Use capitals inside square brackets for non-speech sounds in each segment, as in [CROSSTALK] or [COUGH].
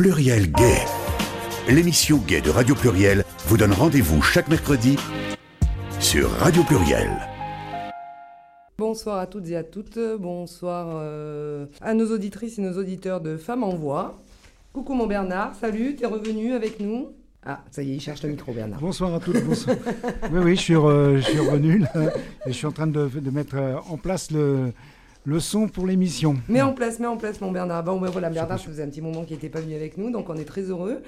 Pluriel Gay. L'émission Gay de Radio Pluriel vous donne rendez-vous chaque mercredi sur Radio Pluriel. Bonsoir à toutes et à toutes, bonsoir euh, à nos auditrices et nos auditeurs de Femmes en Voix. Coucou mon Bernard, salut, t'es revenu avec nous? Ah, ça y est, il cherche le micro, Bernard. Bonsoir à toutes, bonsoir. oui, oui, je suis, je suis revenu là, et je suis en train de, de mettre euh, en place le, le son pour l'émission. Mets en place, mets en place, mon Bernard. Bon, ben voilà, Bernard, ça faisait un petit moment qu'il n'était pas venu avec nous, donc on est très heureux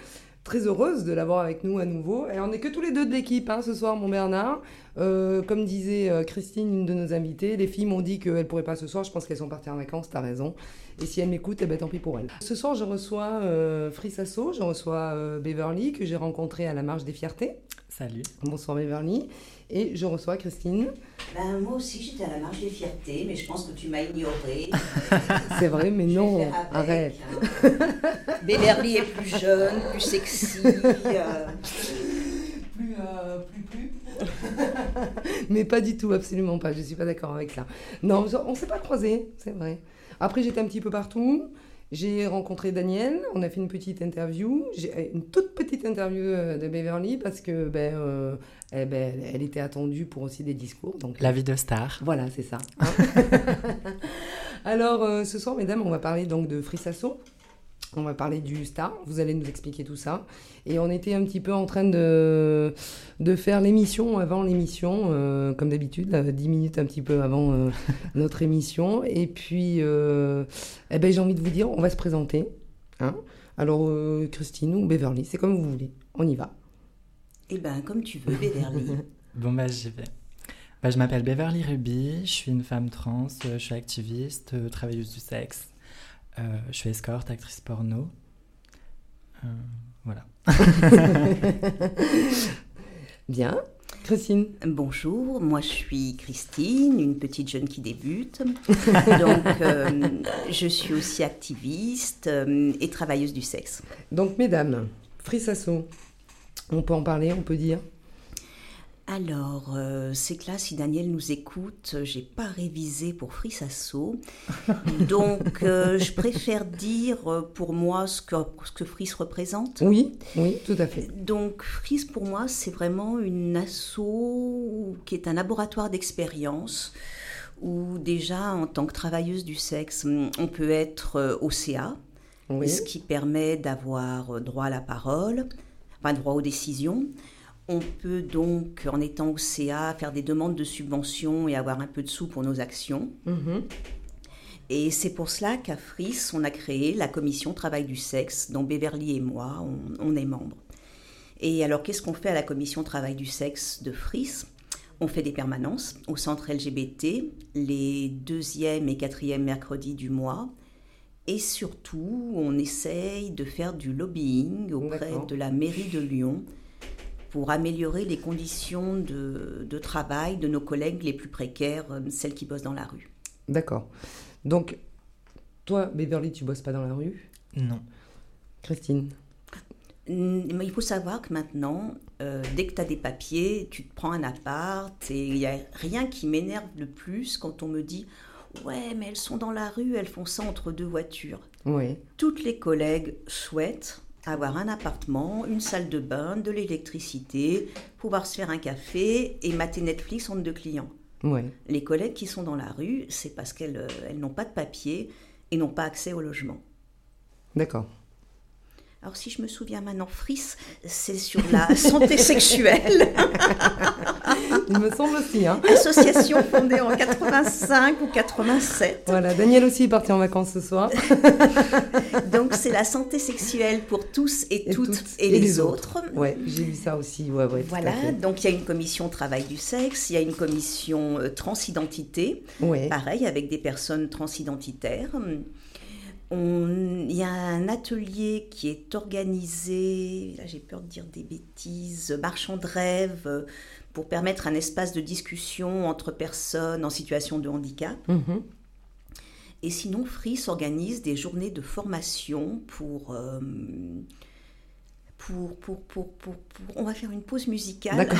très heureuse de l'avoir avec nous à nouveau. Et on n'est que tous les deux de l'équipe hein, ce soir, mon Bernard. Euh, comme disait euh, Christine, une de nos invitées, les filles m'ont dit qu'elles ne pourraient pas ce soir. Je pense qu'elles sont parties en vacances, tu as raison. Et si elles m'écoutent, eh ben, tant pis pour elles. Ce soir, je reçois euh, Frissasso, je reçois euh, Beverly, que j'ai rencontré à la Marche des Fiertés. Salut. Bonsoir Beverly. Et je reçoais Christine. Ben, moi aussi, j'étais à la marche des fiertés, mais je pense que tu m'as ignorée. [LAUGHS] C'est vrai, mais non, arrête. Hein. Beverly est plus jeune, plus sexy. Euh... Plus, euh, plus, plus. [LAUGHS] mais pas du tout, absolument pas. Je ne suis pas d'accord avec ça. Non, on ne s'est pas croisés, c'est vrai. Après, j'étais un petit peu partout. J'ai rencontré Daniel, on a fait une petite interview, une toute petite interview euh, de Beverly parce que ben, euh, eh ben, elle était attendue pour aussi des discours. Donc, La vie de star. Voilà, c'est ça. Hein. [LAUGHS] Alors, euh, ce soir, mesdames, on va parler donc de Frissasso. On va parler du star, vous allez nous expliquer tout ça. Et on était un petit peu en train de, de faire l'émission avant l'émission, euh, comme d'habitude, 10 minutes un petit peu avant euh, [LAUGHS] notre émission. Et puis, euh, eh ben, j'ai envie de vous dire, on va se présenter. Hein Alors, euh, Christine ou Beverly, c'est comme vous voulez. On y va. Eh ben, comme tu veux, Beverly. [LAUGHS] bon, bah, j'y vais. Bah, je m'appelle Beverly Ruby, je suis une femme trans, je suis activiste, travailleuse du sexe. Euh, je suis escorte, actrice porno. Euh, voilà. [LAUGHS] Bien. Christine. Bonjour, moi je suis Christine, une petite jeune qui débute. [LAUGHS] Donc euh, je suis aussi activiste euh, et travailleuse du sexe. Donc mesdames, Frissasso, on peut en parler, on peut dire? Alors, euh, c'est que là, si Daniel nous écoute, j'ai pas révisé pour Frissasso. [LAUGHS] Donc, euh, je préfère dire euh, pour moi ce que, ce que Fris représente. Oui, oui, tout à fait. Donc, Fris, pour moi, c'est vraiment une asso qui est un laboratoire d'expérience où déjà, en tant que travailleuse du sexe, on peut être OCA, oui. ce qui permet d'avoir droit à la parole, enfin droit aux décisions. On peut donc, en étant au CA, faire des demandes de subventions et avoir un peu de sous pour nos actions. Mmh. Et c'est pour cela qu'à FRIS, on a créé la commission travail du sexe, dont Beverly et moi, on, on est membres. Et alors, qu'est-ce qu'on fait à la commission travail du sexe de FRIS? On fait des permanences au centre LGBT, les deuxième et quatrième mercredis du mois. Et surtout, on essaye de faire du lobbying auprès de la mairie de Lyon pour améliorer les conditions de, de, travail de nos collègues les plus précaires, euh, celles qui bossent dans la rue. D'accord. Donc, toi, Beverly, tu bosses pas dans la rue? Non. Christine? Il faut savoir que maintenant, euh, dès que tu as des papiers, tu te prends un appart et il n'y a rien qui m'énerve le plus quand on me dit Ouais, mais elles sont dans la rue, elles font ça entre deux voitures. Oui. Toutes les collègues souhaitent avoir un appartement, une salle de bain, de l'électricité, pouvoir se faire un café et mater Netflix entre deux clients. Ouais. Les collègues qui sont dans la rue, c'est parce qu'elles euh, elles n'ont pas de papier et n'ont pas accès au logement. D'accord. Alors si je me souviens maintenant, Fris, c'est sur la [LAUGHS] santé sexuelle. Il me semble aussi. Hein. Association fondée en 85 ou 87. Voilà, Daniel aussi est parti en vacances ce soir. [LAUGHS] Donc c'est la santé sexuelle pour tous et, et toutes, et, et les, les, autres. autres. Ouais, j'ai vu ça aussi. Ouais, ouais, voilà, donc il y a une commission travail du sexe, il y a une commission euh, transidentité, ouais. pareil avec des personnes transidentitaires. Il y a un atelier qui est organisé, là j'ai peur de dire des bêtises, marchand de rêve, pour permettre un espace de discussion entre personnes en situation de handicap. Mmh. Et sinon, FRIS organise des journées de formation pour, euh, pour, pour, pour, pour, On va faire une pause musicale. [LAUGHS]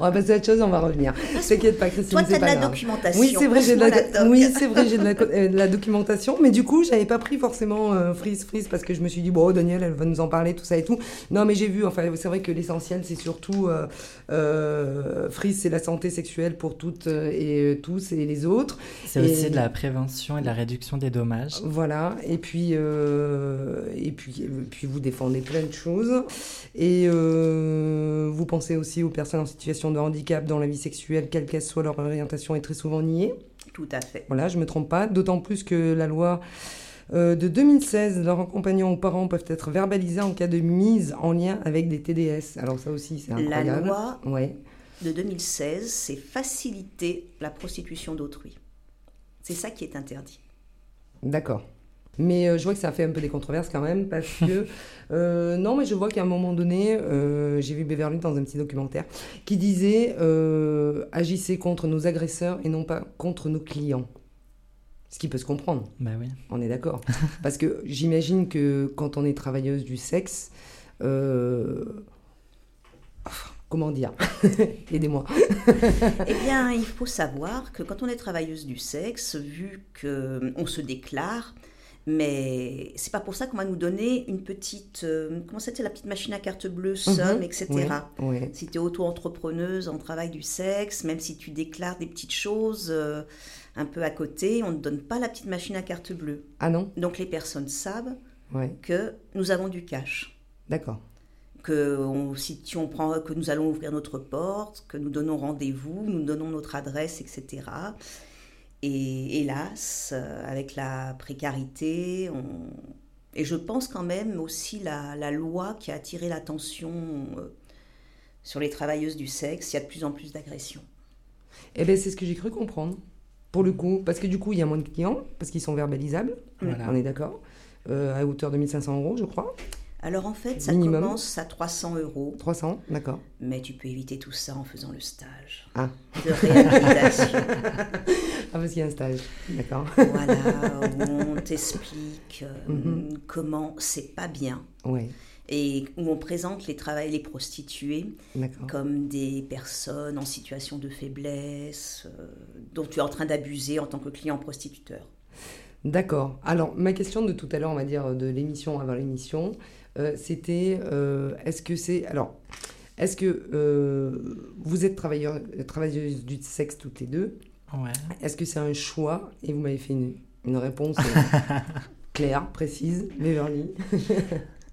On va passer à autre chose, on va revenir. T'inquiète pas, Christine. Toi, tu as de la documentation. Oui, c'est vrai, j'ai de, la... oui, vrai, j'ai de, la... documentation. Mais du coup, j'avais pas pris forcément euh, Freeze Freeze parce que je me suis dit, bon, oh, Daniel, elle va nous en parler, tout ça et tout. Non, mais j'ai vu, enfin, c'est vrai que l'essentiel, c'est surtout euh, euh, Freeze, c'est la santé sexuelle pour toutes et tous et les autres. C'est aussi de la prévention et de la réduction des dommages. Voilà. Et puis, et puis, puis vous défendez plein de choses. Et euh, vous pensez aussi aux personnes en situation de handicap dans la vie sexuelle, quelle qu'elle soit leur orientation, est très souvent niée. Tout à fait. Voilà, je ne me trompe pas. D'autant plus que la loi euh, de 2016, leurs accompagnants ou parents peuvent être verbalisés en cas de mise en lien avec des TDS. Alors ça aussi, c'est incroyable. La loi ouais. de 2016, c'est faciliter la prostitution d'autrui. C'est ça qui est interdit. D'accord. Mais euh, je vois que ça a fait un peu des controverses quand même, parce que... [LAUGHS] Euh, non, mais je vois qu'à un moment donné, euh, j'ai vu Beverly dans un petit documentaire, qui disait agissez contre nos agresseurs et non pas contre nos clients. Ce qui peut se comprendre. Bah oui. On est d'accord. [LAUGHS] Parce que j'imagine que quand on est travailleuse du sexe, comment dire? [LAUGHS] Aidez-moi. eh bien, il faut savoir que quand on est travailleuse du sexe, vu qu'on se déclare, mais c'est pas pour ça qu'on va nous donner une petite. Euh, comment c'était la petite machine à carte bleue, mhm. somme, etc. Si tu es auto-entrepreneuse en travail du sexe, même si tu déclares des petites choses euh, un peu à côté, on ne donne pas la petite machine à carte bleue. Ah non? Donc les personnes savent que nous avons du cash. D'accord. Que si on prend, que nous allons ouvrir notre porte, que nous donnons rendez-vous, nous donnons notre adresse, etc. Et hélas, euh, avec la précarité, et je pense quand même aussi la, la loi qui a attiré l'attention euh, sur les travailleuses du sexe, il y a de plus en plus d'agressions. Eh bien, c'est ce que j'ai cru comprendre, pour le coup. Parce que du coup, il y a moins de clients, parce qu'ils sont verbalisables, on est d'accord, euh, à hauteur de 1500 euros, je crois. Alors en fait, ça commence à 300 euros. 300, d'accord. Mais tu peux éviter tout ça en faisant le stage ah. de réhabilitation. [LAUGHS] ah, parce qu'il y a un stage, d'accord. voilà, où [LAUGHS] on t'explique euh, mhm. comment c'est pas bien. Ouais. Et où on présente les travailleurs, les prostituées comme des personnes en situation de faiblesse, euh, dont tu es en train d'abuser en tant que client prostituteur. D'accord. Alors, ma question de tout à l'heure, on va dire, de l'émission avant l'émission, c'était euh, est-ce que c'est. Alors, est-ce que euh, vous êtes travailleur, travailleuse du sexe toutes les deux? Ouais. Est-ce que c'est un choix? Et vous m'avez fait une, une réponse [LAUGHS] claire, précise, Beverly. [LAUGHS]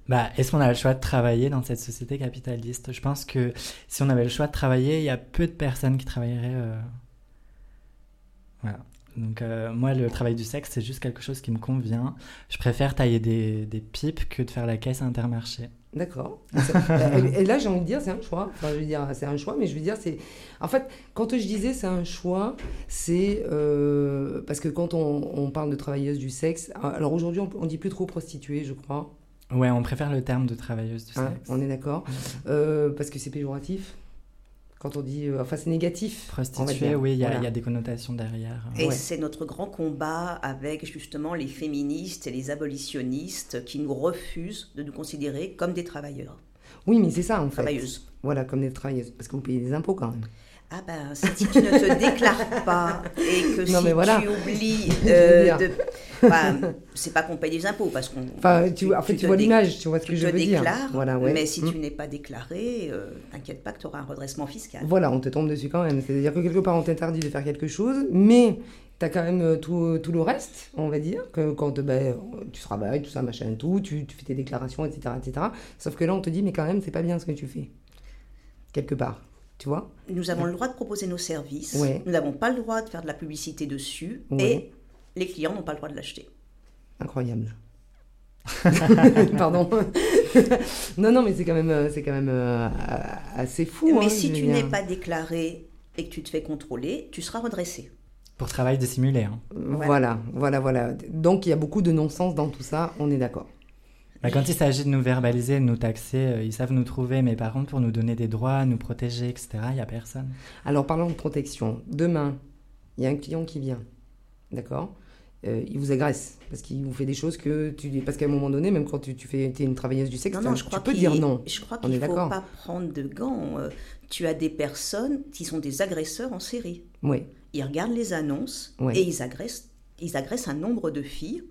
Bah, est-ce qu'on a le choix de travailler dans cette société capitaliste? Je pense que si on avait le choix de travailler, il y a peu de personnes qui travailleraient. Voilà. Donc euh, moi, le travail du sexe, c'est juste quelque chose qui me convient. Je préfère tailler des, des pipes que de faire la caisse à Intermarché. D'accord. et là, j'ai envie de dire, c'est un choix. Enfin, je veux dire, c'est un choix, mais je veux dire, c'est. En fait, quand je disais c'est un choix, c'est euh, parce que quand on, on, parle de travailleuse du sexe, alors aujourd'hui, on, on dit plus trop prostituée, je crois. Ouais, on préfère le terme de travailleuse du hein, sexe. On est d'accord. Euh, parce que c'est péjoratif quand on dit, euh, enfin c'est négatif. Prostituée, oui, il y, a des connotations derrière. Et c'est notre grand combat avec justement les féministes et les abolitionnistes qui nous refusent de nous considérer comme des travailleurs. Oui, mais c'est ça en fait. Travailleuses. Voilà, comme des travailleuses, parce que vous payez des impôts quand même. Ah ben, si tu ne te déclares pas et que si tu oublies [LAUGHS] euh, de... c'est pas qu'on paye des impôts, parce qu'on... Enfin, tu, en fait, tu, vois l'image, tu vois ce que je veux dire. Voilà, ouais. Mais si tu mm. n'es pas déclaré, euh, t'inquiète pas que tu auras un redressement fiscal. Voilà, on te tombe dessus quand même. C'est-à-dire que quelque part, on t'interdit de faire quelque chose, mais tu as quand même euh, tout, tout, le reste, on va dire, que quand ben, tu travailles, tout ça, machin, tout, tu, tu fais tes déclarations, etc., etc. Sauf que là, on te dit, mais quand même, c'est pas bien ce que tu fais. Quelque part. Tu vois Nous avons le droit de proposer nos services. Nous n'avons pas le droit de faire de la publicité dessus. Et les clients n'ont pas le droit de l'acheter. Incroyable. [LAUGHS] Pardon. [LAUGHS] non, non, mais c'est quand même, euh, c'est quand même euh, assez fou. Mais hein, si tu n'es pas déclaré et que tu te fais contrôler, tu seras redressé. Pour travail dissimulé. Hein. Voilà, voilà, voilà. Donc il y a beaucoup de non-sens dans tout ça, on est d'accord. Bah, quand il s'agit de nous verbaliser, de nous taxer, euh, ils savent nous trouver, mais par contre, pour nous donner des droits, nous protéger, etc., il n'y a personne. Alors, parlons de protection. Demain, il y a un client qui vient, d'accord? Euh, il vous agresse parce qu'il vous fait des choses que tu dis parce qu'à un moment donné même quand tu, tu fais es une travailleuse du sexe Non, non, tu je crois peux dire non Je crois qu'il ne faut pas prendre de gants. Euh, tu as des personnes qui sont des agresseurs en série. oui Ils regardent les annonces et ils agressent, ils agressent un nombre de filles.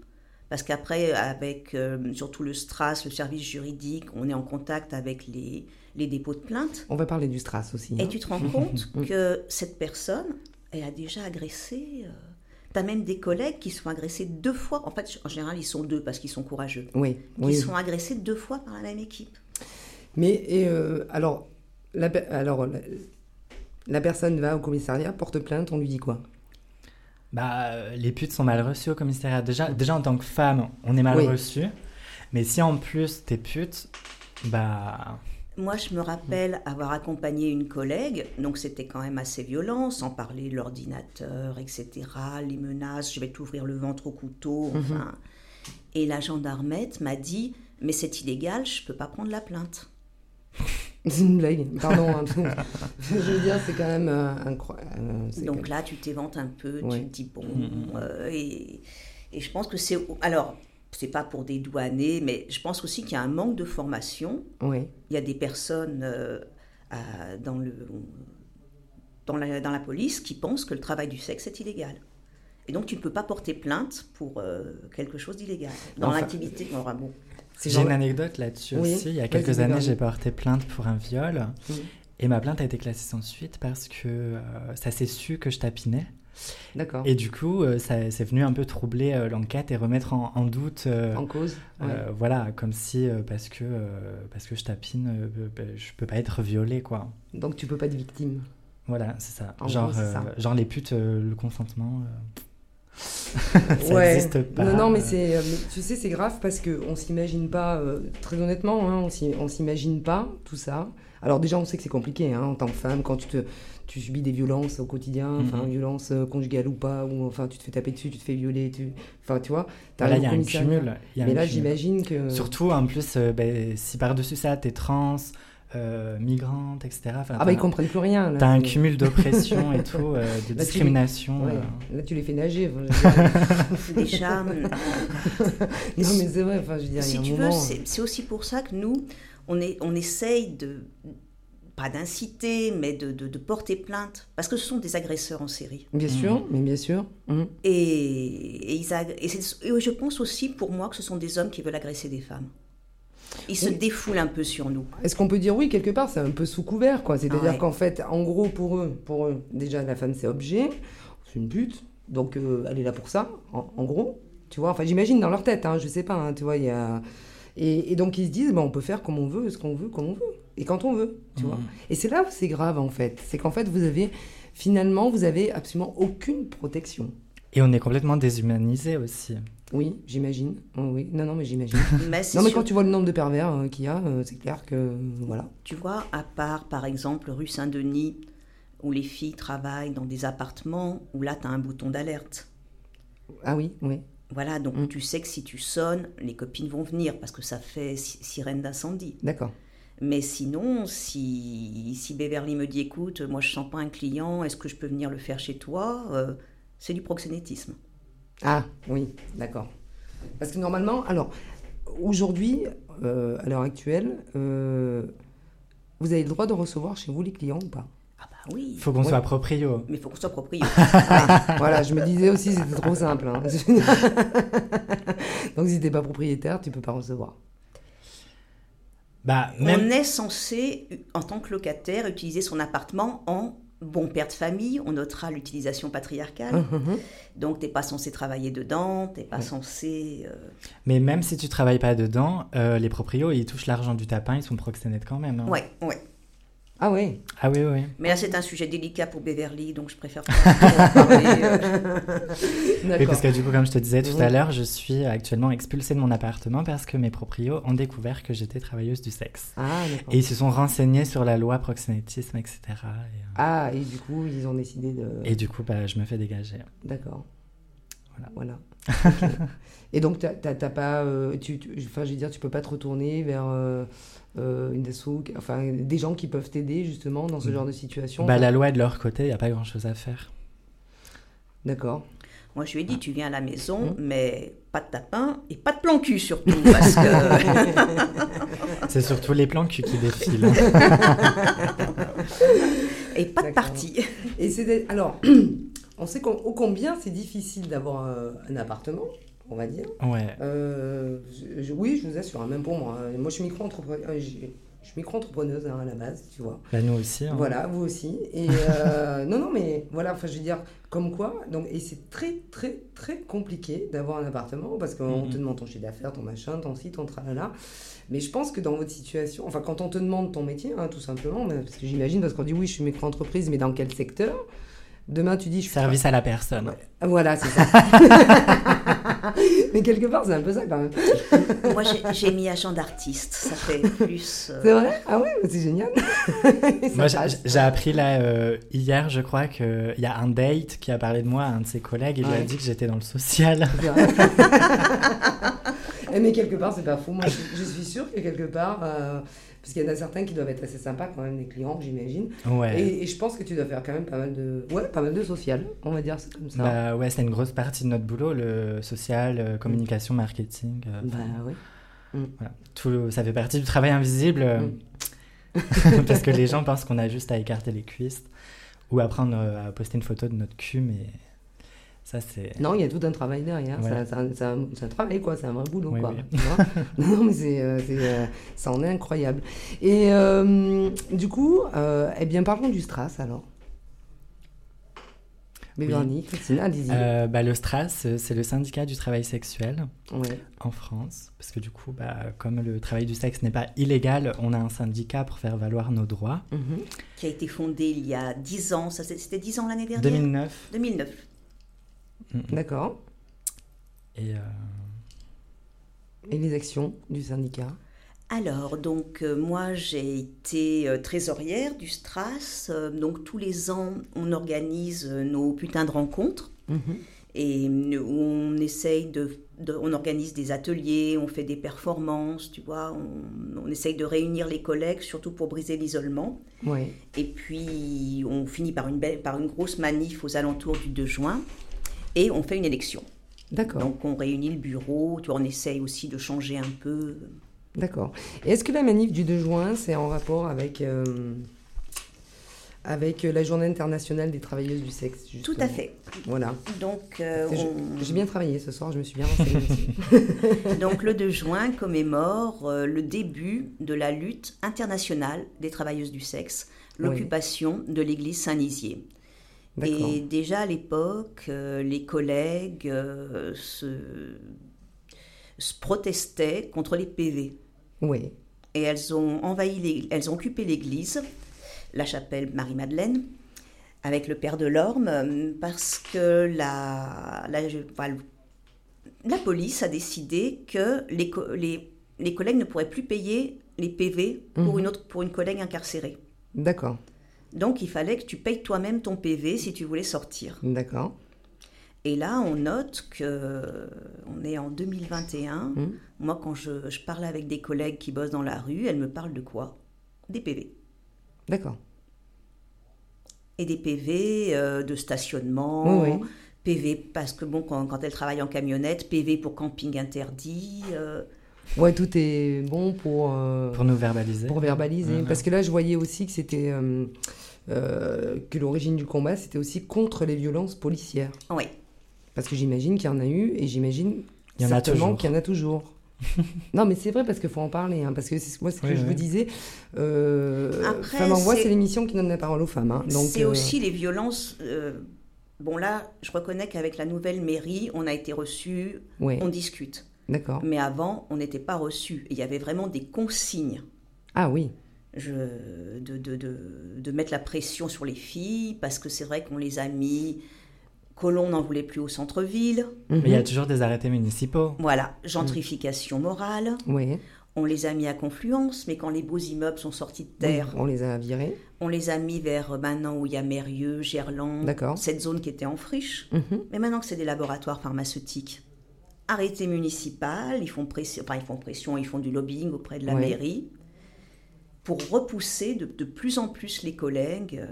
Parce qu'après, avec euh, surtout le STRAS, le service juridique, on est en contact avec les, les dépôts de plainte. on va parler du strass aussi Et hein. tu te rends compte [LAUGHS] que cette personne, elle a déjà agressé. tu as même des collègues qui sont agressés deux fois. En fait, en général, ils sont deux parce qu'ils sont courageux. oui Qui oui sont agressés deux fois par la même équipe. mais et, euh, alors la, alors la, la personne va au commissariat porte plainte on lui dit quoi? Bah, euh, les putes sont mal reçues au commissariat. Déjà, déjà en tant que femme, on est mal Oui. reçu. Mais si en plus t'es pute, bah. Moi, je me rappelle avoir accompagné une collègue, donc c'était quand même assez violent, sans parler de l'ordinateur, etc., les menaces, je vais t'ouvrir le ventre au couteau, enfin. Et la gendarmette m'a dit, mais c'est illégal, je peux pas prendre la plainte. [LAUGHS] c'est une blague pardon hein. [LAUGHS] [LAUGHS] je veux dire c'est quand même euh, incroyable euh, Donc là, tu t'éventes un peu, Ouais. tu te dis, bon, euh, et, et je pense que c'est... Alors, c'est pas pour des douaniers, mais je pense aussi qu'il y a un manque de formation. oui Il y a des personnes euh, à- dans, le, dans, la, dans la police qui pensent que le travail du sexe est illégal. Et donc, tu ne peux pas porter plainte pour euh, quelque chose d'illégal. Dans Enfin- l'intimité, enfin, bon. J'ai une anecdote là-dessus Oui, aussi. Il y a quelques années, j'ai porté plainte pour un viol. Et ma plainte a été classée sans suite parce que euh, ça s'est su que je tapinais. d'accord Et du coup, euh, ça c'est venu un peu troubler euh, l'enquête et remettre en, en doute. en cause ouais. voilà, comme si parce que parce que je tapine, bah, je peux pas être violée quoi. donc tu peux pas être victime Voilà, c'est ça. En genre, gros, ça. genre les putes, le consentement. [LAUGHS] ça ouais. pas. Non, non, mais euh. c'est, euh, tu sais, c'est grave parce que on s'imagine pas, euh, très honnêtement, hein, on s'imagine pas tout ça. Alors déjà, on sait que c'est compliqué hein, en tant que femme quand tu te, tu subis des violences au quotidien, enfin Mhm. violences conjugales ou pas, ou enfin tu te fais taper dessus, tu te fais violer, tu, enfin tu vois. Là, il y a un cumul. Mais là, j'imagine que. Surtout, en plus, euh, ben, si par-dessus ça, t'es trans, euh, migrante, etc. enfin, Ah bah ils comprennent plus rien. T'as un cumul d'oppression et tout, euh, de tu- discrimination. Ouais, euh. Là, tu les fais nager. Déjà, [LAUGHS] [LAUGHS] non, mais c'est vrai. Enfin, je veux dire, il y a un tu moment. veux, c'est aussi pour ça que nous, on, est, on essaye de, pas d'inciter, mais de, de- de porter plainte, parce que ce sont des agresseurs en série. Bien sûr, mais bien sûr. Mhm. Et, et ils ag- et je pense aussi pour moi que ce sont des hommes qui veulent agresser des femmes. Ils se Oui. défoulent un peu sur nous. Est-ce qu'on peut dire oui, quelque part, c'est un peu sous couvert, quoi. C'est-à-dire Ouais. qu'en fait, en gros, pour eux, pour eux, déjà, la femme, c'est objet, c'est une pute, donc euh, elle est là pour ça, en, en gros. Tu vois, enfin, j'imagine dans leur tête, hein, je sais pas, hein, tu vois, il y a... Et, et donc, ils se disent, bah, on peut faire comme on veut, ce qu'on veut, comme on veut, et quand on veut, tu vois. Et c'est là où c'est grave, en fait. C'est qu'en fait, vous avez, finalement, vous avez absolument aucune protection. Et on est complètement déshumanisé aussi. Oui, j'imagine. Oh, oui, non, non, mais j'imagine. [LAUGHS] Mais non, mais sûr- quand tu vois le nombre de pervers euh, qu'il y a, euh, c'est clair que, voilà. Tu vois, à part par exemple rue Saint-Denis, où les filles travaillent dans des appartements, où là tu as un bouton d'alerte. Ah oui, oui. Voilà, donc Mm. tu sais que si tu sonnes, les copines vont venir parce que ça fait si- sirène d'incendie. D'accord. Mais sinon, si, si Beverly me dit écoute, moi je sens pas un client, est-ce que je peux venir le faire chez toi Euh, C'est du proxénétisme. Ah oui, d'accord. Parce que normalement, alors aujourd'hui, euh, à l'heure actuelle, euh, vous avez le droit de recevoir chez vous les clients ou pas? Ah bah oui, Il faut qu'on Ouais. soit proprio. mais il faut qu'on soit proprio. [LAUGHS] Voilà, je me disais aussi c'était trop simple. hein. [LAUGHS] Donc si t'es pas propriétaire, tu peux pas recevoir. Bah, même. On est censé, en tant que locataire, utiliser son appartement en bon père de famille. On notera l'utilisation patriarcale. Mhm. Donc, t'es pas censé travailler dedans, t'es pas censé. euh, Mais même si tu travailles pas dedans, euh, les proprios, ils touchent l'argent du tapin, ils sont proxénètes quand même. hein. Ouais, ouais. Ah ouais. Ah oui, oui. Mais là, c'est un sujet délicat pour Beverly, donc je préfère pas [LAUGHS] en parler. euh. Oui, parce que du coup, comme je te disais tout Oui. à l'heure, je suis actuellement expulsée de mon appartement parce que mes proprios ont découvert que j'étais travailleuse du sexe. Ah d'accord. Et ils se sont renseignés sur la loi proxénétisme, etc. Et, euh, Ah et du coup ils ont décidé de. et du coup, bah, je me fais dégager. D'accord. Voilà. Et donc, t'as t'as- t'as pas. euh, tu, tu- enfin, je veux dire, tu peux pas te retourner vers euh, euh, une enfin, des gens qui peuvent t'aider justement dans ce Mm. genre de situation. Bah, la loi est de leur côté, il n'y a pas grand-chose à faire. D'accord. Moi, je lui ai dit, tu viens à la maison, Mmh. mais pas de tapin et pas de plan cul surtout, parce que... [LAUGHS] C'est surtout les plans cul qui défilent. et pas de partie. Et c'est alors, on sait qu'au combien c'est difficile d'avoir euh, un appartement, on va dire. Ouais. Euh, je- oui, je vous assure, hein, même pour moi. hein. Moi, je suis micro-entrepreneuse, euh, je suis micro-entrepreneuse hein, à la base, tu vois. Bah, nous aussi. hein. Voilà, vous aussi. Et [LAUGHS] euh, non, non, mais voilà, enfin, je veux dire, comme quoi. Donc, et c'est très, très, très compliqué d'avoir un appartement parce qu'on Mhm. te demande ton chiffre d'affaires, ton machin, ton site, ton tralala. Mais je pense que dans votre situation, enfin, quand on te demande ton métier, hein, tout simplement, mais- parce que j'imagine, parce qu'on dit oui, je suis micro-entreprise, mais dans quel secteur? Demain, tu dis je suis. Service à la personne. Ah, Voilà, c'est ça. [LAUGHS] mais quelque part, c'est un peu ça quand même. [LAUGHS] Moi, j'ai- mis agent d'artiste. Ça fait plus... euh, C'est vrai? Ah ouais, c'est génial. [LAUGHS] Moi, j'ai appris là euh, hier, je crois, qu'il y a un date qui a parlé de moi à un de ses collègues. Il lui a dit que j'étais dans le social. Eh, mais quelque part, c'est pas fou. Moi, je, je suis sûre que quelque part, euh, parce qu'il y en a certains qui doivent être assez sympas quand même, les clients, j'imagine. Ouais. Et, et je pense que tu dois faire quand même pas mal de, ouais, pas mal de social, on va dire, c'est comme ça. Bah ouais, c'est une grosse partie de notre boulot, le social, euh, communication, marketing. euh, Bah, oui. voilà. Tout le- ça fait partie du travail invisible euh, Mm. [LAUGHS] parce que les gens pensent qu'on a juste à écarter les cuisses ou apprendre euh, à poster une photo de notre cul, mais ça c'est. Non, il y a tout un travail derrière. Ouais. C'est un- C'est un, c'est travail, quoi. C'est un vrai boulot, Oui, quoi. oui. [LAUGHS] Non, mais c'est, euh, c'est, euh, ça en est incroyable. Et euh, du coup, euh, eh bien, parlons du Stras alors. Bévernie, Christine, allez-y. Euh, bah, le STRAS, c'est le syndicat du travail sexuel Ouais. en France, parce que du coup, bah, comme le travail du sexe n'est pas illégal, on a un syndicat pour faire valoir nos droits. Mhm. qui a été fondé il y a 10 ans. Ça, c'est- C'était 10 ans l'année dernière? 2009. 2009. D'accord. Et euh, Et les actions du syndicat? Alors, donc, euh, moi, j'ai été euh, trésorière du STRAS. Euh, donc, tous les ans, on organise euh, nos putains de rencontres. Mhm. Et euh, on essaye de, de- On organise des ateliers, on fait des performances, tu vois. On, on essaye de réunir les collègues, surtout pour briser l'isolement. Ouais. Et puis, on finit par une, belle, par une grosse manif aux alentours du 2 juin. Et on fait une élection. D'accord. Donc, on réunit le bureau. Tu vois, on essaye aussi de changer un peu. D'accord. Est-ce que la manif du 2 juin, c'est en rapport avec, euh, avec la journée internationale des travailleuses du sexe Tout à fait. Voilà. Donc, euh, on- J'ai bien travaillé ce soir, je me suis bien renseignée [LAUGHS] [LAUGHS] donc le 2 juin commémore euh, le début de la lutte internationale des travailleuses du sexe, Oui. l'occupation de l'église Saint-Nizier. Et déjà à l'époque, euh, les collègues euh, se, se protestaient contre les PV. Oui. Et elles ont envahi, les- elles ont occupé l'église, la chapelle Marie-Madeleine, avec le père de l'Orme, parce que la, la, enfin, la police a décidé que les, les, les collègues ne pourraient plus payer les PV pour, Mhm. une, autre, pour une collègue incarcérée. D'accord. Donc il fallait que tu payes toi-même ton PV si tu voulais sortir. D'accord. Et là, on note que on est en 2021. Mhm. Moi, quand je, je parle avec des collègues qui bossent dans la rue, elles me parlent de quoi? Des PV. D'accord. Et des PV euh, de stationnement, Oui, oui. PV parce que bon, quand, quand elles travaillent en camionnette, PV pour camping interdit. euh, Ouais, tout est bon pour, euh, pour nous verbaliser. pour verbaliser. Mhm. Parce que là, je voyais aussi que c'était. Euh, que l'origine du combat, c'était aussi contre les violences policières. Oui. Parce que j'imagine qu'il y en a eu et j'imagine certainement qu'il y en a toujours. [LAUGHS] non, mais c'est vrai parce qu'il faut en parler. hein, parce que c'est moi, ce que Oui, je oui. vous disais, euh, Après, Femmes en Voix, c'est- l'émission qui donne la parole aux femmes. hein. Donc, C'est euh, aussi les violences. euh, bon, là, je reconnais qu'avec la nouvelle mairie, on a été reçus, ouais, on discute. d'accord. Mais avant, on n'était pas reçus. Il y avait vraiment des consignes. Ah oui, je, de, de, de, de mettre la pression sur les filles, parce que c'est vrai qu'on les a mis. Colomb n'en voulait plus au centre-ville. Mais il y a Mhm. toujours des arrêtés municipaux. Voilà, gentrification morale. Oui, On les a mis à Confluence, mais quand les beaux immeubles sont sortis de oui, terre, on les a virés. on les a mis vers euh, maintenant où il y a Mérieux, Gerland, D'accord. cette zone qui était en friche. Mhm. Mais maintenant que c'est des laboratoires pharmaceutiques, arrêté municipal, ils font pression, enfin ils font pression, ils font du lobbying auprès de la mairie pour repousser de, de plus en plus les collègues. euh,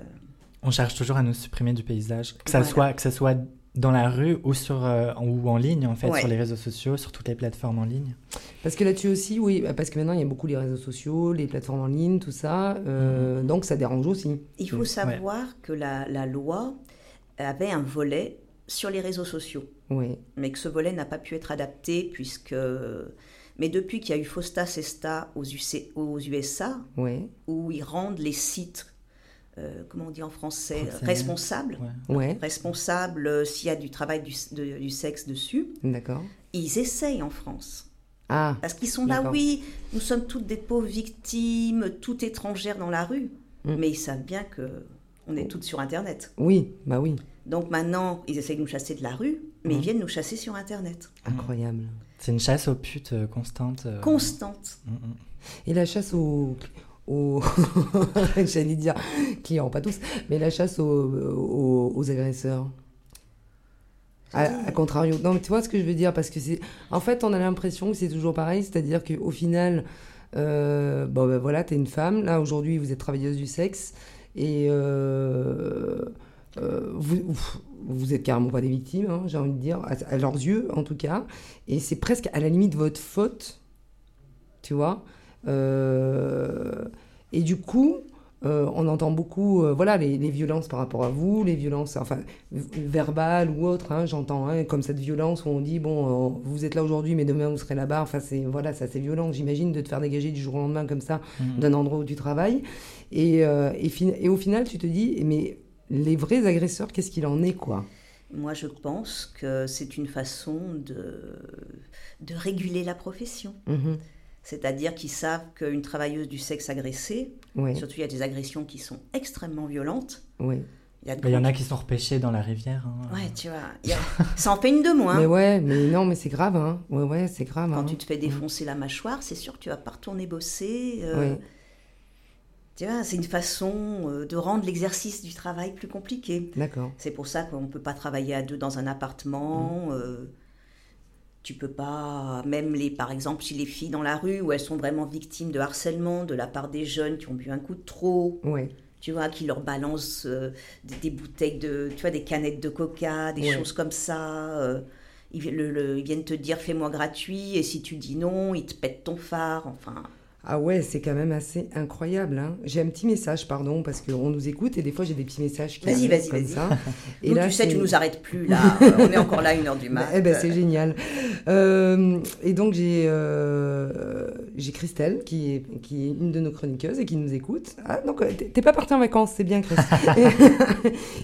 On cherche toujours à nous supprimer du paysage. Que ça, Voilà. soit, que ça soit dans la rue ou, sur, euh, en, ou en ligne, en fait, Ouais. sur les réseaux sociaux, sur toutes les plateformes en ligne. Parce que là-dessus aussi, oui, bah, parce que maintenant il y a beaucoup les réseaux sociaux, les plateformes en ligne, tout ça, euh, donc ça dérange aussi. Il faut Ouais. savoir que la, la loi avait un volet sur les réseaux sociaux, Oui, mais que ce volet n'a pas pu être adapté puisque... Mais depuis qu'il y a eu Fosta Sesta aux, UC aux USA, oui, où ils rendent les sites, euh, comment on dit en français, Ouais. ouais, responsables euh, s'il y a du travail du, de- du sexe dessus, d'accord. ils essayent en France. Ah, Parce qu'ils sont là, oui, nous sommes toutes des pauvres victimes, toutes étrangères dans la rue, Mm. mais ils savent bien que on est toutes sur Internet. oui, bah oui, Donc maintenant, ils essayent de nous chasser de la rue, mais Mm. ils viennent nous chasser sur Internet. incroyable. C'est une chasse aux putes euh, constante. euh. Constante. Mm, mm. Et la chasse aux... aux... [LAUGHS] J'allais dire clients, pas tous, mais la chasse aux, aux, aux agresseurs. À, à contrario. Non, mais tu vois ce que je veux dire Parce que c'est. En fait, on a l'impression que c'est toujours pareil, c'est-à-dire qu'au final, euh, bon, ben voilà, t'es une femme. Là, aujourd'hui, vous êtes travailleuse du sexe. Et euh, euh, vous, vous êtes carrément pas des victimes, hein, j'ai envie de dire, à, à leurs yeux, en tout cas. Et c'est presque à la limite votre faute, tu vois. Euh, et du coup, euh, on entend beaucoup, euh, voilà, les, les violences par rapport à vous, les violences, enfin, verbales ou autres, hein, j'entends, hein, comme cette violence où on dit, bon, euh, vous êtes là aujourd'hui, mais demain vous serez là-bas, enfin, c'est, voilà, ça c'est violent, j'imagine, de te faire dégager du jour au lendemain comme ça Mhm. d'un endroit où tu travailles. Et, et, fin- et au final, tu te dis, mais les vrais agresseurs, qu'est-ce qu'il en est, quoi? Moi, je pense que c'est une façon de, de réguler la profession. Mhm. C'est-à-dire qu'ils savent qu'une travailleuse du sexe agressée, surtout il y a des agressions qui sont extrêmement violentes. ouais. Il y, a de Mais Il y en a qui sont repêchés dans la rivière. hein. Ouais, tu vois, a- ça en fait une de moins. Mais ouais, mais non, mais c'est grave, hein. Ouais, ouais, c'est grave. Quand hein. tu te fais défoncer la mâchoire, c'est sûr que tu vas pas retourner bosser. euh. Tu vois, c'est une façon euh, de rendre l'exercice du travail plus compliqué. D'accord. C'est pour ça qu'on ne peut pas travailler à deux dans un appartement. euh, tu peux pas, même les, par exemple, chez les filles dans la rue où elles sont vraiment victimes de harcèlement de la part des jeunes qui ont bu un coup de trop, Ouais. tu vois, qui leur balancent euh, des, des bouteilles de, tu vois, des canettes de coca, des choses comme ça. euh, ils, vi- le- le- ils viennent te dire fais-moi gratuit et si tu dis non, ils te pètent ton phare. Enfin, Ah ouais, c'est quand même assez incroyable. Hein. J'ai un petit message, pardon, parce qu'on nous écoute et des fois j'ai des petits messages qui Vas-y, arrivent vas-y, comme vas-y. ça. [LAUGHS] Et nous, là, tu sais, tu nous arrêtes plus là. [LAUGHS] On est encore là une heure du mat. Eh ben, c'est génial. Euh, et donc j'ai euh, j'ai Christelle qui est, qui est une de nos chroniqueuses et qui nous écoute. Ah donc euh, t'es pas partie en vacances, c'est bien Chris. [LAUGHS]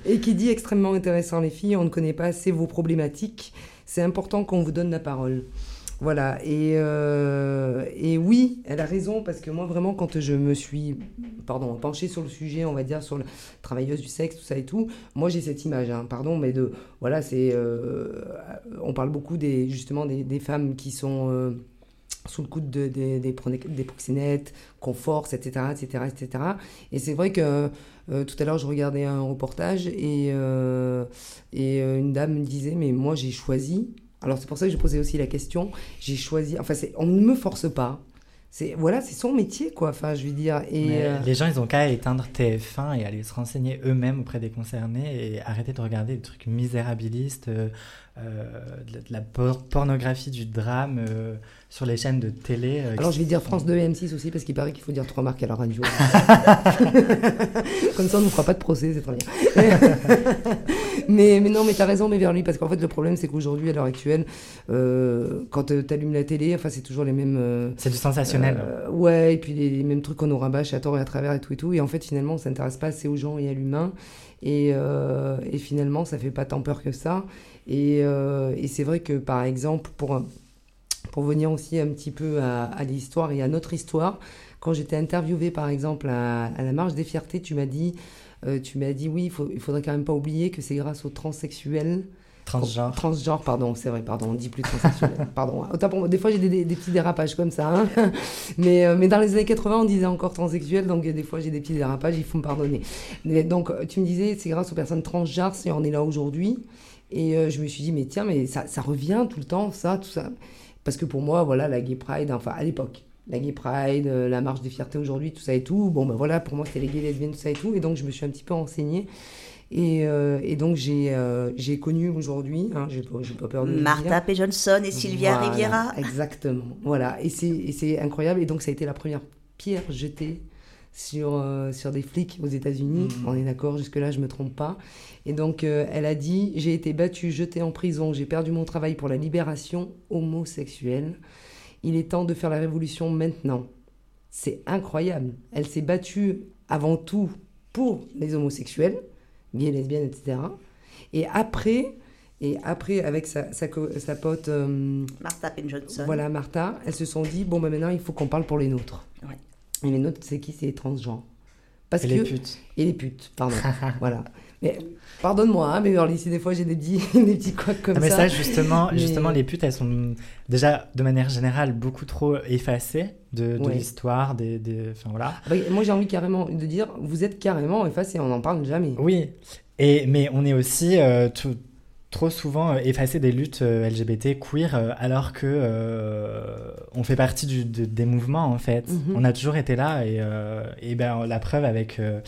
et, et qui dit extrêmement intéressant les filles, on ne connaît pas assez vos problématiques. C'est important qu'on vous donne la parole. Voilà, et, euh, et oui, elle a raison, parce que moi, vraiment, quand je me suis pardon, penchée sur le sujet, on va dire, sur la travailleuse du sexe, tout ça et tout, moi, j'ai cette image, hein, pardon, mais de, voilà, c'est, euh, on parle beaucoup des, justement des, femmes qui sont euh, sous le coup de, des, des, proxénètes, qu'on force, etc., etc., etc. Et c'est vrai que tout à l'heure, je regardais un reportage et, et une dame me disait, mais moi, j'ai choisi alors c'est pour ça que je posais aussi la question. J'ai choisi. Enfin, c'est, on ne me force pas. C'est voilà, c'est son métier quoi. Enfin, je veux dire. Et euh, Les gens, ils ont qu'à éteindre TF1 et aller se renseigner eux-mêmes auprès des concernés et arrêter de regarder des trucs misérabilistes, euh, de, la- de la por- pornographie du drame euh, sur les chaînes de télé. euh, alors je vais dire France 2 et M6 aussi parce qu'il paraît qu'il faut dire trois marques à la radio. [LAUGHS] Comme ça, on ne nous fera pas de procès, c'est très bien. [LAUGHS] mais, mais non, mais t'as raison, mais vers lui, parce qu'en fait, le problème, c'est qu'aujourd'hui, à l'heure actuelle, euh, quand tu allumes la télé, enfin, c'est toujours les mêmes. euh, C'est du sensationnel. Euh, ouais, et puis les, les mêmes trucs qu'on nous rabâche à tort et à travers et tout et tout. Et en fait, finalement, on s'intéresse pas assez aux gens et à l'humain. Et, euh, et finalement, ça fait pas tant peur que ça. Et, euh, et c'est vrai que, par exemple, pour, pour venir aussi un petit peu à, à l'histoire et à notre histoire, quand j'étais interviewée, par exemple, à, à la Marche des Fiertés, tu m'as dit, euh, tu m'as dit, oui, il, faut, il faudrait quand même pas oublier que c'est grâce aux transsexuels Transgenre. Transgenre, pardon, c'est vrai, pardon, on dit plus transsexuel. [LAUGHS] pardon, autant pour moi, des fois j'ai des, des- des petits dérapages comme ça. hein. mais, euh, mais dans les années 80, on disait encore transsexuel, donc des fois j'ai des petits dérapages, il faut me pardonner. Mais donc tu me disais, c'est grâce aux personnes transgenres si on est là aujourd'hui. Et euh, je me suis dit, mais tiens, mais ça, ça revient tout le temps, ça, tout ça. Parce que pour moi, voilà, la Gay Pride, enfin à l'époque, la Gay Pride, euh, la marche des fiertés aujourd'hui, tout ça et tout, bon ben voilà, pour moi c'était les gays, lesbiennes, tout ça et tout. Et donc je me suis un petit peu renseignée. Et, euh, et donc, j'ai euh, j'ai connu aujourd'hui, hein, j'ai pas, peur de. Martha P. Johnson et Sylvia Voilà, Riviera. Exactement. Voilà. Et c'est incroyable. Et donc, ça a été la première pierre jetée sur, euh, sur des flics aux États-Unis. Mhm. On est d'accord, jusque-là, je me trompe pas. Et donc, euh, elle a dit J'ai été battue, jetée en prison, j'ai perdu mon travail pour la libération homosexuelle. Il est temps de faire la révolution maintenant. C'est incroyable. Elle s'est battue avant tout pour les homosexuels, gays, lesbiennes, etc. Et après, et après avec sa, sa, pote, euh, Martha P. Johnson. voilà, Martha, elles se sont dit, bon, bah, maintenant, il faut qu'on parle pour les nôtres. Ouais. Et les nôtres, c'est qui? C'est les transgenres. Parce Et que... les putes. Et les putes, pardon. [LAUGHS] voilà. Mais pardonne-moi, hein, mais Orly, si des fois j'ai des petits, [LAUGHS] des petits couacs comme Ah, mais ça. ça, justement, Mais- justement, les putes, elles sont déjà, de manière générale, beaucoup trop effacées de, de Ouais. l'histoire, des, des... Enfin, voilà. Ah bah, moi, j'ai envie carrément de dire, vous êtes carrément effacés, on n'en parle jamais. Oui, et, mais on est aussi euh, tout- trop souvent euh, effacé des luttes euh, LGBT queer euh, alors que euh, on fait partie du- de- des mouvements en fait. Mhm. On a toujours été là et, euh, et ben, la preuve avec euh,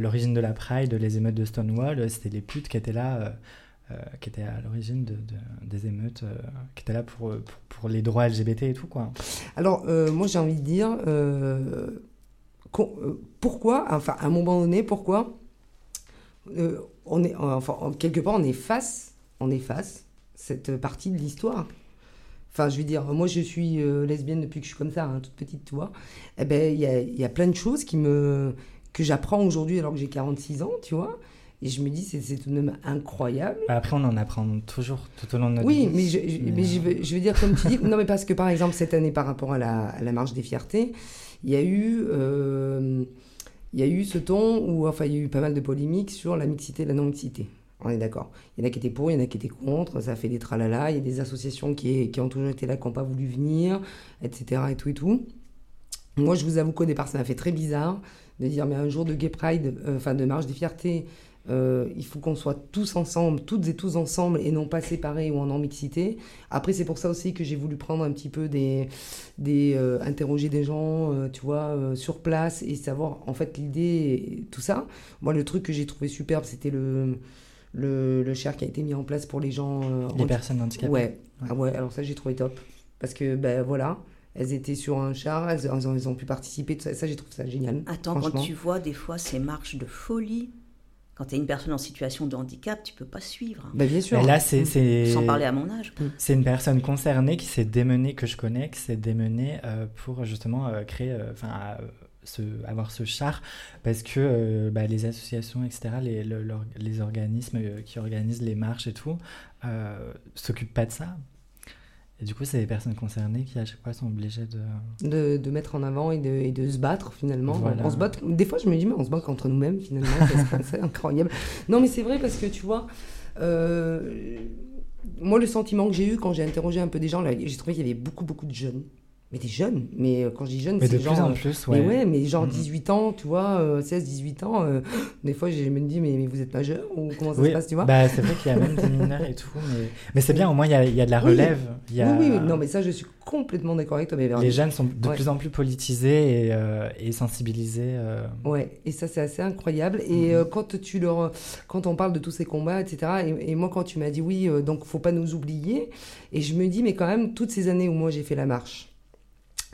l'origine de la Pride, les émeutes de Stonewall, c'était les putes qui étaient là. qui étaient à l'origine de, de- des émeutes, qui étaient là pour, pour, pour les droits LGBT et tout, quoi. Alors, moi, j'ai envie de dire, pourquoi, enfin, à un moment donné, pourquoi on est, enfin, en- quelque part, on efface, on efface cette partie de l'histoire. Enfin, je veux dire, moi, je suis euh, lesbienne depuis que je suis comme ça, hein, toute petite, tu vois. Eh ben, il y a, y a plein de choses qui me, que j'apprends aujourd'hui alors que j'ai 46 ans, tu vois. Et je me dis, c'est tout de même incroyable. Bah, Après, on en apprend toujours tout au long de notre Oui, vie. mais, je, je- Mais, je, euh, veux, je veux dire, comme tu dis, [LAUGHS] non, mais parce que par exemple, cette année, par rapport à la, à la marche des fiertés, il y a eu. euh, il y a eu ce ton où, enfin, il y a eu pas mal de polémiques sur la mixité et la non-mixité. On est d'accord. Il y en a qui étaient pour, il y en a qui étaient contre, ça fait des tralala, il y a des associations qui, qui ont toujours été là, qui n'ont pas voulu venir, etc. et tout et tout. Moi, je vous avoue qu'au départ, ça m'a fait très bizarre de dire, mais un jour de Gay Pride, euh, enfin de marche des fiertés, euh, il faut qu'on soit tous ensemble, toutes et tous ensemble, et non pas séparés ou en non-mixité. Après, c'est pour ça aussi que j'ai voulu prendre un petit peu des... des euh, interroger des gens, tu vois, sur place, et savoir, en fait, l'idée, tout ça. Moi, le truc que j'ai trouvé superbe, c'était le... Le, le share qui a été mis en place pour les gens euh, Les handic- personnes handicapées. Ouais. Ah ouais, alors ça j'ai trouvé top. Parce que ben voilà, elles étaient sur un char, elles, elles ont, elles ont pu participer, tout ça, ça j'ai trouvé ça génial. Attends, quand tu vois des fois ces marches de folie, quand tu es une personne en situation de handicap, tu peux pas suivre. hein. Ben bien sûr. Mais là, c'est c'est- Sans parler à mon âge. c'est une personne concernée qui s'est démenée, que je connais, qui s'est démenée euh, pour justement euh, créer, euh, enfin, euh, ce, avoir ce char, parce que euh, bah, les associations, etc., les, le- les organismes euh, qui organisent les marches et tout, euh, s'occupent pas de ça. Et du coup, c'est les personnes concernées qui, à chaque fois, sont obligées de. de, de mettre en avant et de, et de se battre finalement. Voilà. On se bat, des fois je me dis, mais on se bat contre nous-mêmes finalement, c'est- incroyable. Non mais c'est vrai parce que tu vois, euh, moi le sentiment que j'ai eu quand j'ai interrogé un peu des gens, j'ai trouvé qu'il y avait beaucoup beaucoup de jeunes. Mais des jeunes, mais euh, quand je dis jeunes, Mais de c'est plus genre... en euh, plus, Mais ouais. ouais, mais genre Mhm. 18 ans, tu vois, euh, 16, 18 ans, euh, [GASPS] des fois je me dis, mais, mais vous êtes majeur ou comment ça Oui, se passe, tu vois? Bah, c'est vrai qu'il y a même des [LAUGHS] mineurs et tout, mais, mais c'est bien, au moins il y a, il y a de la Oui. relève. Il y a... Oui, oui, non, mais ça je suis complètement d'accord avec toi, mais Les jeunes sont de Ouais. plus en plus politisés et, euh, et sensibilisés. euh, Ouais, et ça c'est assez incroyable. Et Mhm. euh, quand tu leur, quand on parle de tous ces combats, etc. Et, et moi quand tu m'as dit oui, euh, donc faut pas nous oublier. Et je me dis mais quand même toutes ces années où moi j'ai fait la marche.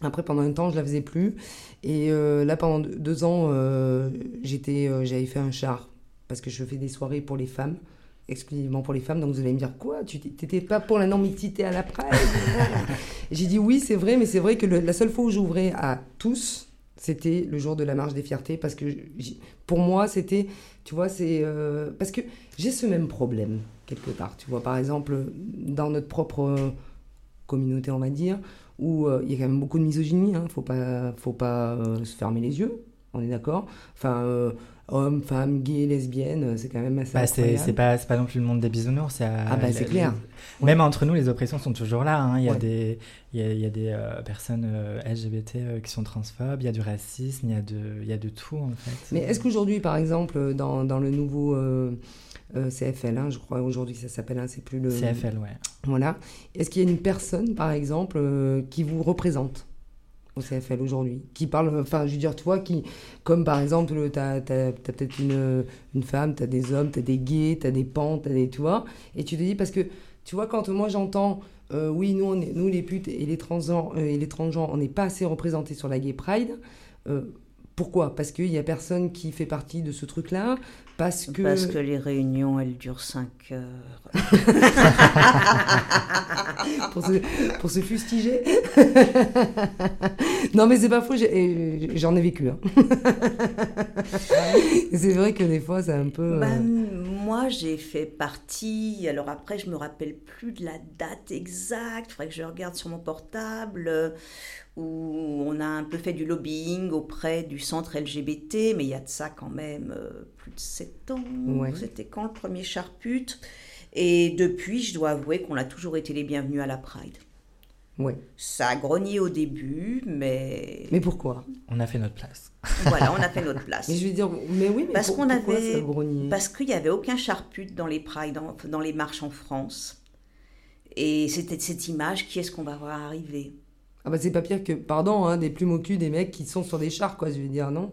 Après pendant un temps je la faisais plus. Et euh, là pendant deux, ans euh, j'étais, euh, j'avais fait un char parce que je fais des soirées pour les femmes exclusivement pour les femmes. Donc vous allez me dire quoi? Tu t'étais pas pour la non-mixité à la presse? [LAUGHS] J'ai dit oui, c'est vrai, mais c'est vrai que le- la seule fois où j'ouvrais à tous, c'était le jour de la marche des fiertés, parce que pour moi, c'était, tu vois, c'est parce que j'ai ce même problème quelque part. Tu vois, par exemple, dans notre propre communauté, on va dire, où euh, il y a quand même beaucoup de misogynie. Hein, faut pas, faut pas euh, se fermer les yeux. On est d'accord. Enfin. euh, Hommes, femmes, gays, lesbiennes, c'est quand même assez bah, c'est pas, c'est pas non plus le monde des bisounours. c'est, Ah bah, c'est clair. les- Même entre nous, les oppressions sont toujours là. hein. Il y a Ouais. des, il y a, il y a des euh, personnes euh, LGBT euh, qui sont transphobes, il y a du racisme, il y a de, il y a de tout en fait. Mais est-ce qu'aujourd'hui, par exemple, dans, dans le nouveau euh, CFL, hein, je crois aujourd'hui ça s'appelle, hein, c'est plus le. CFL, ouais. Voilà. Est-ce qu'il y a une personne, par exemple, euh, qui vous représente au CFL aujourd'hui? Qui parle, enfin, je veux dire, toi, qui, comme par exemple, tu as, peut-être une, une femme, tu as des hommes, tu as des gays, tu as des pentes, tu as des. Tu vois? Et tu te dis, parce que, tu vois, quand moi j'entends, euh, oui, nous, on est, nous, les putes et les transgenres, euh, et les transgenres on n'est pas assez représentés sur la Gay Pride. Euh, pourquoi? Parce qu'il n'y a personne qui fait partie de ce truc-là parce que... Parce que les réunions, elles durent 5 heures. [LAUGHS] pour, se, pour, se, fustiger. [LAUGHS] non, mais c'est pas faux, j'en ai, vécu. Hein. [LAUGHS] c'est vrai que des fois, c'est un peu... Ben, moi, j'ai fait partie... Alors après, je me rappelle plus de la date exacte. Il faudrait que je regarde sur mon portable où on a un peu fait du lobbying auprès du centre LGBT, mais il y a de ça quand même euh, plus de 7 ans. C'était quand le premier charpute? Et depuis, je dois avouer qu'on a toujours été les bienvenus à la Pride. Oui. Ça a grogné au début, mais. Mais pourquoi? On a fait notre place. [LAUGHS] Voilà, on a fait notre place. mais je veux dire, mais oui, mais parce qu'on avait, ça parce qu'il n'y avait aucun charpute dans les prides, dans, dans les marches en France. Et c'était cette image, qui est-ce qu'on va voir arriver? Ah bah c'est pas pire que, pardon, hein, des plumes au cul des mecs qui sont sur des chars, quoi, je veux dire, non?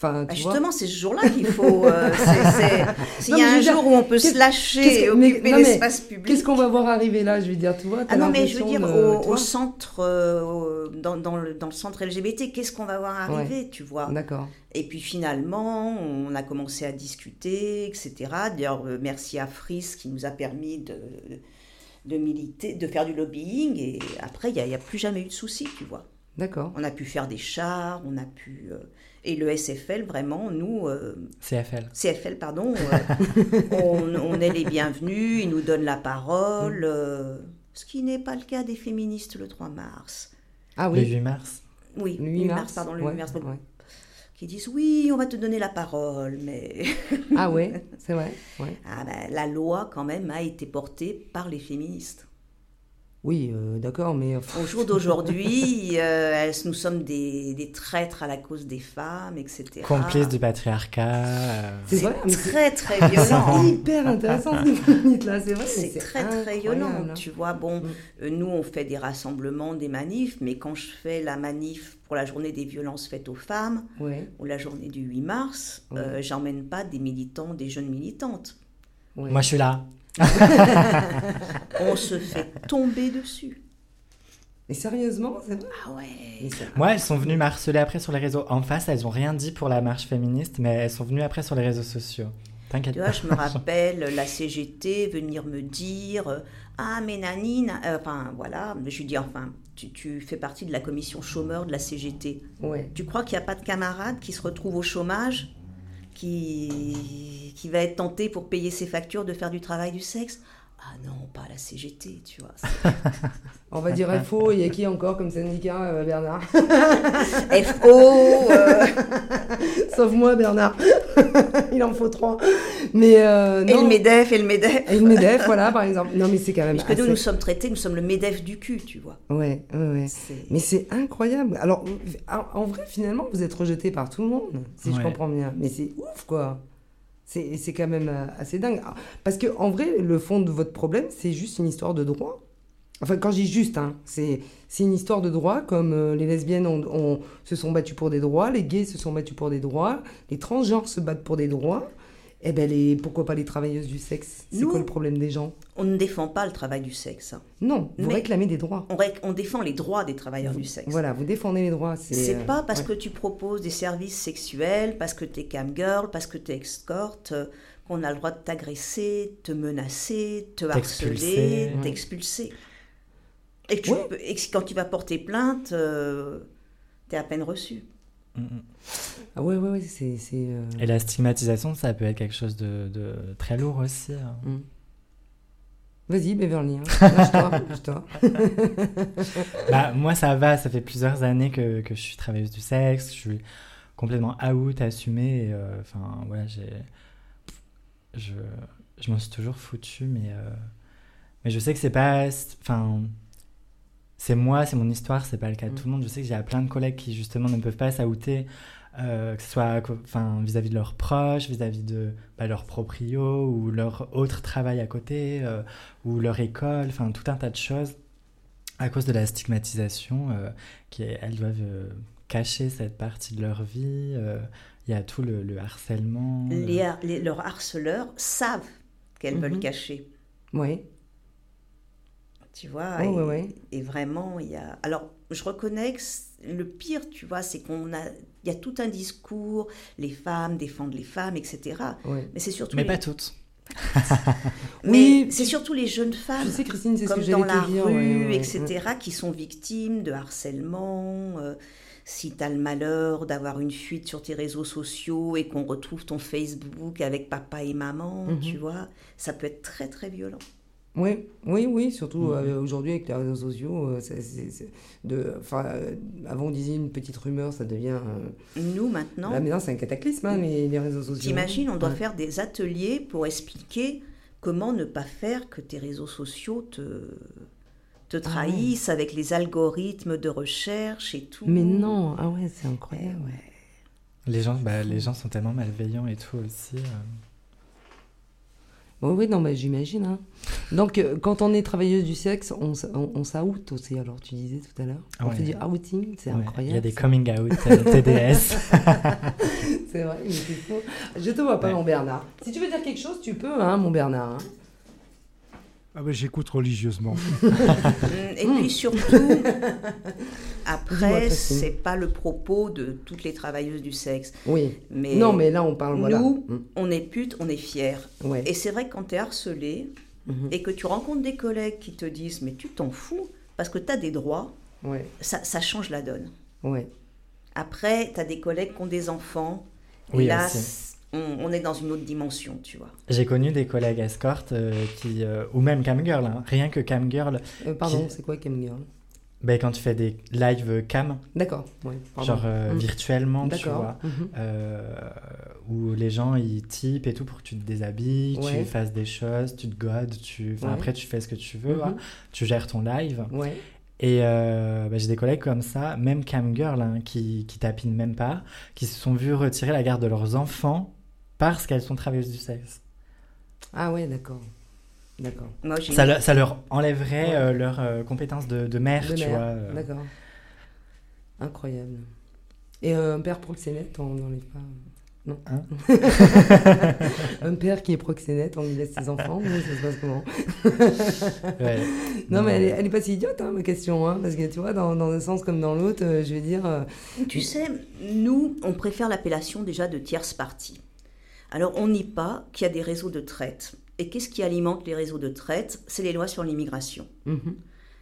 Enfin, bah, justement, c'est ce jour-là qu'il faut. Euh, [LAUGHS] S'il y a un jour où on peut se lâcher et occuper l'espace public. Qu'est-ce qu'on va voir arriver là Je veux dire, tu vois Ah non, mais je veux dire, au, centre, euh, dans, dans, le, dans, le, centre LGBT, qu'est-ce qu'on va voir arriver, tu vois? D'accord. Et puis finalement, on a commencé à discuter, etc. D'ailleurs, euh, merci à Fris qui nous a permis de de militer, de faire du lobbying. Et après, il n'y a, a, plus jamais eu de soucis, tu vois. D'accord. On a pu faire des chars, on a pu. Euh, et le SFL, vraiment, nous. Euh, CFL. CFL, pardon. Euh, on, est les bienvenus, ils nous donnent la parole. Mm. ce qui n'est pas le cas des féministes le 3 mars. Ah oui. Le 8 mars. Oui, le 8 mars, pardon, le 8 mars qui disent oui, on va te donner la parole, mais... ah oui, c'est vrai. Ah ben, la loi, quand même, a été portée par les féministes. Oui, euh, d'accord, mais... Au jour d'aujourd'hui, euh, nous sommes des, traîtres à la cause des femmes, etc. Complices du patriarcat. Euh. C'est très, très violent. C'est hyper intéressant, cette là c'est vrai. C'est très, très violent, [LAUGHS] tu vois. Bon, mm. nous, on fait des rassemblements, des manifs, mais quand je fais la manif pour la journée des violences faites aux femmes, ou la journée du 8 mars, j'emmène pas des militants, des jeunes militantes. Moi, je suis là. On se fait tomber dessus. Mais sérieusement, c'est vrai? Ah ouais. Moi, elles sont venues m'harceler après sur les réseaux. En face, elles ont rien dit pour la marche féministe, mais elles sont venues après sur les réseaux sociaux. T'inquiète pas. je me [LAUGHS] rappelle la CGT venir me dire euh, Ah, mais Nanine, euh, enfin voilà, je lui dis Enfin, tu, tu, fais partie de la commission chômeur de la CGT. Ouais. Tu crois qu'il n'y a pas de camarades qui se retrouvent au chômage? Qui, va être tenté pour payer ses factures de faire du travail du sexe. Ah non, pas la CGT, tu vois. [LAUGHS] On va dire FO, il y a qui encore comme syndicat, euh, Bernard [LAUGHS] FO euh. [LAUGHS] Sauf moi, Bernard. il en faut trois. Mais, euh, et le MEDEF, et le MEDEF. Et le MEDEF, voilà, par exemple. Non, mais c'est quand même. Parce que nous, nous sommes traités, nous sommes le MEDEF du cul, tu vois. Ouais, ouais, ouais. Mais c'est incroyable. Alors, en vrai, finalement, vous êtes rejeté par tout le monde, si je comprends bien. Mais c'est ouf, quoi. C'est quand même euh, assez dingue. Ah, parce que en vrai, le fond de votre problème, c'est juste une histoire de droit. Enfin, quand je dis juste, hein, c'est une histoire de droit, comme euh, les lesbiennes ont, se sont battues pour des droits, les gays se sont battus pour des droits, les transgenres se battent pour des droits. Eh ben, les, pourquoi pas les travailleuses du sexe? C'est quoi le problème des gens? On ne défend pas le travail du sexe. Non, vous réclamez des droits. On, on, défend les droits des travailleurs du sexe. Voilà, vous défendez les droits. C'est euh, pas parce que tu proposes des services sexuels, parce que tu es cam girl, parce que tu es escorte, euh, qu'on a le droit de t'agresser, te menacer, te harceler, t'expulser. Et, et, quand tu vas porter plainte, euh, tu es à peine reçu. Ah ouais, ouais, ouais, c'est... Euh, Et la stigmatisation, ça peut être quelque chose de, de très lourd aussi. Hein. Mm. Vas-y, Beverly, hein. toi [LAUGHS] [LAUGHS] bah, moi, ça va, ça fait plusieurs années que, que, je suis travailleuse du sexe, je suis complètement out, assumée. Euh, enfin, voilà, j'ai... Je, je m'en suis toujours foutu, mais, euh, mais je sais que c'est pas... Enfin c'est moi, c'est mon histoire, c'est pas le cas de mm. tout le monde. Je sais que j'ai plein de collègues qui justement ne peuvent pas s'outer, euh, que ce soit enfin, vis-à-vis de leurs proches, vis-à-vis de bah, leur proprio ou leur autre travail à côté, euh, ou leur école, enfin tout un tas de choses. à cause de la stigmatisation, euh, qui est- elles doivent euh, cacher cette partie de leur vie. euh, Il y a tout le, le harcèlement. Les har- les- leurs harceleurs savent qu'elles Mhm. veulent cacher. Oui. Tu vois, et, ouais, ouais. et vraiment, il y a. Alors, je reconnais que le pire, tu vois, c'est qu'on a. Il y a tout un discours, les femmes défendent les femmes, etc. Mais c'est surtout. Mais les- pas toutes. [LAUGHS] Mais Oui, c'est surtout les jeunes femmes. Je sais, Christine, c'est ce comme que dans la dire. rue, ouais, ouais, etc., ouais. qui sont victimes de harcèlement. euh, si tu as le malheur d'avoir une fuite sur tes réseaux sociaux et qu'on retrouve ton Facebook avec papa et maman, Mhm. tu vois, ça peut être très très violent. Oui, oui, oui, surtout euh, aujourd'hui avec les réseaux sociaux. euh, c'est- c'est- c'est de, enfin, euh, avant, on disait une petite rumeur, ça devient. euh, Nous maintenant, Là, maintenant, c'est un cataclysme, hein, les, les réseaux sociaux. t'imagines, on doit Ouais. faire des ateliers pour expliquer comment ne pas faire que tes réseaux sociaux te, te Ah trahissent avec les algorithmes de recherche et tout. Mais non, ah ouais, c'est Eh incroyable. ouais. Les gens, bah, les gens sont tellement malveillants et tout aussi. euh. Oui, oui, non, mais j'imagine. hein. Donc, euh, quand on est travailleuse du sexe, on, on, on s'out aussi. Alors, tu disais tout à l'heure. On Ouais. fait du outing, c'est Ouais, incroyable. Il y a des coming out euh, [LAUGHS] TDS. C'est vrai, mais c'est faux. Je te vois pas, Ouais. mon Bernard. Si tu veux dire quelque chose, tu peux, hein, mon Bernard. hein. Ah ben, j'écoute religieusement. [LAUGHS] Et puis surtout, [LAUGHS] après, c'est pas le propos de toutes les travailleuses du sexe. Oui. Mais non, mais là, on parle. nous, Mm. on est pute, on est fier. Ouais. Et c'est vrai que quand tu es harcelé Mhm. et que tu rencontres des collègues qui te disent Mais tu t'en fous parce que tu as des droits, Ouais. ça, ça change la donne. Ouais. Après, tu as des collègues qui ont des enfants. Oui, et là, aussi. c- on, on est dans une autre dimension, tu vois. J'ai connu des collègues escortes euh, qui, euh, ou même camgirl, hein. rien que camgirl, Euh, pardon, Qui- c'est quoi Camgirl ben, quand tu fais des live cam, D'accord. Ouais, genre euh, Mm. virtuellement, tu D'accord. vois, euh, où les gens ils typent et tout pour que tu te déshabilles, Ouais. tu fasses des choses, tu te godes, tu... enfin, Ouais. après tu fais ce que tu veux, Mhm. hein. tu gères ton live. Ouais. Et euh, bah, j'ai des collègues comme ça, même camgirl, hein, qui, qui tapinent même pas, qui se sont vus retirer la garde de leurs enfants parce qu'elles sont travailleuses du sexe. Ah ouais, d'accord. D'accord. Ça, leur- ça leur enlèverait Ouais. euh, leur euh, compétence de, de mère, De tu mère, vois. euh. D'accord. Incroyable. Et euh, un père proxénète, on n'enlève pas. Non. Hein [LAUGHS] un père qui est proxénète, on lui laisse ses enfants, mais ça se passe comment? [LAUGHS] Ouais. Non, mais elle est, elle est pas si idiote, hein, ma question, hein, parce que tu vois, dans, dans un sens comme dans l'autre, euh, je vais dire. euh, Tu sais, nous, on préfère l'appellation déjà de tierce partie. Alors, on nie pas qu'il y a des réseaux de traite. Et qu'est-ce qui alimente les réseaux de traite? C'est les lois sur l'immigration. mhm.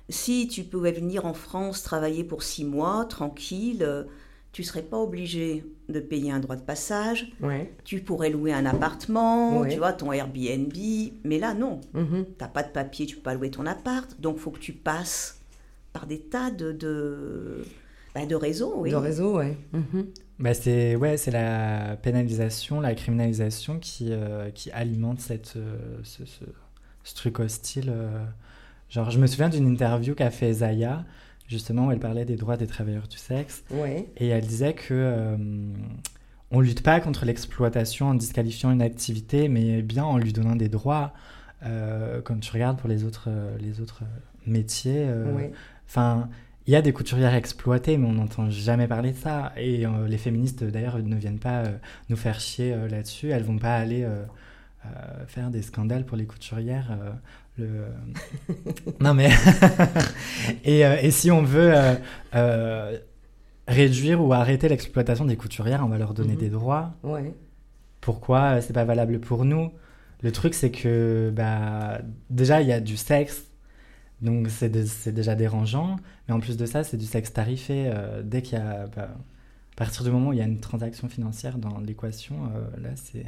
Si tu pouvais venir en France travailler pour six mois, tranquille, euh, tu serais pas obligé de payer un droit de passage, Ouais. tu pourrais louer un appartement, Ouais. tu vois, ton Airbnb, mais là, non. mhm. T'as pas de papier, tu peux pas louer ton appart, donc faut que tu passes par des tas de, de, bah, de réseaux, oui. De. Mhm. Bah, c'est ouais, c'est la pénalisation, la criminalisation qui, euh, qui alimente cette, euh, ce, ce- ce truc hostile. euh. Genre, je me souviens d'une interview qu'a fait Zaya, justement, où elle parlait des droits des travailleurs du sexe. Ouais. Et elle disait que on lutte pas contre l'exploitation en disqualifiant une activité, mais bien en lui donnant des droits. Comme tu regardes pour les autres, les autres métiers. ouais. Il y a des couturières exploitées, mais on n'entend jamais parler de ça. Et euh, les féministes, d'ailleurs, ne viennent pas euh, nous faire chier euh, là-dessus. Elles vont pas aller faire des scandales pour les couturières. le... [LAUGHS] non, mais. [LAUGHS] et, et si on veut réduire ou arrêter l'exploitation des couturières, on va leur donner Mhm. des droits. Ouais. Pourquoi c'est pas valable pour nous? Le truc, c'est que bah, déjà, il y a du sexe, donc c'est de- c'est déjà dérangeant, mais en plus de ça, c'est du sexe tarifé. euh, dès qu'il y a. bah, à partir du moment où il y a une transaction financière dans l'équation, euh, là, c'est.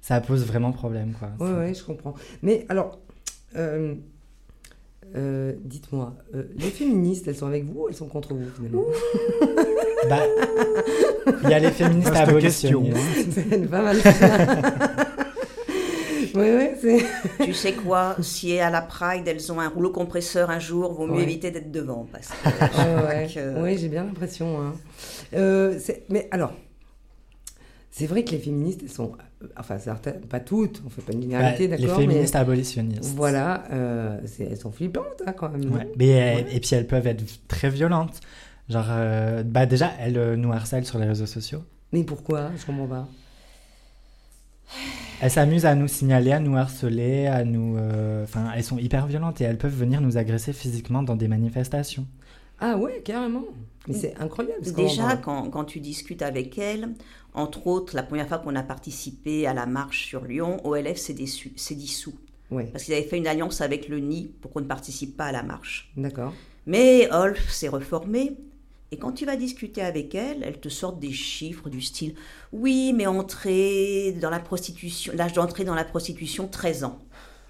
Ça pose vraiment problème, quoi. C'est- ouais, je comprends. Mais alors, euh, euh, dites-moi, euh, les féministes, elles sont avec vous ou elles sont contre vous finalement? [LAUGHS] Bah, il y a les féministes abolitionnistes. [LAUGHS] C'est pas mal. [LAUGHS] Oui, oui. [LAUGHS] Tu sais quoi Si à la Pride, elles ont un rouleau compresseur un jour, vaut mieux Ouais. éviter d'être devant. Parce que [LAUGHS] Ouais, Ouais, j'ai bien l'impression. hein. Euh, mais alors, C'est vrai que les féministes, elles sont, euh, enfin certaines, pas toutes, on fait pas une généralité, Bah, les d'accord, féministes mais abolitionnistes. voilà, euh, elles sont flippantes hein, quand même. Ouais. Mais, Et puis elles peuvent être très violentes. Genre, euh, bah déjà, elles nous harcèlent sur les réseaux sociaux. Mais pourquoi? Je comprends pas. Elles s'amusent à nous signaler, à nous harceler, à nous. euh, Enfin, elles sont hyper violentes et elles peuvent venir nous agresser physiquement dans des manifestations. Ah ouais, carrément. Mais c'est incroyable. ce Déjà, quand, quand tu discutes avec elle, entre autres, la première fois qu'on a participé à la marche sur Lyon, OLF s'est dissous. Ouais, Parce qu'ils avaient fait une alliance avec le NI pour qu'on ne participe pas à la marche. d'accord. Mais Olf s'est reformé. Et quand tu vas discuter avec elle, elle te sort des chiffres du style Oui, mais entrer dans la prostitution, l'âge d'entrée dans la prostitution, 13 ans.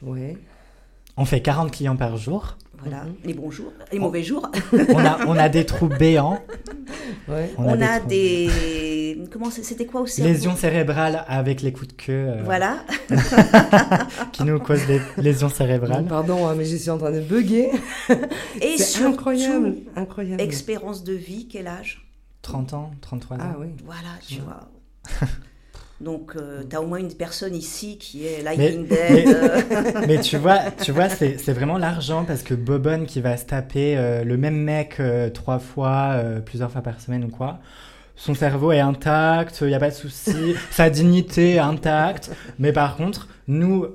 Ouais. On fait 40 clients par jour. Voilà, Mhm. les bons jours, les mauvais jours. [LAUGHS] On a, on a des trous béants. Ouais. On, a, des. Comment c'était quoi au cerveau Lésions cérébrales avec les coups de queue euh, Voilà. [LAUGHS] qui nous causent des lésions cérébrales. Pardon, hein, mais je suis en train de bugger. Et C'est surtout, incroyable. Incroyable. expérience de vie, quel âge? 30 ans, 33 ans. Ah oui. Voilà, tu vois. [LAUGHS] Donc, tu as au moins une personne ici qui est Mais- Lightning Dead. euh, [LAUGHS] Mais tu vois, tu vois c'est c'est vraiment l'argent parce que Bobonne qui va se taper euh, le même mec euh, trois fois, euh, plusieurs fois par semaine ou quoi, son cerveau est intact, il n'y a pas de souci, [LAUGHS] sa dignité est intacte. Mais par contre, nous,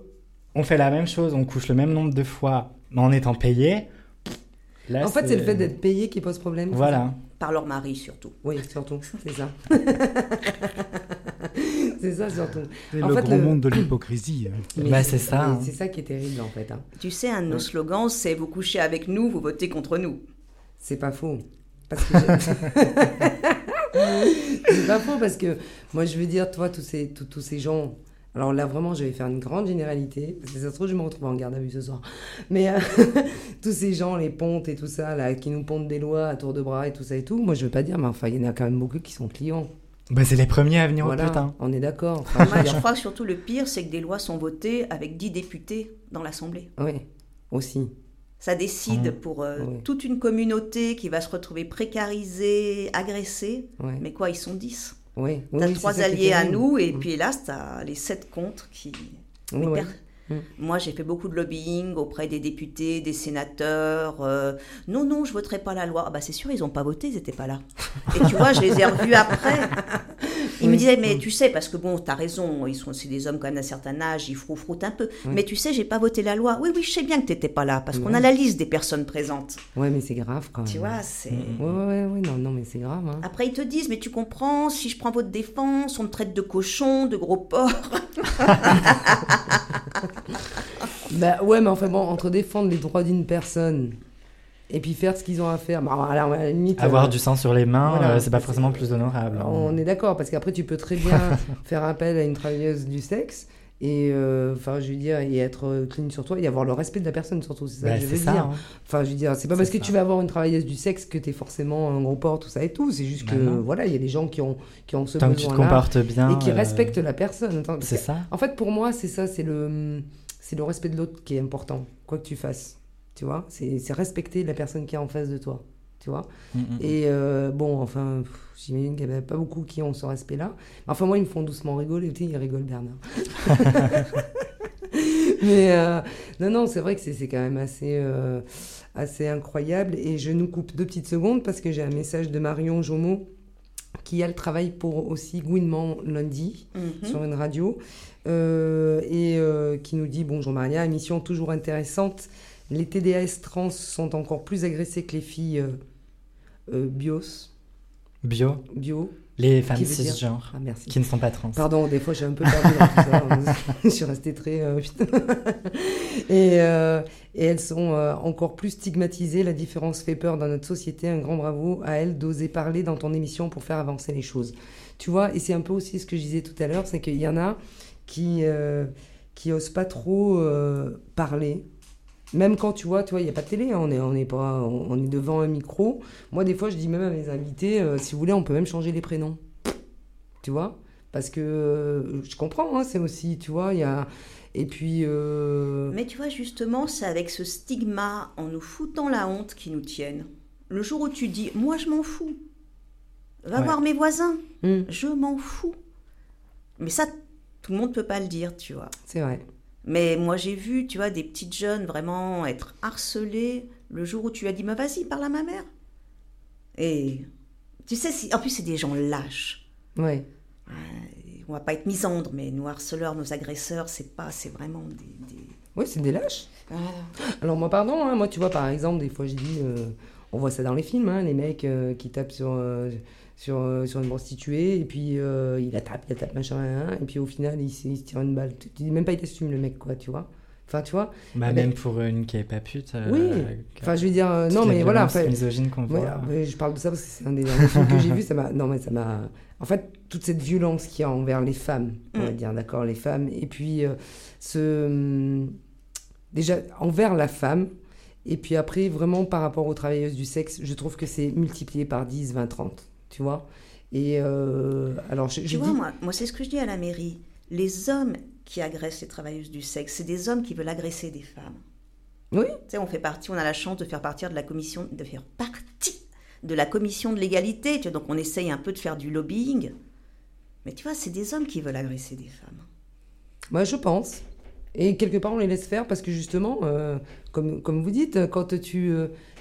on fait la même chose, on couche le même nombre de fois, mais en étant payé. Là, En fait, c'est le fait d'être payé qui pose problème. Voilà. Par leur mari, surtout. Oui, surtout. C'est ça. [LAUGHS] c'est ça, surtout. C'est le fait, grand le- monde de l'hypocrisie. Mais Bah, c'est ça, hein. C'est ça qui est terrible, en fait. hein. Tu sais, un de nos slogans, c'est Vous couchez avec nous, vous votez contre nous. C'est pas faux. Parce que j'ai- [LAUGHS] c'est pas faux parce que moi je veux dire, toi, tous ces, tous, tous ces gens. Alors là, vraiment, je vais faire une grande généralité. Parce que ça se trouve, je me retrouve en garde à vue ce soir. Mais euh, [LAUGHS] tous ces gens, les pontes et tout ça, là, qui nous pondent des lois à tour de bras et tout ça et tout, moi je veux pas dire, mais enfin, il y en a quand même beaucoup qui sont clients. Bah, c'est les premiers à venir voilà, au putain. on est d'accord. Enfin, je dire- crois que surtout le pire, c'est que des lois sont votées avec 10 députés dans l'Assemblée. Oui, aussi. Ça décide Mhm. pour euh, Oui. toute une communauté qui va se retrouver précarisée, agressée. Ouais. Mais quoi, ils sont 10. Oui, oui, T'as oui, trois alliés à nous, et Mm. puis hélas, t'as les sept contre qui. Oui, per- Mm. Moi, j'ai fait beaucoup de lobbying auprès des députés, des sénateurs. euh, non, non, je voterai pas la loi. Ah bah c'est sûr, ils ont pas voté, ils étaient pas là. Et tu vois, je les ai revus [LAUGHS] après. Ils me disaient, mais tu sais, parce que bon, t'as raison, ils sont, c'est des hommes quand même d'un certain âge, ils froufroutent un peu. Mais tu sais, j'ai pas voté la loi. Oui, oui, je sais bien que t'étais pas là, parce qu'on a la liste des personnes présentes. Ouais, mais c'est grave quand même. Tu vois, c'est. Mm. Ouais, ouais, ouais, non, non, mais c'est grave. Hein. Après, ils te disent, mais tu comprends, si je prends votre défense, on me traite de cochon, de gros porc. [LAUGHS] Bah ouais, mais enfin bon, entre défendre les droits d'une personne et puis faire ce qu'ils ont à faire, bah, à la limite. Avoir euh, du sang sur les mains, voilà, euh, c'est pas forcément plus honorable. hein. On est d'accord, parce qu'après, tu peux très bien [LAUGHS] faire appel à une travailleuse du sexe et, euh, enfin, je veux dire, et être euh, clean sur toi et avoir le respect de la personne, surtout, c'est ça Bah, que je veux ça. dire. hein. Enfin, je veux dire, c'est pas parce que tu vas avoir une travailleuse du sexe que t'es forcément un gros porc, tout ça et tout. C'est juste Bah que, non. voilà, il y a des gens qui ont, qui ont ce Tant que tu te comportes bien. et qui euh, respectent la personne. C'est ça. En fait, pour moi, c'est ça, c'est le, c'est le respect de l'autre qui est important, quoi que tu fasses. Tu vois, c'est respecter la personne qui est en face de toi. Tu vois. Mm, mm. Et euh, bon, enfin, j'imagine qu'il n'y en a pas beaucoup qui ont ce respect-là. Enfin, moi, ils me font doucement rigoler. Tu sais, ils rigolent, Bernard. [LAUGHS] Mais euh, non, non, c'est vrai que c'est quand même assez, euh, assez incroyable. Et je nous coupe deux petites secondes parce que j'ai un message de Marion Jomo qui, elle, travaille pour aussi Gouinement lundi Mhm. sur une radio et qui nous dit Bonjour Maria, émission toujours intéressante. Les TDAS trans sont encore plus agressés que les filles euh, euh, bios, Bio, bio. les femmes cisgenres Ah, merci. qui ne sont pas trans. Pardon, des fois j'ai un peu perdu dans tout ça. [LAUGHS] je suis restée très. euh, et, euh, et elles sont euh, encore plus stigmatisées. La différence fait peur dans notre société. Un grand bravo à elles d'oser parler dans ton émission pour faire avancer les choses. Tu vois, et c'est un peu aussi ce que je disais tout à l'heure c'est qu'il y en a qui, qui osent pas trop parler. Même quand tu vois, tu vois, il n'y a pas de télé, hein, on, est, on, est pas, on, on est devant un micro. Moi, des fois, je dis même à mes invités, euh, si vous voulez, on peut même changer les prénoms. Tu vois? Parce que euh, je comprends, hein, c'est aussi, tu vois, il y a. Et puis. euh, Mais tu vois, justement, c'est avec ce stigma, en nous foutant la honte, qui nous tiennent. Le jour où tu dis, moi je m'en fous, va Ouais. voir mes voisins, hum, je m'en fous. Mais ça, tout le monde peut pas le dire, tu vois. C'est vrai. Mais moi, j'ai vu, tu vois, des petites jeunes vraiment être harcelées le jour où tu as dit, vas-y, parle à ma mère. Et tu sais, en plus, c'est des gens lâches. Ouais. Euh, On va pas être misandre, mais nos harceleurs, nos agresseurs, c'est pas, c'est vraiment des. des- Oui, c'est des lâches. Voilà. Alors moi, pardon, hein, moi, tu vois, par exemple, des fois, je dis, euh, on voit ça dans les films, hein, les mecs euh, qui tapent sur, sur, euh, sur une prostituée, et puis euh, il la tape, il la tape, machin, hein, et puis au final, il, se- il se tire une balle. Tu tu dis même pas, il t'assume, le mec, quoi, tu vois. Enfin, tu vois. Bah, Eh ben- même pour une qui est pas pute. euh, Oui. Enfin, je veux dire, euh, non, mais voilà. violence enfin, misogyne qu'on voit. ouais, je parle de ça parce que c'est un des derniers films que j'ai vu. Ça m'a, non mais ça m'a. En fait, toute cette violence qu'il y a envers les femmes, on va Mm. dire, d'accord, les femmes, et puis euh, ce déjà envers la femme, et puis après vraiment par rapport aux travailleuses du sexe, je trouve que c'est multiplié par 10, 20, 30, tu vois. Et euh, alors je, Tu je vois, dis, moi, moi c'est ce que je dis à la mairie. Les hommes qui agressent les travailleuses du sexe, c'est des hommes qui veulent agresser des femmes. Oui. Tu sais, on fait partie, on a la chance de faire partir de la commission, de faire partie de la commission de l'égalité. Tu vois, donc on essaye un peu de faire du lobbying. Mais tu vois, c'est des hommes qui veulent agresser des femmes. Moi, je pense. Et quelque part, on les laisse faire parce que justement, euh, comme, comme vous dites, quand tu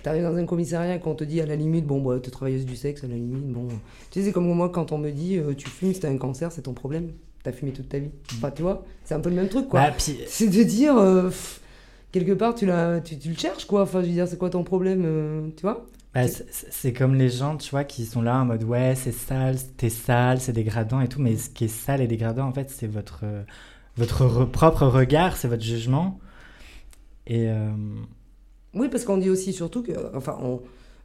arrives dans un commissariat et qu'on te dit à la limite, bon, bah, t'es travailleuse du sexe, à la limite, bon. Tu sais, c'est comme moi quand on me dit, euh, tu fumes, si t'as un cancer, c'est ton problème. T'as fumé toute ta vie. Enfin, tu vois, c'est un peu le même truc, quoi. Bah, puis, C'est de dire, euh, pff, quelque part, tu, tu, tu le cherches, quoi. Enfin, je veux dire, c'est quoi ton problème, euh, tu vois? Bah, c'est comme les gens, tu vois, qui sont là en mode ouais, c'est sale, t'es sale, c'est dégradant et tout. Mais ce qui est sale et dégradant, en fait, c'est votre, euh, votre re- propre regard, c'est votre jugement. Et. euh, Oui, parce qu'on dit aussi surtout que, enfin, on-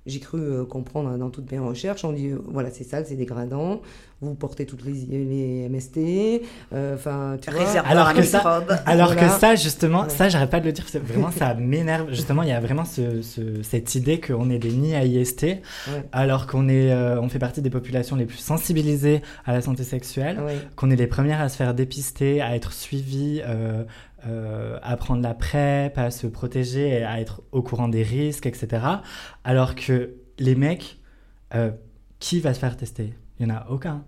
j'ai cru euh, comprendre dans toutes mes recherches, on dit, euh, voilà, c'est sale, c'est dégradant, vous portez toutes les, les MST, euh, enfin, tu vois. Alors à que ça-. Alors Voilà. que ça, justement, Ouais. ça, j'arrête pas de le dire, c'est vraiment, ça m'énerve. Justement, il y a vraiment ce, ce- cette idée qu'on est des nids à IST, Ouais. alors qu'on est, euh, on fait partie des populations les plus sensibilisées à la santé sexuelle, Ouais. qu'on est les premières à se faire dépister, à être suivies, euh, euh, à prendre la PrEP, à se protéger, à être au courant des risques, etc. Alors que les mecs, euh, qui va se faire tester? Il y en a aucun.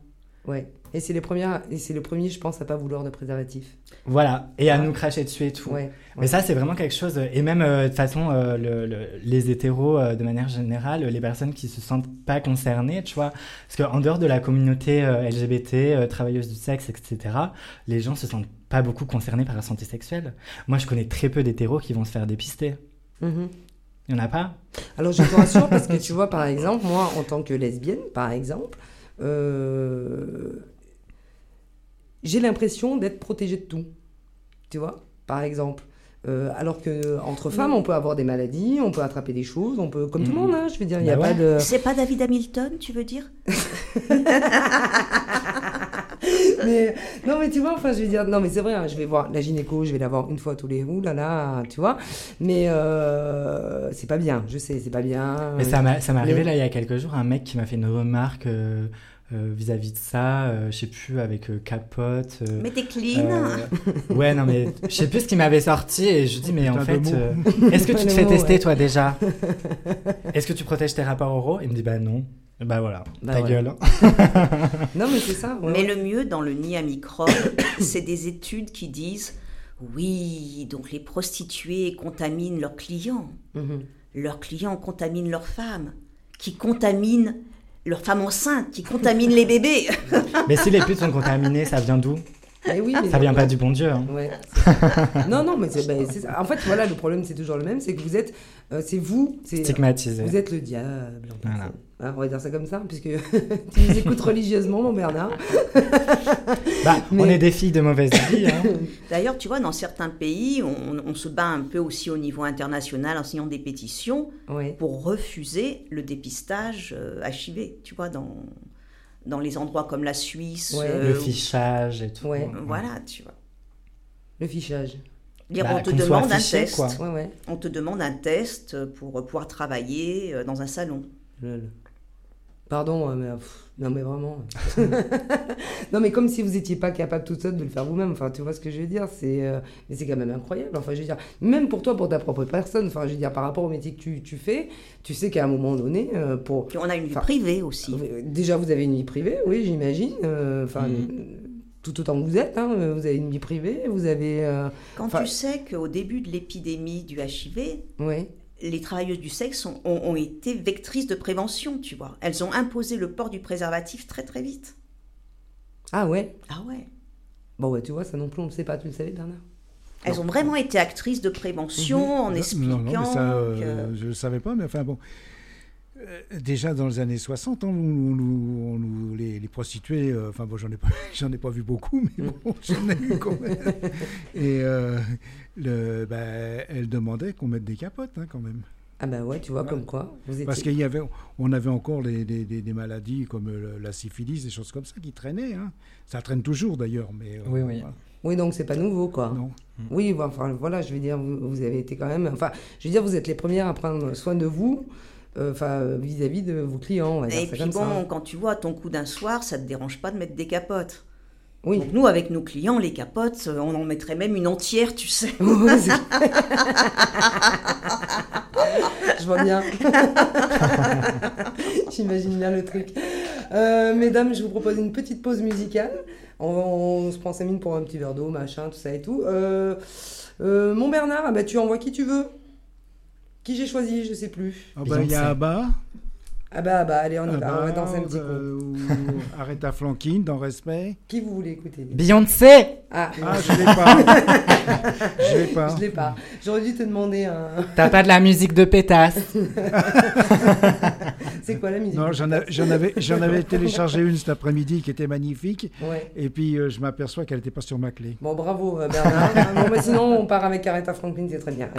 Ouais. Et c'est les premières, et c'est le premier, je pense, à pas vouloir de préservatif. Voilà, et à Ouais. nous cracher dessus et tout. Ouais. Mais ça, c'est vraiment quelque chose. Et même, euh, de façon, euh, le- le- les hétéros, euh, de manière générale, les personnes qui se sentent pas concernées, tu vois. Parce qu'en dehors de la communauté LGBT, euh, travailleuse du sexe, etc., les gens se sentent pas beaucoup concernés par la santé sexuelle. Moi, je connais très peu d'hétéros qui vont se faire dépister. Mhm. Il y en a pas Alors je te rassure parce que tu vois, par exemple, moi, en tant que lesbienne, par exemple, euh, j'ai l'impression d'être protégée de tout. Tu vois, par exemple. Euh, alors que entre femmes, on peut avoir des maladies, on peut attraper des choses, on peut, comme tout le Mhm. monde, hein, je veux dire, il n'y a Bah pas de. C'est pas David Hamilton, tu veux dire? [LAUGHS] [LAUGHS] mais non mais tu vois enfin je veux dire non mais c'est vrai hein, je vais voir la gynéco je vais la voir une fois tous les ouh là là tu vois mais euh, c'est pas bien je sais c'est pas bien Mais ça m'a ça m'est arrivé là il y a quelques jours, un mec qui m'a fait une remarque euh, euh, vis-à-vis de ça, euh, je sais plus, avec euh, capote. euh, Mais t'es clean. Euh, ouais, non, mais je sais plus ce qui m'avait sorti et je dis, mais en fait, euh, est-ce que tu te [LAUGHS] fais mots, tester ouais. toi déjà? [LAUGHS] Est-ce que tu protèges tes rapports oraux? Il me dit, bah non. Bah voilà, Bah ta ouais. gueule. [LAUGHS] non mais c'est ça ouais, Mais le mieux dans le nid à microbes, [COUGHS] c'est des études qui disent oui, donc les prostituées contaminent leurs clients, Mhm. leurs clients contaminent leurs femmes, qui contaminent leurs femmes enceintes, qui contaminent les bébés. [LAUGHS] mais si les putes sont contaminées, ça vient d'où? Eh oui, mais Ça vient pas du bon Dieu. hein. Ouais. [LAUGHS] non, non, mais c'est c'est ça. En fait, voilà, le problème, c'est toujours le même, c'est que vous êtes, euh, c'est vous, c'est Stigmatisé. vous êtes le diable. en Voilà. Hein, on va dire ça comme ça, puisque [LAUGHS] tu nous écoutes religieusement, mon Bernard. [LAUGHS] Bah, on est des filles de mauvaise vie. hein. D'ailleurs, tu vois, dans certains pays, on, on se bat un peu aussi au niveau international en signant des pétitions Ouais. pour refuser le dépistage euh, HIV, tu vois, dans, dans les endroits comme la Suisse. Ouais. euh, Le fichage et tout. Ouais. Voilà, tu vois. Le fichage. Dire, Bah, on te demande un test. quoi. Ouais, ouais. On te demande un test pour pouvoir travailler euh, dans un salon. Lol. Pardon, hein, mais pff, non mais vraiment. [LAUGHS] non mais comme si vous étiez pas capable toute seule de le faire vous-même. Enfin, tu vois ce que je veux dire C'est, euh, mais c'est quand même incroyable. Enfin, je veux dire, même pour toi, pour ta propre personne. Enfin, je veux dire, par rapport au métier que tu, tu fais, tu sais qu'à un moment donné, euh, pour Puis on a une vie privée aussi. Euh, Déjà, vous avez une vie privée, oui, j'imagine. Euh, Enfin, Mhm. euh, tout autant que vous êtes. hein, euh, Vous avez une vie privée, vous avez. euh, Quand tu sais qu'au début de l'épidémie du HIV, Oui. Les travailleuses du sexe ont, ont- ont été vectrices de prévention, tu vois. Elles ont imposé le port du préservatif très très vite. Ah ouais? Ah ouais. Bon, ouais, tu vois, ça non plus, on ne le sait pas. Tu le savais, Bernard? Elles ont vraiment été actrices de prévention en Non, expliquant non, mais ça, euh, que... je ne le savais pas, mais enfin bon. Euh, déjà dans les années 60, hein, on nous- on les, les prostituées, euh, enfin bon, j'en ai, pas- [LAUGHS] j'en ai pas vu beaucoup, mais bon, [LAUGHS] j'en ai eu quand même. Et euh, le, bah, elles demandaient qu'on mette des capotes hein, quand même. Ah bah ouais, tu vois, comme quoi. Vous étiez... Parce qu'il y avait, on avait encore des, des- des maladies comme le- la syphilis, des choses comme ça qui traînaient. hein. Ça traîne toujours d'ailleurs, mais. euh, Oui, oui. voilà. Oui, donc c'est pas nouveau, quoi. Non. Oui, bah, enfin voilà, je veux dire, vous, vous avez été quand même. Enfin, je veux dire, vous êtes les premières à prendre soin de vous, euh, enfin, euh, vis-à-vis de vos clients, on va dire Et puis comme bon, ça. quand tu vois ton coup d'un soir, ça te dérange pas de mettre des capotes. Oui. Donc nous, avec nos clients, les capotes, euh, on en mettrait même une entière, tu sais. [LAUGHS] [LAUGHS] Je vois bien. [LAUGHS] J'imagine bien le truc. Euh, mesdames, je vous propose une petite pause musicale. On, on se prend 5 minutes pour un petit verre d'eau, machin, tout ça et tout. Euh, euh, mon Bernard, ah bah, tu envoies qui tu veux. Qui j'ai choisi, je sais plus. Ah bah, il y a. Abba. Ah bah, bah allez, on y va, Abba, on va danser un petit coup. euh, ou Aretha Franklin, dans Respect. Qui vous voulez écouter Beyoncé Ah, Ah, je l'ai pas. [LAUGHS] je l'ai pas. je l'ai pas. J'aurais dû te demander un... [LAUGHS] T'as pas de la musique de pétasse [LAUGHS] C'est quoi la musique Non, j'en avais, j'en avais téléchargé une cet après-midi qui était magnifique. Ouais. Et puis, euh, je m'aperçois qu'elle n'était pas sur ma clé. Bon, bravo euh, Bernard. Ah, bon, bah, sinon, on part avec Aretha Franklin, c'est très bien.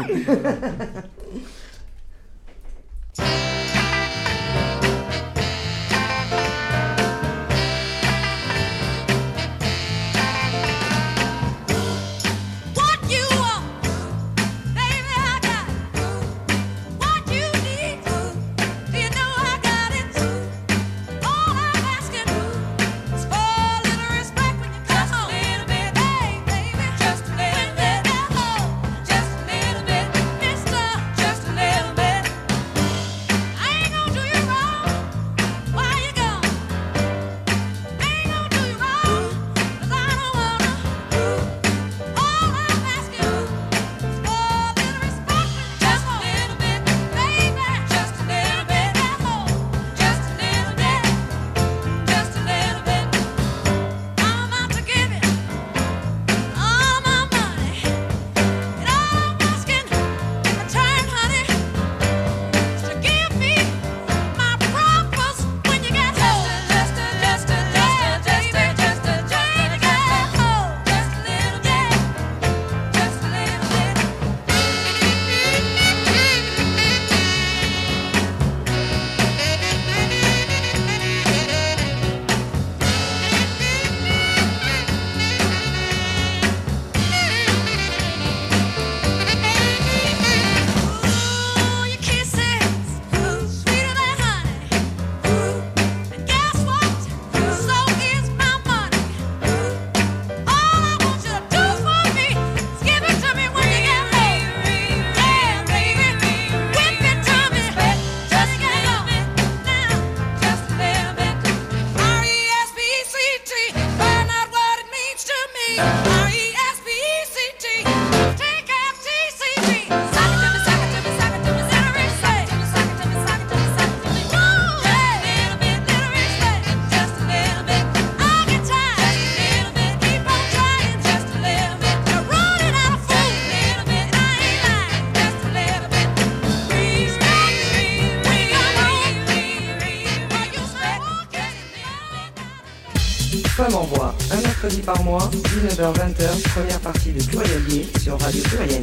Par mois, 19h-20h, première partie de Plurielier sur Radio Pluriel.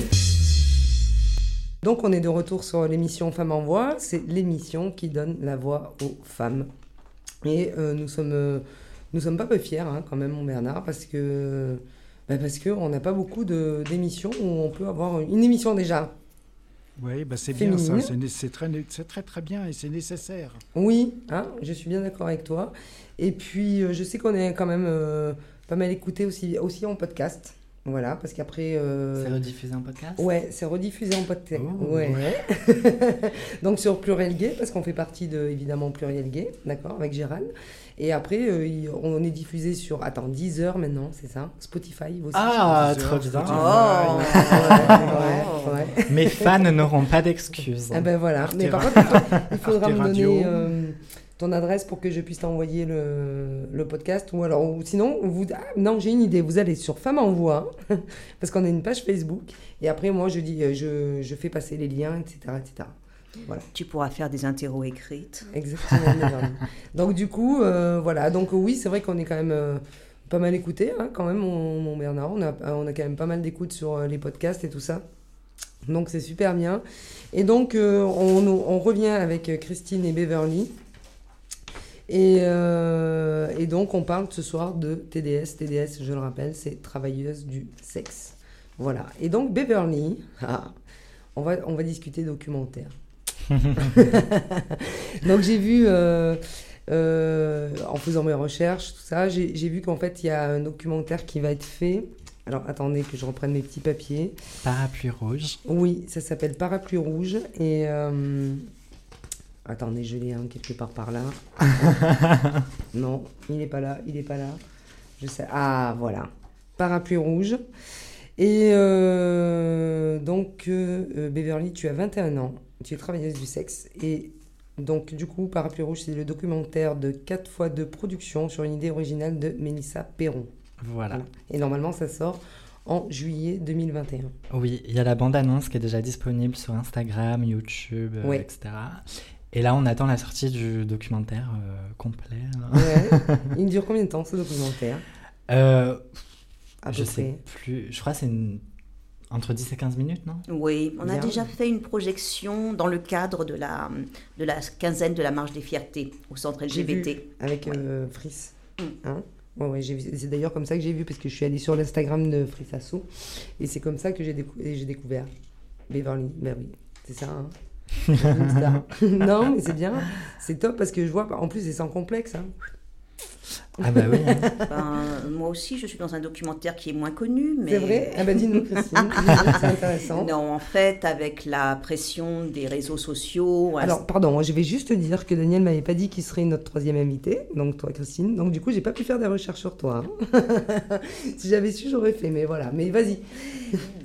Donc on est de retour sur l'émission Femmes en voix, c'est l'émission qui donne la voix aux femmes. Et euh, nous sommes euh, nous sommes pas peu fiers hein, quand même mon Bernard parce que bah, parce que on n'a pas beaucoup de- d'émissions où on peut avoir une émission déjà. Oui, bah c'est bien ça. C'est très, très très bien et c'est nécessaire. Oui, hein, je suis bien d'accord avec toi. Et puis, euh, je sais qu'on est quand même pas mal écouté aussi, aussi en podcast. Voilà, parce qu'après. euh, C'est rediffusé en podcast? Ouais, c'est rediffusé en podcast. Oh. Ouais. [LAUGHS] Donc sur Pluriel Gay, parce qu'on fait partie de, évidemment, Pluriel Gay, d'accord, avec Gérald. Et après, euh, on est diffusé sur, attends, 10 heures maintenant, c'est ça? Spotify aussi. Ah, trop bien. Oh. Ouais, ouais, ouais. Mes fans n'auront pas d'excuses. Ah ben voilà. Arte Mais par contre, il, faudra Arte me Radio. donner euh, ton adresse pour que je puisse t'envoyer le, le podcast. Ou alors, ou sinon, vous, ah, non, j'ai une idée. Vous allez sur Femme en Voix, [LAUGHS] parce qu'on a une page Facebook. Et après, moi, je dis, euh, je, je fais passer les liens, etc., etc. Tu pourras faire des interros écrites. Exactement. [LAUGHS] Donc du coup, euh, voilà. Donc oui, c'est vrai qu'on est quand même euh, pas mal écouté, hein, quand même, mon, mon Bernard. On a, on a quand même pas mal d'écoutes sur les podcasts et tout ça. Donc c'est super bien. Et donc euh, on, on revient avec Christine et Beverly. Et, euh, et donc on parle ce soir de TDS. TDS, je le rappelle, c'est travailleuse du sexe. Voilà. Et donc Beverly, [LAUGHS] ah, on, va, on va discuter documentaire. [LAUGHS] [LAUGHS] Donc j'ai vu, euh, euh, en faisant mes recherches, tout ça, j'ai j'ai vu qu'en fait il y a un documentaire qui va être fait. Alors attendez que je reprenne mes petits papiers. Parapluie rouge. Oui, ça s'appelle Parapluie Rouge. Et. Attendez, je l'ai hein, quelque part par là. [LAUGHS] non, il n'est pas là, il n'est pas là. Je sais. Ah, voilà. Parapluie Rouge. Et euh, donc, euh, euh, Beverly, tu as 21 ans, tu es travailleuse du sexe. Et donc, du coup, Parapluie Rouge, c'est le documentaire de 4 fois de production sur une idée originale de Mélissa Perron. Voilà. Et normalement, ça sort en juillet 2021. Oui, il y a la bande-annonce qui est déjà disponible sur Instagram, YouTube, euh, etc. Et là, on attend la sortie du documentaire euh, complet. Ouais. [LAUGHS] Il dure combien de temps ce documentaire Euh, à je sais près plus. Je crois que c'est une- entre 10 et 15 minutes, non? Oui, on a Bien. déjà fait une projection dans le cadre de la, de la quinzaine de la marche des fiertés au centre vu. LGBT. avec euh, Fris. Mm. Hein? Ouais, ouais. C'est d'ailleurs comme ça que j'ai vu parce que je suis allée sur l'Instagram de Fris Asso et c'est comme ça que j'ai décou- découvert Beverly. Ben oui, c'est ça. hein. [LAUGHS] Non, mais c'est bien, c'est top parce que je vois. En plus, c'est sans complexe. hein. Ah bah oui. hein. [LAUGHS] Ben, moi aussi, je suis dans un documentaire qui est moins connu, mais... C'est vrai? Ah ben dis-nous, Christine. [LAUGHS] c'est intéressant. Non, en fait, avec la pression des réseaux sociaux... Alors, pardon, je vais juste dire que Daniel m'avait pas dit qu'il serait notre troisième invité, donc toi, Christine. Donc, du coup, j'ai pas pu faire des recherches sur toi. hein. si j'avais su, j'aurais fait, mais voilà. Mais vas-y.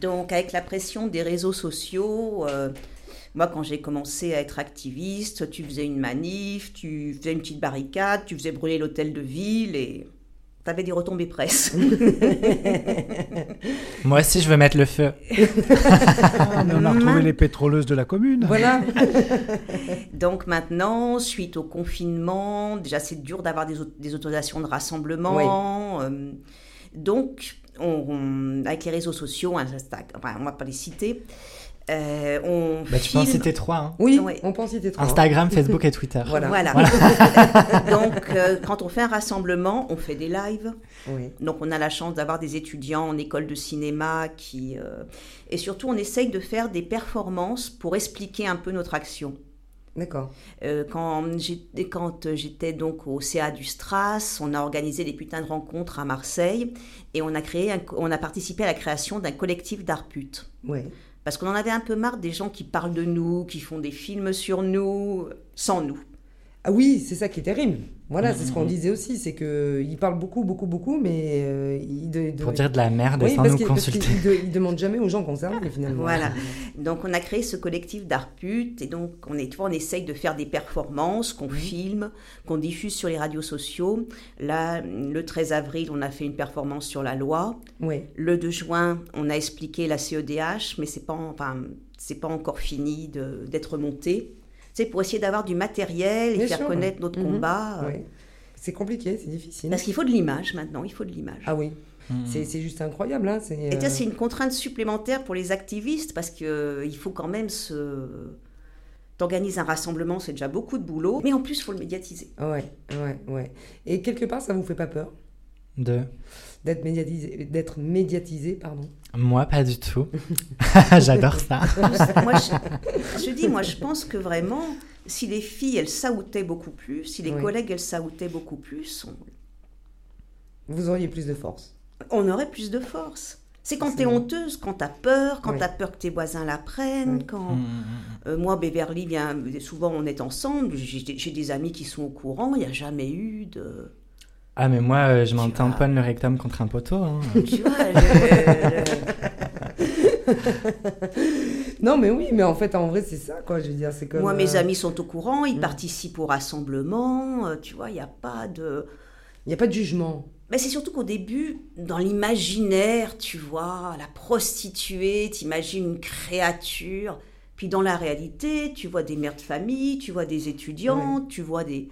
Donc, avec la pression des réseaux sociaux, euh, moi, quand j'ai commencé à être activiste, tu faisais une manif, tu faisais une petite barricade, tu faisais brûler l'hôtel de ville et tu avais des retombées presse. [LAUGHS] Moi aussi, je veux mettre le feu. Ah, mais on a retrouvé les pétroleuses de la commune. Voilà. [LAUGHS] Donc maintenant, suite au confinement, déjà c'est dur d'avoir des, au- des autorisations de rassemblement. euh, donc, on- on- avec les réseaux sociaux, Insta- enfin, on va pas les citer, euh, on Bah, tu filme- citer trois. hein. Oui, Ouais. on pense y était trois. Instagram, Facebook et Twitter. [LAUGHS] Voilà. Voilà. [LAUGHS] Donc, euh, quand on fait un rassemblement, on fait des lives. Oui. Donc, on a la chance d'avoir des étudiants en école de cinéma qui. euh, Et surtout, on essaye de faire des performances pour expliquer un peu notre action. D'accord. Euh, quand j'étais, quand j'étais donc au CA du Stras, on a organisé des putains de rencontres à Marseille et on a, créé un- on a participé à la création d'un collectif d'art pute. Ouais. Parce qu'on en avait un peu marre des gens qui parlent de nous, qui font des films sur nous, sans nous. Ah oui, c'est ça qui est terrible. Voilà, c'est ce Mm, qu'on mm. disait aussi, c'est que il parle beaucoup, beaucoup, beaucoup, mais euh, il de, de- Pour dire de la merde oui, sans parce nous qu'il- parce consulter. qu'il de- il demande jamais aux gens concernés finalement. Voilà. Donc on a créé ce collectif d'art pute et donc on est, on essaye de faire des performances qu'on filme, qu'on diffuse sur les radios sociaux. Là, le 13 avril, on a fait une performance sur la loi. Ouais. Le 2 juin, on a expliqué la CEDH, mais c'est pas, enfin, c'est pas encore fini de- d'être monté. C'est pour essayer d'avoir du matériel et Bien faire sûr. connaître notre Mhm. combat. euh, Ouais. C'est compliqué, c'est difficile. Parce qu'il faut de l'image maintenant, il faut de l'image. Ah oui, Mm. c'est c'est juste incroyable. Hein. C'est, Et tu sais, euh, c'est une contrainte supplémentaire pour les activistes parce que euh, il faut quand même se. T'organises un rassemblement, c'est déjà beaucoup de boulot, mais en plus, il faut le médiatiser. Ouais, ouais, ouais. Et quelque part, ça vous fait pas peur? De d'être médiatisé, d'être médiatisé, pardon. Moi, pas du tout. [LAUGHS] [LAUGHS] J'adore ça. moi, je, je dis, moi, je pense que vraiment, si les filles, elles saoutaient beaucoup plus, si les Oui. collègues, elles saoutaient beaucoup plus, on, Vous auriez plus de force. on aurait plus de force. C'est quand t'es honteuse, quand t'as peur, quand Ouais. t'as peur que tes voisins la prennent, Ouais. quand... Euh, moi, Beverly, bien, souvent on est ensemble, j'ai j'ai des amis qui sont au courant, il n'y a jamais eu de... Ah, mais moi, euh, je m'en tamponne le rectum contre un poteau. hein. [LAUGHS] Tu vois, je- Non, mais oui, mais en fait, en vrai, c'est ça, quoi. Je veux dire, c'est comme. moi, mes euh, amis sont au courant, ils Mm. participent au rassemblement, euh, tu vois, il n'y a pas de... Il n'y a pas de jugement. Mais c'est surtout qu'au début, dans l'imaginaire, tu vois, la prostituée, t'imagines une créature. Puis dans la réalité, tu vois des mères de famille, tu vois des étudiantes, tu vois des...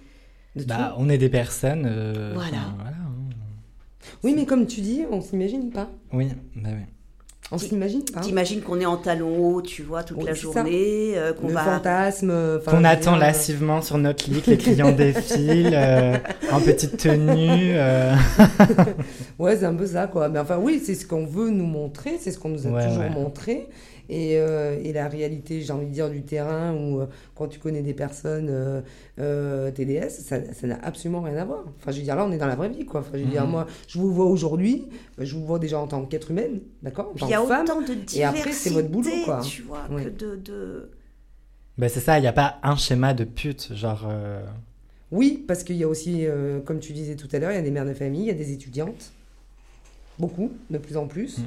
De Bah, tout. on est des personnes. euh, Voilà. enfin, voilà, hein. Oui, mais comme tu dis, on s'imagine pas. Oui, bah oui. On s'imagine pas. T'imagines qu'on est en talons hauts, tu vois, toute la journée, euh, qu'on Le va... fantasme. Qu'on attend euh, lascivement sur notre lit, que les clients [LAUGHS] défilent euh, en petite tenue. euh. [LAUGHS] Ouais, c'est un peu ça, quoi. Mais enfin, oui, c'est ce qu'on veut nous montrer, c'est ce qu'on nous a Ouais, toujours ouais. montré. Et, euh, et la réalité, j'ai envie de dire, du terrain, où euh, quand tu connais des personnes euh, euh, TDS, ça n'a absolument rien à voir. Enfin, je veux dire, là, on est dans la vraie vie, quoi. Enfin, je veux dire, Mhm. moi, je vous vois aujourd'hui, je vous vois déjà en tant qu'être humaine, d'accord il y a femme. autant de diversité, et après, c'est votre boulot, quoi. tu vois, Ouais. que de... de... Bah, c'est ça, il n'y a pas un schéma de pute. Genre. euh, Oui, parce qu'il y a aussi, euh, comme tu disais tout à l'heure, il y a des mères de famille, il y a des étudiantes. Beaucoup, de plus en plus. Mm.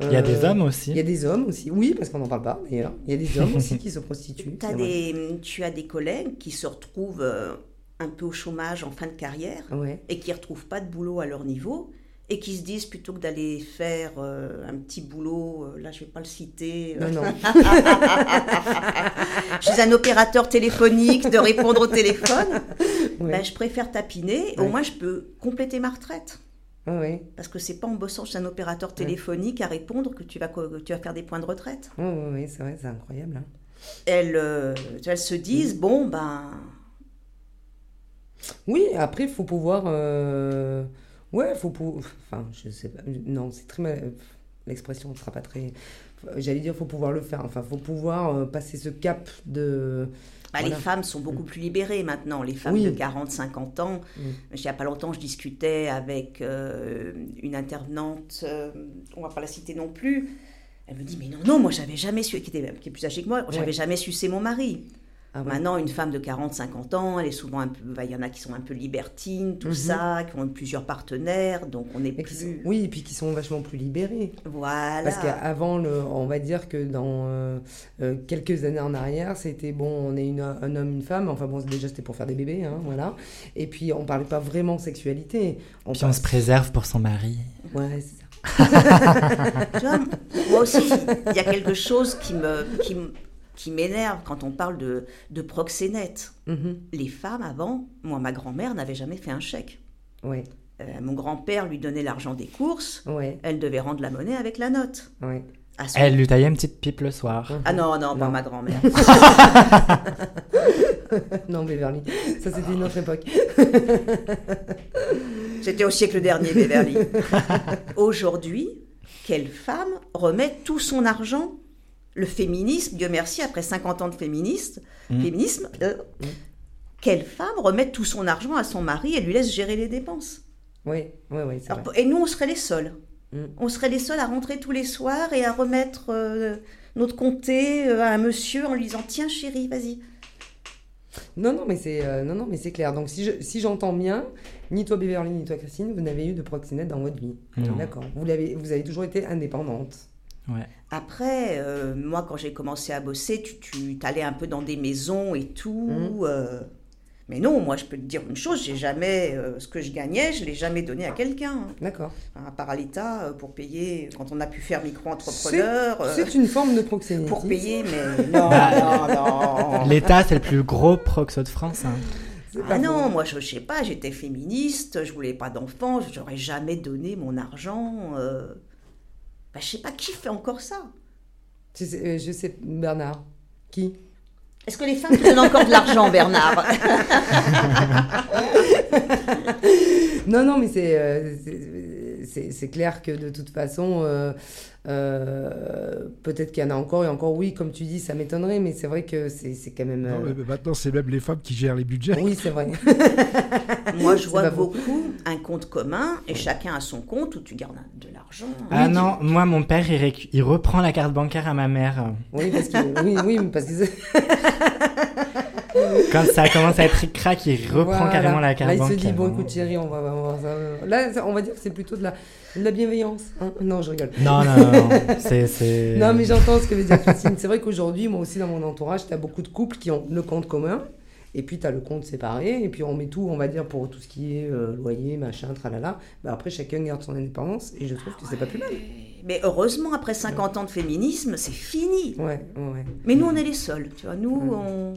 Il y a des Euh, hommes aussi. Il y a des hommes aussi, oui, parce qu'on n'en parle pas d'ailleurs. Il y a des [LAUGHS] hommes aussi qui se prostituent. Vrai. des, tu as des collègues qui se retrouvent euh, un peu au chômage en fin de carrière Ouais. et qui ne retrouvent pas de boulot à leur niveau et qui se disent plutôt que d'aller faire euh, un petit boulot, euh, là je vais pas le citer, euh, Non, non. [LAUGHS] chez un opérateur téléphonique, de répondre au téléphone, Ouais. ben, je préfère tapiner, au Ouais. moins je peux compléter ma retraite. Parce que c'est pas en bossant chez un opérateur téléphonique à répondre que tu vas, co- que tu vas faire des points de retraite. Ouais, ouais, ouais, c'est vrai, c'est incroyable. hein. Elles, euh, elles se disent, bon ben... Oui, après, il faut pouvoir. euh, Ouais, faut pouvoir. Enfin, je sais pas. Non, c'est très mal. L'expression ne sera pas très. J'allais dire, faut pouvoir le faire. Enfin, faut pouvoir euh, passer ce cap de. Bah, Voilà. Les femmes sont beaucoup plus libérées maintenant, les femmes Oui. de 40-50 ans. Mm. Il n'y a pas longtemps, je discutais avec euh, une intervenante, euh, on va pas la citer non plus. Elle me dit, mais non, non, moi j'avais jamais su, qui, était, qui est plus âgée que moi, j'avais Ouais. jamais sucé mon mari. Ah. Maintenant, une femme de 40-50 ans, elle est souvent un peu, bah, il y en a qui sont un peu libertines, tout Mhm. ça, qui ont plusieurs partenaires, donc on Et sont- plus... Oui, et puis qui sont vachement plus libérés. Voilà. Parce qu'avant, le- on va dire que dans euh, euh, quelques années en arrière, c'était bon, on est une- un homme, une femme. Enfin bon, déjà c'était pour faire des bébés, hein, voilà. Et puis on parlait pas vraiment sexualité. On Puis on se préserve pour son mari. Ouais, c'est ça. [LAUGHS] Tu vois, moi aussi, il y a quelque chose qui me... Qui, qui m'énerve quand on parle de, de proxénète. Mhm. Les femmes avant, moi ma grand-mère n'avait jamais fait un chèque. Ouais, Euh, mon grand-père lui donnait l'argent des courses, ouais, elle devait rendre la monnaie avec la note. ouais. À son- Elle lui taillait une petite pipe le soir. Ah non, non, pas Non. ma grand-mère. [LAUGHS] non, Beverly, ça c'était une autre époque. C'était au siècle dernier, Beverly. [LAUGHS] Aujourd'hui, quelle femme remet tout son argent Le féminisme, Dieu merci, après 50 ans de féministe, féminisme, euh, quelle femme remet tout son argent à son mari et lui laisse gérer les dépenses? Oui, oui, oui, Alors, vrai. Et nous, on serait les seuls. Mm. On serait les seuls à rentrer tous les soirs et à remettre euh, notre comté euh, à un monsieur en lui disant Tiens, chérie, vas-y. Non, non, mais c'est euh, non, non, mais c'est clair. Donc si je- si j'entends bien, ni toi Beverly ni toi Christine, vous n'avez eu de proxénète dans votre vie. D'accord. Vous l'avez, vous avez toujours été indépendante. Ouais. Après, euh, moi, quand j'ai commencé à bosser, tu, tu allais un peu dans des maisons et tout. Mhm. euh, mais non, moi, je peux te dire une chose j'ai jamais. euh, ce que je gagnais, je l'ai jamais donné à quelqu'un. D'accord. Enfin, à part à l'État, pour payer, quand on a pu faire micro-entrepreneur. C'est une forme de proxénétisme. pour payer, mais [LAUGHS] non, Bah, non, non. L'État, c'est le plus gros proxo de France. hein. Ah non, moi je, je sais pas, j'étais féministe, je voulais pas d'enfants, j'aurais jamais donné mon argent. euh, Bah, je sais pas qui fait encore ça. Sais, euh, je sais, Bernard. Qui? Est-ce que les femmes te donnent encore de l'argent, Bernard? [LAUGHS] Non, non, mais c'est, euh, c'est- clair que de toute façon, euh, euh, peut-être qu'il y en a encore, et encore oui, comme tu dis, ça m'étonnerait, mais c'est vrai que c'est c'est quand même... Non, euh, mais maintenant, c'est même les femmes qui gèrent les budgets. Oui, c'est vrai. [LAUGHS] Moi, je vois faux. beaucoup un compte commun et chacun a son compte où tu gardes de l'argent. Ah non, moi, mon père, il, récu- il reprend la carte bancaire à ma mère. Oui, parce que, oui, oui, parce que [LAUGHS] Quand ça commence à être crack, il reprend Voilà. carrément la carte Là, il se dit, bon, écoute, Thierry, on va, voir ça. Là, on va dire que c'est plutôt de la, de la bienveillance. hein. non, je rigole. Non, non, non, non. [LAUGHS] C'est. Non, mais j'entends ce que veut dire Christine. C'est vrai qu'aujourd'hui, moi aussi, dans mon entourage, tu as beaucoup de couples qui ont le compte commun. Et puis, tu as le compte séparé. Et puis, on met tout, on va dire, pour tout ce qui est euh, loyer, machin, tralala. Bah, après, chacun garde son indépendance. Et je trouve que c'est pas plus mal. Mais heureusement, après 50 ans de féminisme, c'est fini. Ouais, ouais, ouais. Mais nous, on est les seuls. Tu vois, nous, on,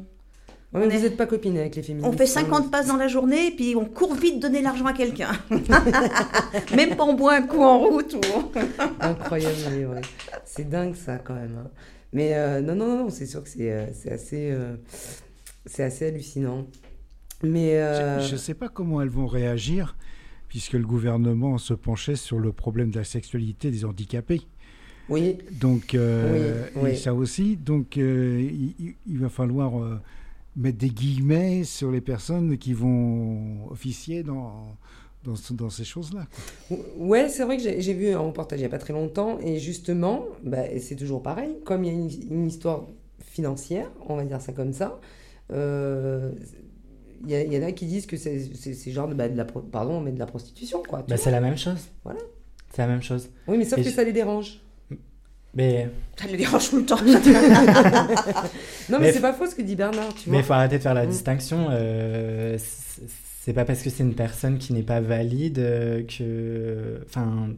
Ouais, mais On vous est- n'êtes pas copines avec les féministes. on fait hein. 50 passes dans la journée et puis on court vite donner l'argent à quelqu'un. [LAUGHS] Même pas on boit un coup en route. Ou... [LAUGHS] Incroyable, ouais. C'est dingue ça quand même. hein. Mais euh, non, non, non, c'est sûr que c'est euh, c'est assez, euh, c'est assez hallucinant. Mais euh, Je ne sais pas comment elles vont réagir, puisque le gouvernement se penchait sur le problème de la sexualité des handicapés. oui, Donc, euh, Oui, oui. et ça aussi, donc euh, il, il- il va falloir euh, mettre des guillemets sur les personnes qui vont officier dans, dans, ce- dans ces choses-là. ouais, c'est vrai que j'ai vu un reportage il n'y a pas très longtemps et justement, bah, c'est toujours pareil. Comme il y a une, une histoire financière, on va dire ça comme ça. euh, il y, en a qui disent que c'est genre de, bah, de la pardon mais de la prostitution quoi. Bah, c'est la même chose. Voilà. C'est la même chose. oui mais sauf et que je- ça les dérange. Mais Ça le dérange tout le temps. [LAUGHS] Non mais, Mais c'est pas faux ce que dit Bernard. Tu mais il faut arrêter de faire la Mm. distinction. euh, c'est- pas parce que c'est une personne qui n'est pas valide euh, que. Enfin.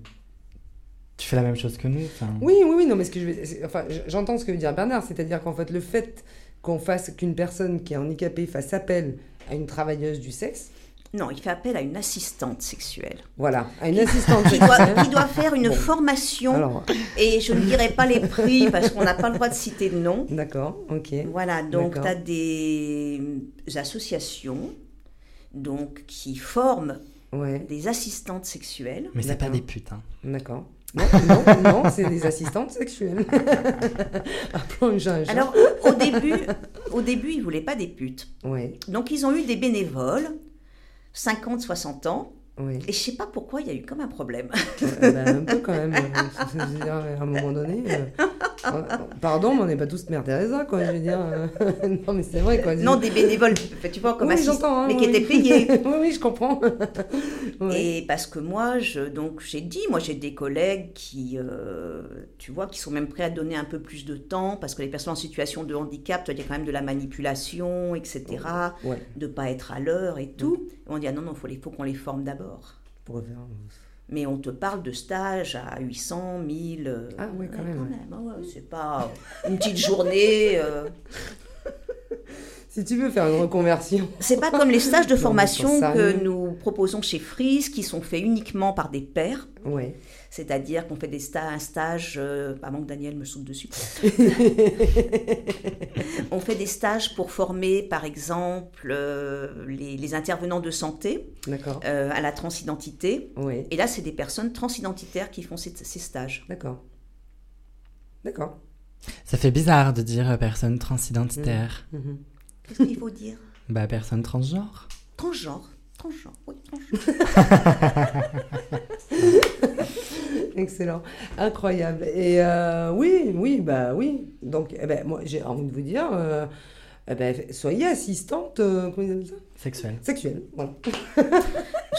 Tu fais la même chose que nous. Oui, oui, oui, non, mais ce que je veux, enfin, j'entends ce que veut dire Bernard, c'est-à-dire qu'en fait, le fait qu'on fasse qu'une personne qui est handicapée fasse appel à une travailleuse du sexe, Non, il fait appel à une assistante sexuelle voilà, à une assistante qui doit, sexuelle. qui doit faire une Bon. formation. Alors, Et je ne dirai pas les prix parce qu'on n'a pas le droit de citer de nom. d'accord, ok. Voilà, donc tu as des associations donc, qui forment Ouais, des assistantes sexuelles. Mais c'est pas des putes. hein. d'accord. Non, non, non, c'est des assistantes sexuelles. [LAUGHS] Chat. Alors, au début, au début, ils voulaient pas des putes. Ouais, Donc, ils ont eu des bénévoles, 50, 60 ans, et je sais pas pourquoi il y a eu comme un problème. Euh, ben, un peu quand même. dire, [LAUGHS] à un moment donné. euh, pardon, mais on n'est pas tous Mère Teresa, quoi. Je veux dire. euh, [LAUGHS] non, mais c'est vrai, quoi. Non, des bénévoles, tu vois, comme Oui, assist- hein, mais qui étaient payés. [LAUGHS] oui, oui, je comprends. Et parce que moi, je, donc j'ai dit, moi j'ai des collègues qui, euh, tu vois, qui sont même prêts à donner un peu plus de temps parce que les personnes en situation de handicap, tu vois, il y a quand même de la manipulation, etc. Ouais, De pas être à l'heure et tout. On dit ah non non, faut les, faut qu'on les forme d'abord. pour. Mais on te parle de stage à 800, 1000. euh, Ah ouais, quand même, ah ouais, c'est pas une petite journée. euh. [LAUGHS] Si tu veux faire une reconversion. C'est pas comme les stages de formation que nous proposons chez Freeze, qui sont faits uniquement par des pairs. Ouais. C'est-à-dire qu'on fait des sta- un stage, euh, moins que Daniel me saute dessus. [LAUGHS] on fait des stages pour former, par exemple, euh, les, les intervenants de santé euh, à la transidentité. Et là, c'est des personnes transidentitaires qui font ces, ces stages. D'accord. D'accord. Ça fait bizarre de dire personne transidentitaire. Mhm. Qu'est-ce qu'il faut dire? Bah, personne transgenre. Transgenre. Transgenre, oui, transgenre. [LAUGHS] Excellent. Incroyable. Et euh, oui, oui, bah oui. Donc, eh ben, moi, j'ai envie de vous dire, euh, eh ben, soyez assistante, euh, comment ils appellent ça? Sexuelle. Sexuelle. Voilà. [LAUGHS]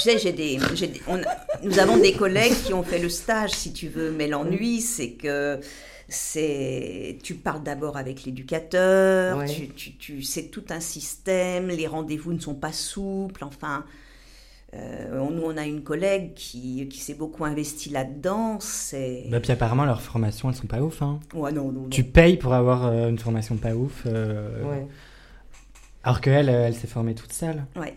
Tu sais, j'ai des, j'ai des- on- nous avons des collègues qui ont fait le stage, si tu veux, mais l'ennui, c'est que c'est, tu parles d'abord avec l'éducateur, Ouais. tu, tu, tu- c'est tout un système, les rendez-vous ne sont pas souples, enfin. Euh, on- nous, on a une collègue qui, qui s'est beaucoup investie là-dedans. Bah, puis apparemment, leurs formations, elles sont pas ouf. Hein. Ouais, non, non, non. Tu payes pour avoir euh, une formation pas ouf. euh, Ouais. Alors qu'elle, elle s'est formée toute seule. Ouais.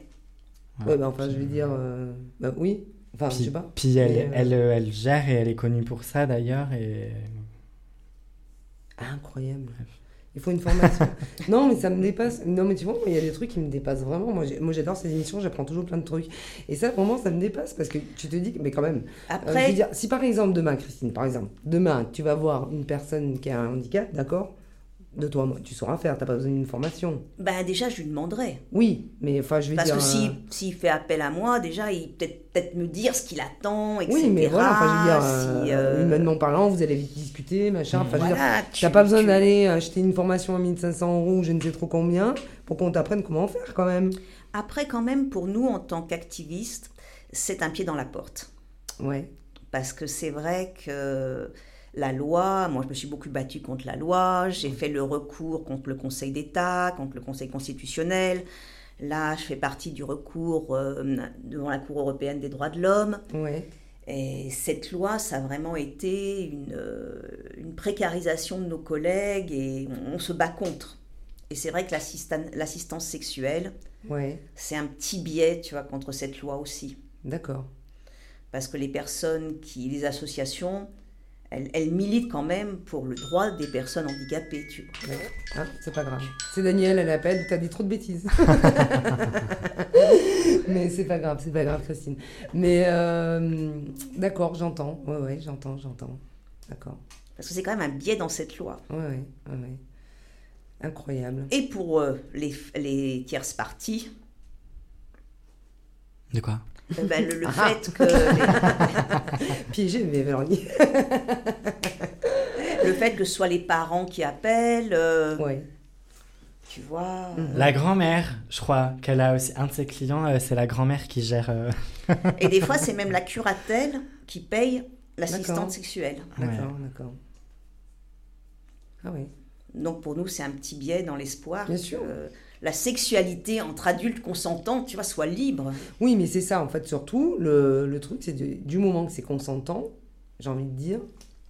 Ouais, bah, enfin, je vais dire, euh, bah, oui. Enfin, je Puis, sais pas. puis elle, euh, elle, elle gère et elle est connue pour ça d'ailleurs. Et... Incroyable. Il faut une formation. [LAUGHS] non, mais ça me dépasse. Non, mais tu vois, moi, il y a des trucs qui me dépassent vraiment. Moi, moi, j'adore ces émissions, j'apprends toujours plein de trucs. Et ça, vraiment, ça me dépasse parce que tu te dis, mais quand même, euh, je Après, veux dire, si par exemple, demain, Christine, par exemple, demain, tu vas voir une personne qui a un handicap, d'accord? De toi, moi, tu sauras faire, t'as pas besoin d'une formation. ben déjà, je lui demanderai. Oui, mais enfin, je Parce dire. que si- euh, s'il fait appel à moi, déjà, il peut peut-être me dire ce qu'il attend, etc. Oui, mais voilà, enfin, je veux dire, Si, euh, euh, humainement parlant, vous allez vite discuter, machin. Enfin, je veux dire, voilà, tu- T'as pas besoin tu- d'aller acheter une formation à 1500 euros ou je ne sais trop combien pour qu'on t'apprenne comment faire quand même. Après, quand même, pour nous, en tant qu'activistes, c'est un pied dans la porte. Ouais. Parce que c'est vrai que la loi, moi je me suis beaucoup battue contre la loi, j'ai fait le recours contre le Conseil d'État, contre le Conseil constitutionnel. Là, je fais partie du recours euh, devant la Cour européenne des droits de l'homme. Et cette loi, ça a vraiment été une, euh, une précarisation de nos collègues et on, on se bat contre. Et c'est vrai que l'assistan- l'assistance sexuelle, Ouais. c'est un petit biais, tu vois, contre cette loi aussi. D'accord. Parce que les personnes qui, les associations, elles militent quand même pour le droit des personnes handicapées, tu vois. Ouais. Ah, c'est pas grave. C'est Daniel, elle appelle, t'as dit trop de bêtises. [LAUGHS] Mais c'est pas grave, c'est pas grave, Christine. Mais euh, d'accord, j'entends. Ouais, ouais, j'entends, j'entends. D'accord. Parce que c'est quand même un biais dans cette loi. Ouais, ouais, ouais, ouais. Incroyable. Et pour euh, les, les tierces parties, De quoi? Eh ben, le, le Ah. fait que [LAUGHS] Piégé, mais Véronique. le fait que ce soit les parents qui appellent, euh, Ouais. tu vois. Mhm. La grand-mère, je crois qu'elle a aussi un de ses clients, euh, c'est la grand-mère qui gère. euh, Et des fois, c'est [LAUGHS] même la curatelle qui paye l'assistante sexuelle. D'accord, d'accord. Ah oui. Donc pour nous, c'est un petit biais dans l'espoir Bien que sûr. La sexualité entre adultes consentants, tu vois, soit libre. Oui, mais c'est ça, en fait, surtout, le, le truc, c'est du moment que c'est consentant, j'ai envie de dire,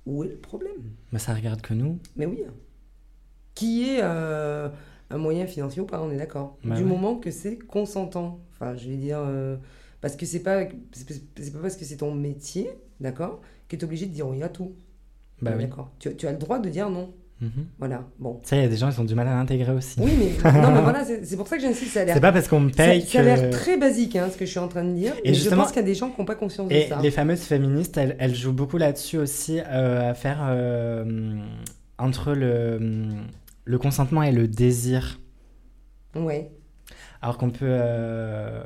où est le problème? Mais ça regarde que nous. Mais oui. Qui est euh, un moyen financier ou pas, on est d'accord. Bah du ouais. moment que c'est consentant. Enfin, je vais dire, euh, parce que c'est pas, c'est c'est pas parce que c'est ton métier, d'accord, que tu es obligé de dire oui à tout. Bah oui. D'accord. Tu, tu as le droit de dire non. Mhm. Voilà, bon. Ça, il y a des gens qui ont du mal à l'intégrer aussi. Oui, mais, [LAUGHS] non, mais voilà, c'est pour ça que j'insiste, ça a l'air C'est pas parce qu'on me Ça, paye ça a l'air que. très basique, hein, ce que je suis en train de dire. Et mais je pense qu'il y a des gens qui n'ont pas conscience de Et ça. les fameuses féministes, elles, elles jouent beaucoup là-dessus aussi, euh, à faire euh, entre le, le consentement et le désir. Ouais, Alors qu'on peut. euh,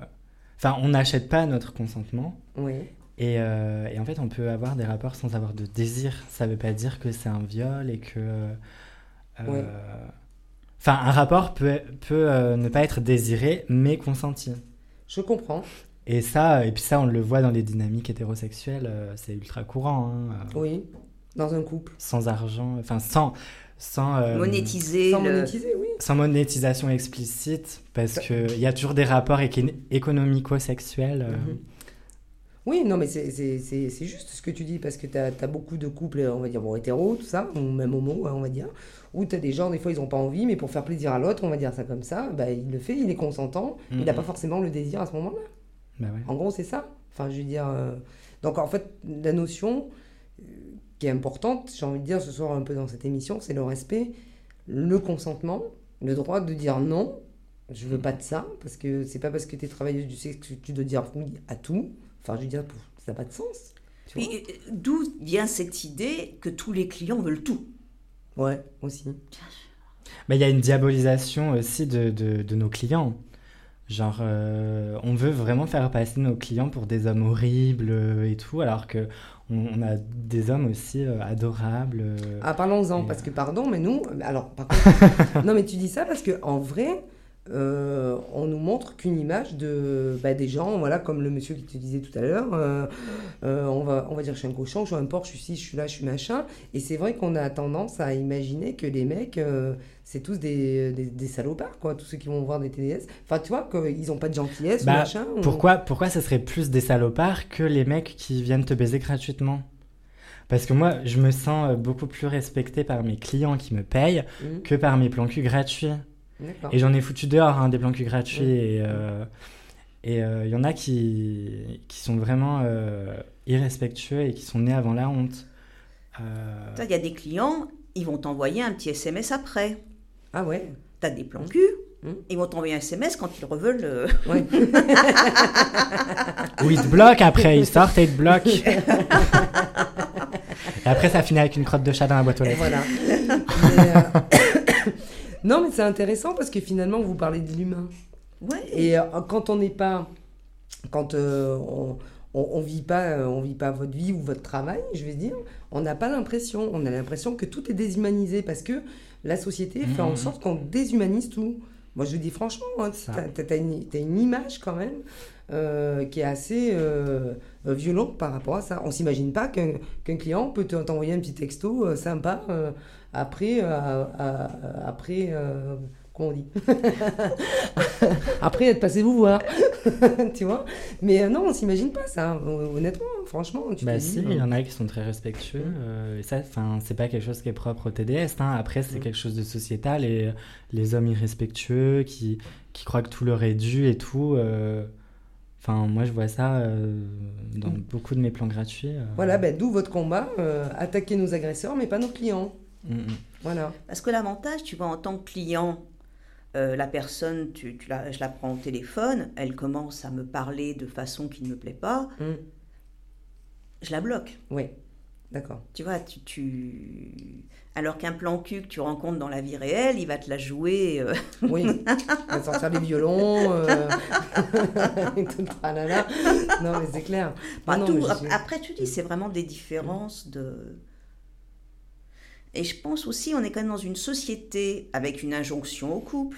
Enfin, on n'achète pas notre consentement. ouais. Et, euh, et en fait, on peut avoir des rapports sans avoir de désir. Ça veut pas dire que c'est un viol et que. euh, Ouais. Enfin, un rapport peut, peut euh, ne pas être désiré, mais consenti. Je comprends. Et ça, et puis ça, on le voit dans les dynamiques hétérosexuelles, euh, c'est ultra courant. hein, euh, Oui, dans un couple. Sans argent, enfin sans. Sans, euh, Monétiser. Sans le- monétiser, oui. sans monétisation explicite, parce qu'il y a toujours des rapports éco- économico-sexuels. euh, Mhm. Oui, non, mais c'est- juste ce que tu dis, parce que tu as, beaucoup de couples, on va dire, bon, hétéros, tout ça, ou même homo, hein, on va dire, où tu as des gens, des fois, ils n'ont pas envie, mais pour faire plaisir à l'autre, on va dire ça comme ça, bah, il le fait, il est consentant, il n'a Mhm. pas forcément le désir à ce moment-là. bah ouais. En gros, c'est ça. Enfin, je veux dire. euh, Donc, en fait, la notion euh, qui est importante, j'ai envie de dire ce soir un peu dans cette émission, c'est le respect, le consentement, le droit de dire non. Je veux pas de ça, parce que c'est pas parce que tu es travailleuse du sexe que tu dois dire oui à tout. Enfin, je veux dire, ça n'a pas de sens. D'où vient cette idée que tous les clients veulent tout? Ouais, aussi. Mais il y a une diabolisation aussi de, de, de nos clients. Genre, euh, on veut vraiment faire passer nos clients pour des hommes horribles euh, et tout, alors que on, on a des hommes aussi euh, adorables. euh. Ah, parlons-en, parce euh, que pardon, mais nous, alors, par [LAUGHS] contre, non, mais tu dis ça parce que en vrai, euh, on nous montre qu'une image de bah, des gens, voilà, comme le monsieur qui te disait tout à l'heure, euh, euh, on, va, on va dire je suis un cochon, je suis un porc, je suis ci, je suis là, je suis machin. Et c'est vrai qu'on a tendance à imaginer que les mecs, c'est tous des, des, des salopards, quoi, tous ceux qui vont voir des TDS. Enfin, tu vois, qu'ils n'ont pas de gentillesse, ou Bah, machin. ou- Pourquoi, pourquoi ça serait plus des salopards que les mecs qui viennent te baiser gratuitement? Parce que moi, je me sens beaucoup plus respectée par mes clients qui me payent Mhm. que par mes plans cul gratuits. Et j'en ai foutu dehors hein, des plans cul gratuits. Ouais. Et euh, et, euh, il y en a qui, qui sont vraiment euh, irrespectueux et qui sont nés avant la honte. Euh, Il y a des clients, ils vont t'envoyer un petit SMS après. Ah ouais T'as des plans cul. Mmh. Ils vont t'envoyer un SMS quand ils reveulent. euh, Ouais. [LAUGHS] Ou ils te bloquent après, ils sortent et ils te bloquent. et après, ça finit avec une crotte de chat dans la boîte aux lettres. voilà. [LAUGHS] Mais, euh, non, mais c'est intéressant parce que finalement, vous parlez de l'humain. Ouais. Et euh, quand on n'est pas, quand euh, on, on, on vit pas, euh, on vit pas votre vie ou votre travail, je vais dire, on n'a pas l'impression, on a l'impression que tout est déshumanisé parce que la société fait en Mhm. sorte qu'on déshumanise tout. Moi, je dis franchement, hein, t'as t'as une, image quand même euh, qui est assez euh, violente par rapport à ça. On s'imagine pas qu'un client peut te- t'envoyer un petit texto euh, sympa euh, après, euh, à- à- après, euh, comment on dit [LAUGHS] Après être passé vous voir, [LAUGHS] tu vois. Mais euh, non, on s'imagine pas ça. Hon- Honnêtement, franchement, tu Bah si, il y euh, en a qui sont très respectueux. euh, et ça, enfin, c'est pas quelque chose qui est propre au TDS. hein. Après, c'est Mm. quelque chose de sociétal et euh, les hommes irrespectueux qui, qui croient que tout leur est dû et tout. euh, Enfin, moi, je vois ça euh, dans Mm. beaucoup de mes plans gratuits. euh. Voilà, ben, d'où votre combat, euh, attaquer nos agresseurs, mais pas nos clients. Voilà. Parce que l'avantage, tu vois, en tant que client, euh, la personne, tu, tu la, je la prends au téléphone, elle commence à me parler de façon qui ne me plaît pas, Mm. je la bloque. Oui, d'accord. Tu vois, tu, tu- alors qu'un plan cul que tu rencontres dans la vie réelle, il va te la jouer. euh, [LAUGHS] Oui, on va sortir les violons, euh, et tout le tralala. Non, mais c'est clair. Non, tout. mais Après, tu dis, c'est vraiment des différences de. Et je pense aussi, on est quand même dans une société avec une injonction au couple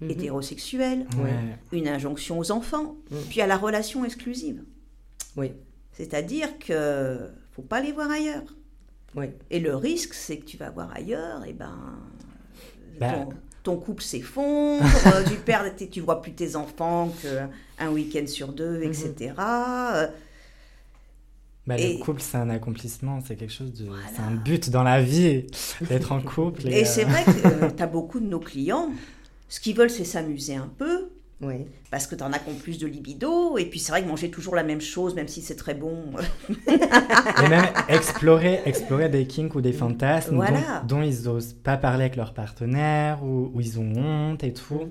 Mhm. hétérosexuel, Ouais. une injonction aux enfants, Mm. puis à la relation exclusive. Oui, C'est-à-dire que faut pas les voir ailleurs. oui. Et le risque, c'est que tu vas voir ailleurs, et ben Bah. ton, ton couple s'effondre, [LAUGHS] tu perds, tu vois plus tes enfants qu'un week-end sur deux, Mhm. etc. Bah, Et- Le couple, c'est un accomplissement, c'est quelque chose de. Voilà. C'est un but dans la vie, [LAUGHS] d'être en couple. Et euh, c'est vrai que [LAUGHS] tu as beaucoup de nos clients, ce qu'ils veulent, c'est s'amuser un peu, Oui. parce que tu en as qui ont plus de libido, et puis c'est vrai que manger toujours la même chose, même si c'est très bon, [LAUGHS] Et même explorer, explorer des kinks ou des fantasmes Voilà. dont, dont ils osent pas parler avec leur partenaire ou, ou ils ont honte et tout.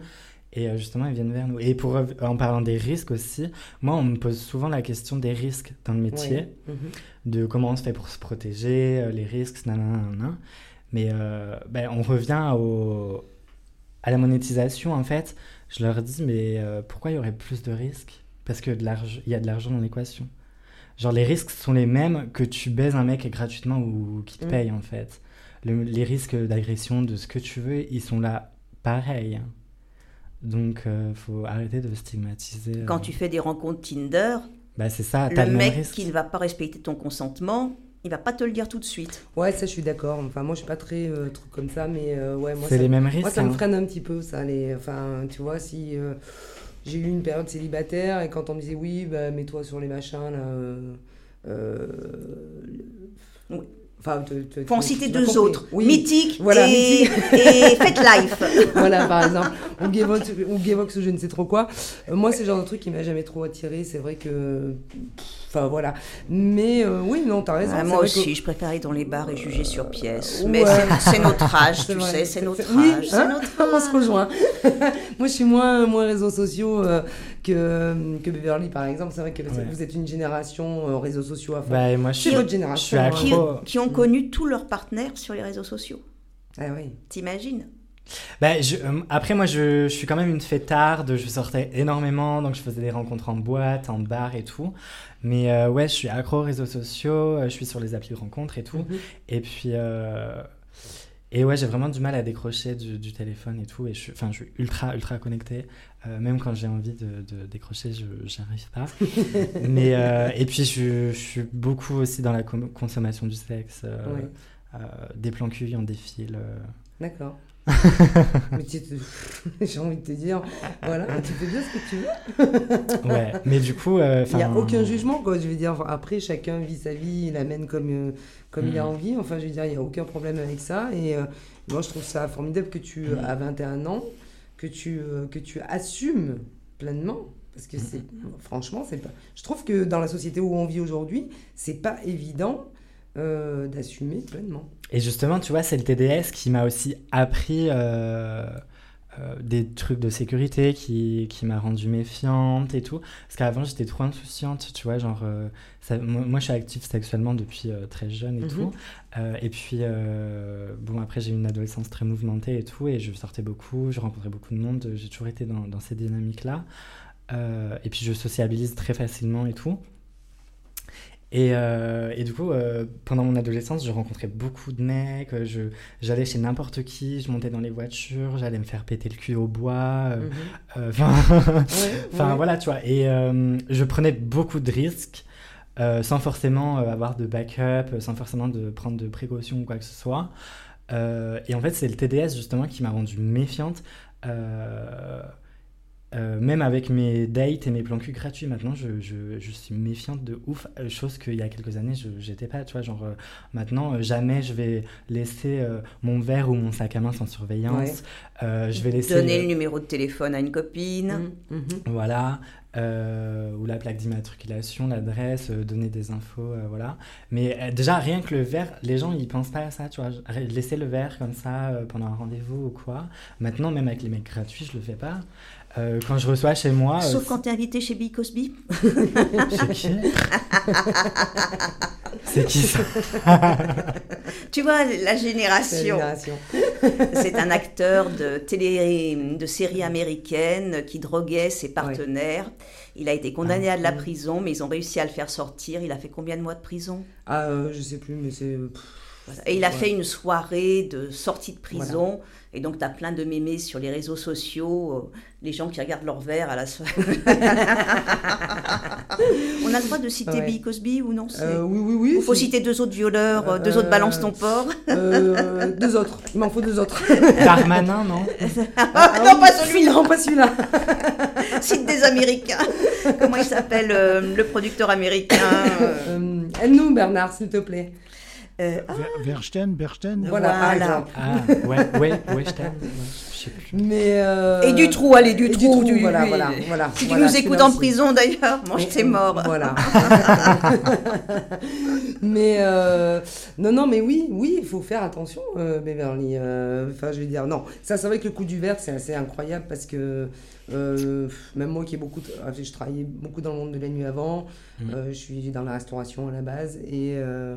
Et euh, justement, ils viennent vers nous. Et pour, en parlant des risques aussi, moi, on me pose souvent la question des risques dans le métier, Oui. Mhm. de comment on se fait pour se protéger, euh, les risques, nanana. Mais euh, ben, on revient au, à la monétisation, en fait. Je leur dis, mais euh, pourquoi il y aurait plus de risques? Parce que de l'argent- il y a de l'argent dans l'équation. Genre, les risques sont les mêmes que tu baises un mec gratuitement ou qui te Mm. paye, en fait. Le- les risques d'agression, de ce que tu veux, ils sont là pareil. Donc, euh, faut arrêter de stigmatiser. euh. quand tu fais des rencontres Tinder, Bah, c'est ça, t'as le le, mec qui ne va pas respecter ton consentement, il va pas te le dire tout de suite. Ouais, ça, je suis d'accord. Enfin, moi, je suis pas très euh, truc comme ça, mais euh, ouais, moi, C'est ça, les mêmes risques. moi, ça me hein. freine un petit peu, ça. Les... Enfin, tu vois, si euh, j'ai eu une période célibataire et quand on me disait oui, bah, mets-toi sur les machins, là. euh, euh, le- Oui. Enfin, te- te- Faut en citer deux autres, Oui. Mythique Voilà, et, et Life. [LAUGHS] voilà, par exemple. Ou Gevox, ou Gevox, ou je ne sais trop quoi. Euh, moi, c'est le genre de truc qui m'a jamais trop attiré. C'est vrai que. Enfin, voilà. Mais euh, oui, non, t'as raison. Ah, moi aussi, que- je préfère aller dans les bars et juger sur pièce. Mais c'est- c'est notre [LAUGHS] âge, tu vrai. sais, c'est notre Oui, âge. c'est hein, notre [LAUGHS] on se âge. rejoint. Moi, je suis moins, moins réseaux sociaux euh, que, que Beverly, par exemple. C'est vrai que Ouais. vous êtes une génération euh, réseaux sociaux à fond. Bah, moi, je c'est suis, votre je suis génération. hein. Qui, ont connu tous leurs partenaires sur les réseaux sociaux. Ah oui. T'imagines? Bah, je- euh, après, moi, je, je suis quand même une fêtarde. Je sortais énormément, donc je faisais des rencontres en boîte, en bar et tout. Mais euh, ouais, je suis accro aux réseaux sociaux. euh, Je suis sur les applis de rencontres et tout. Mhm. Et puis, euh, et ouais, j'ai vraiment du mal à décrocher du, du téléphone et tout. Et je je suis ultra, ultra connectée. Euh, même quand j'ai envie de, de décrocher, je j'arrive pas. [LAUGHS] Mais euh, et puis, je, je suis beaucoup aussi dans la consommation du sexe. euh, des plans cul en défile. D'accord. [LAUGHS] Mais tu te- [LAUGHS] J'ai envie de te dire, voilà, tu fais bien ce que tu veux. [LAUGHS] Ouais, mais du coup, euh, Il n'y a aucun jugement, quoi. Je veux dire, Enfin, après, chacun vit sa vie, il amène comme, euh, comme il a Mhm. envie. Enfin, je veux dire, il n'y a aucun problème avec ça. Et euh, moi, je trouve ça formidable que tu, Mhm. à 21 ans, que tu, que tu assumes pleinement. Parce que c'est, franchement, c'est pas. Je trouve que dans la société où on vit aujourd'hui, c'est pas évident d'assumer pleinement. Et justement, tu vois, c'est le TDS qui m'a aussi appris euh, euh, des trucs de sécurité, qui, qui m'a rendu méfiante et tout. Parce qu'avant, j'étais trop insouciante, tu vois, genre... euh, ça- moi, moi, je suis active sexuellement depuis très jeune et Mhm. tout. Et puis, bon, après, j'ai eu une adolescence très mouvementée et tout, et je sortais beaucoup, je rencontrais beaucoup de monde, j'ai toujours été dans, dans ces dynamiques-là. Et puis, je sociabilise très facilement et tout. Et, euh, et du coup, euh, pendant mon adolescence, je rencontrais beaucoup de mecs, euh, je, j'allais chez n'importe qui, je montais dans les voitures, j'allais me faire péter le cul au bois, euh, Mhm. enfin, [LAUGHS] Ouais, enfin ouais. voilà, tu vois. Et je prenais beaucoup de risques sans forcément avoir de backup, sans forcément de prendre de précautions ou quoi que ce soit. Et en fait, c'est le TDS justement qui m'a rendue méfiante. Euh, euh, même avec mes dates et mes plans cul gratuits, maintenant, je, je, je suis méfiante de ouf, euh, chose qu'il y a quelques années, je j'étais pas, tu vois, genre, euh, maintenant, euh, jamais je vais laisser euh, mon verre ou mon sac à main sans surveillance, Ouais. Euh, je vais laisser... Donner le numéro de téléphone à une copine. Mhm, mhm. voilà, euh, ou la plaque d'immatriculation, l'adresse, euh, donner des infos, euh, voilà. Mais euh, déjà, rien que le verre, les gens, ils pensent pas à ça, tu vois. Laisser le verre comme ça euh, pendant un rendez-vous ou quoi. Maintenant, même avec les mecs gratuits, je le fais pas. Euh, quand je reçois chez moi... euh, Sauf quand t'es invité chez Bill Cosby. [LAUGHS] C'est qui C'est qui ça [LAUGHS] Tu vois, la génération. C'est un acteur de télé, de série américaine qui droguait ses partenaires. Il a été condamné à de la prison, mais ils ont réussi à le faire sortir. Il a fait combien de mois de prison? Ah, euh, je sais plus, mais c'est. Et il a Ouais. fait une soirée de sortie de prison. Et donc, tu as plein de mémés sur les réseaux sociaux, euh, les gens qui regardent leur verre à la soirée. [LAUGHS] On a le droit de citer Ouais. Bill Cosby ou non? Euh, oui, oui, oui. Il faut citer deux autres violeurs, euh, deux Euh, autres balance ton porc? Euh, deux autres. Il m'en faut deux autres. [LAUGHS] Darmanin, non? Ah, non, pas celui-là. Non, pas celui-là. [LAUGHS] Cite des Américains. Comment il s'appelle euh, le producteur américain euh, Euh, Aide-nous, Bernard, s'il te plaît. Euh, ah, Ver- Verstein, Berstein. Voilà, par Voilà. exemple. Ah, ouais, [LAUGHS] ouais, ouais, je t'aime. Ouais, je sais plus. Mais euh, Et du trou, allez, du et trou, du- voilà, lui. voilà, voilà. Si tu voilà, nous écoutes en prison d'ailleurs, mange tes morts. Voilà. [LAUGHS] mais euh, non, non, mais oui, oui, il faut faire attention, euh, Beverly. Euh, Enfin, je veux dire, non, ça, c'est vrai que le coup du verre, c'est assez incroyable parce que euh, même moi qui ai beaucoup, je travaillais beaucoup dans le monde de la nuit avant, euh, je suis dans la restauration à la base et euh,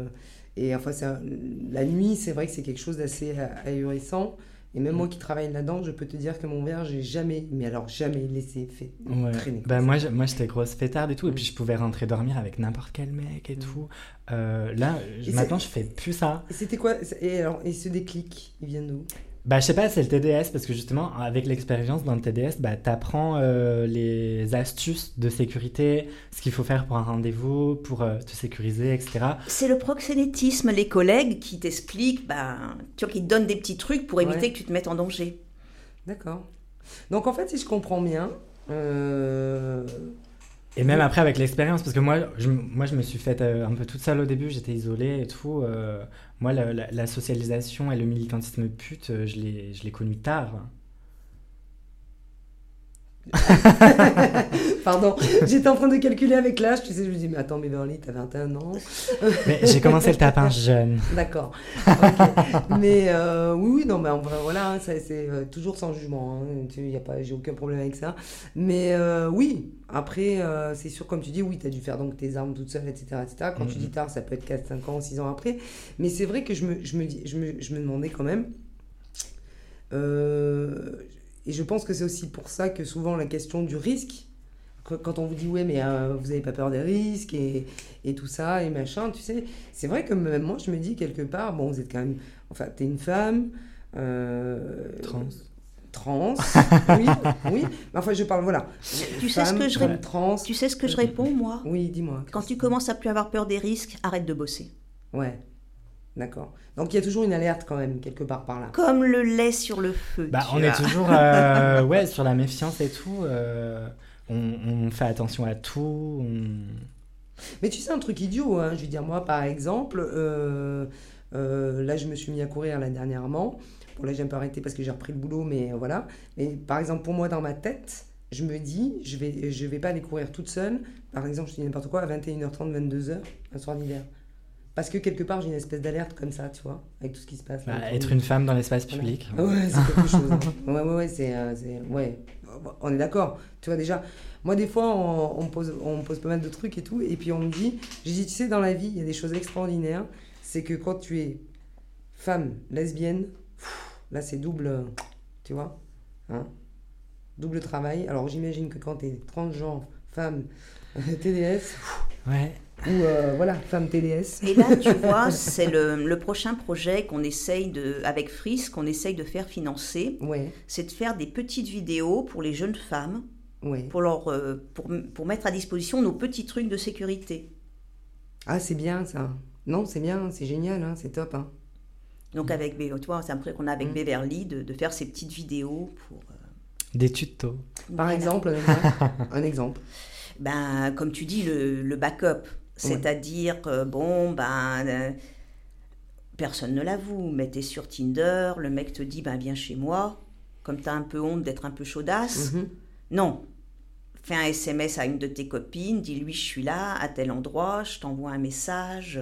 et enfin, ça, la nuit, c'est vrai que c'est quelque chose d'assez euh, ahurissant. Et même moi qui travaille là-dedans, je peux te dire que mon verre, j'ai jamais, mais alors jamais laissé fait Ouais. traîner. Bah moi, je- moi j'étais grosse fêtarde et tout, et puis je pouvais rentrer dormir avec n'importe quel mec et tout. Euh, là, Et maintenant, je fais plus ça. C'était quoi? Et alors, et ce déclic, il vient d'où? Bah, je sais pas, c'est le TDS, parce que justement, avec l'expérience dans le TDS, bah, t'apprends euh, les astuces de sécurité, ce qu'il faut faire pour un rendez-vous, pour euh, te sécuriser, etc. C'est le proxénétisme, les collègues qui t'expliquent, ben, tu vois, qui te donnent des petits trucs pour éviter Ouais. que tu te mettes en danger. D'accord. Donc en fait, si je comprends bien, euh, Et même après, avec l'expérience, parce que moi je, moi, je me suis faite euh, un peu toute seule au début, j'étais isolée et tout. euh, moi, la, la- socialisation et le militantisme pute, euh, je l'ai connu tard. [LAUGHS] pardon, j'étais en train de calculer avec l'âge, tu sais, je me dis, mais attends, Beverly, t'as 21 ans. Mais j'ai commencé le tapin jeune. D'accord. Mais euh, oui, oui, non, mais enfin, voilà, hein, c'est euh, toujours sans jugement. Hein, j'ai aucun problème avec ça. Mais euh, oui, après, euh, c'est sûr, comme tu dis, oui, tu as dû faire donc tes armes toute seule, etc. etc. Quand tu Mhm. dis tard, ça peut être 4, 5 ans, 6 ans après. Mais c'est vrai que je me, je me, je me, je me demandais quand même. euh, et je pense que c'est aussi pour ça que souvent la question du risque, que- quand on vous dit, ouais, mais euh, vous n'avez pas peur des risques et, et tout ça et machin, tu sais, c'est vrai que même moi, je me dis quelque part, bon, vous êtes quand même. Enfin, t'es une femme. euh, Trans. Trans, [LAUGHS] oui, oui. Mais enfin, je parle, voilà. Tu sais ce Femme, que je femme rép- trans. Tu sais ce que je réponds, moi? Oui, dis-moi. Quand tu commences à plus avoir peur des risques, arrête de bosser. Ouais, d'accord. Donc il y a toujours une alerte quand même, quelque part par là. Comme le lait sur le feu. Bah, on vois. est toujours euh, [LAUGHS] ouais, sur la méfiance et tout. euh, on, on fait attention à tout. on- Mais tu sais, un truc idiot, hein, je veux dire, moi, par exemple, euh, euh, là, je me suis mis à courir là dernièrement. Bon, là, j'ai un peu arrêté parce que j'ai repris le boulot, mais euh, voilà. Mais par exemple, pour moi, dans ma tête, je me dis, je vais, je vais pas aller courir toute seule, par exemple, je dis n'importe quoi, à 21h30, 22h, un soir d'hiver. Parce que quelque part, j'ai une espèce d'alerte comme ça, tu vois, avec tout ce qui se passe. là Bah, être une femme dans l'espace public. Ah Ouais, c'est quelque chose. hein. [LAUGHS] Ouais, ouais, ouais, c'est, euh, c'est- ouais. On est d'accord. Tu vois, déjà, moi, des fois, on, pose, on pose pas mal de trucs et tout, et puis on me dit, j'ai dit, tu sais, dans la vie, il y a des choses extraordinaires. C'est que quand tu es femme, lesbienne, pff, là, c'est double, tu vois, hein, double travail. Alors, j'imagine que quand tu es transgenre, femme, [LAUGHS] TDS, Ouais. Ou euh, voilà, femme TDS. Et là, tu [LAUGHS] vois, c'est le, le prochain projet qu'on essaye de, avec Fris, qu'on essaye de faire financer. Ouais, C'est de faire des petites vidéos pour les jeunes femmes, ouais. pour, leur, euh, pour, pour mettre à disposition nos petits trucs de sécurité. Ah, c'est bien ça. Non, c'est bien, c'est génial, hein, c'est top. Hein. Donc, avec, tu vois, c'est un projet qu'on a avec Mm. Beverly, de, de faire ces petites vidéos pour. euh, Des tutos. Par voilà. exemple, un [LAUGHS] exemple. un exemple. Ben, comme tu dis, le, le backup. C'est-à-dire, que, bon, ben, euh, personne ne l'avoue, mais t'es sur Tinder, le mec te dit, ben, viens chez moi, comme t'as un peu honte d'être un peu chaudasse. Mhm. Non. Fais un SMS à une de tes copines, dis-lui, je suis là, à tel endroit, je t'envoie un message.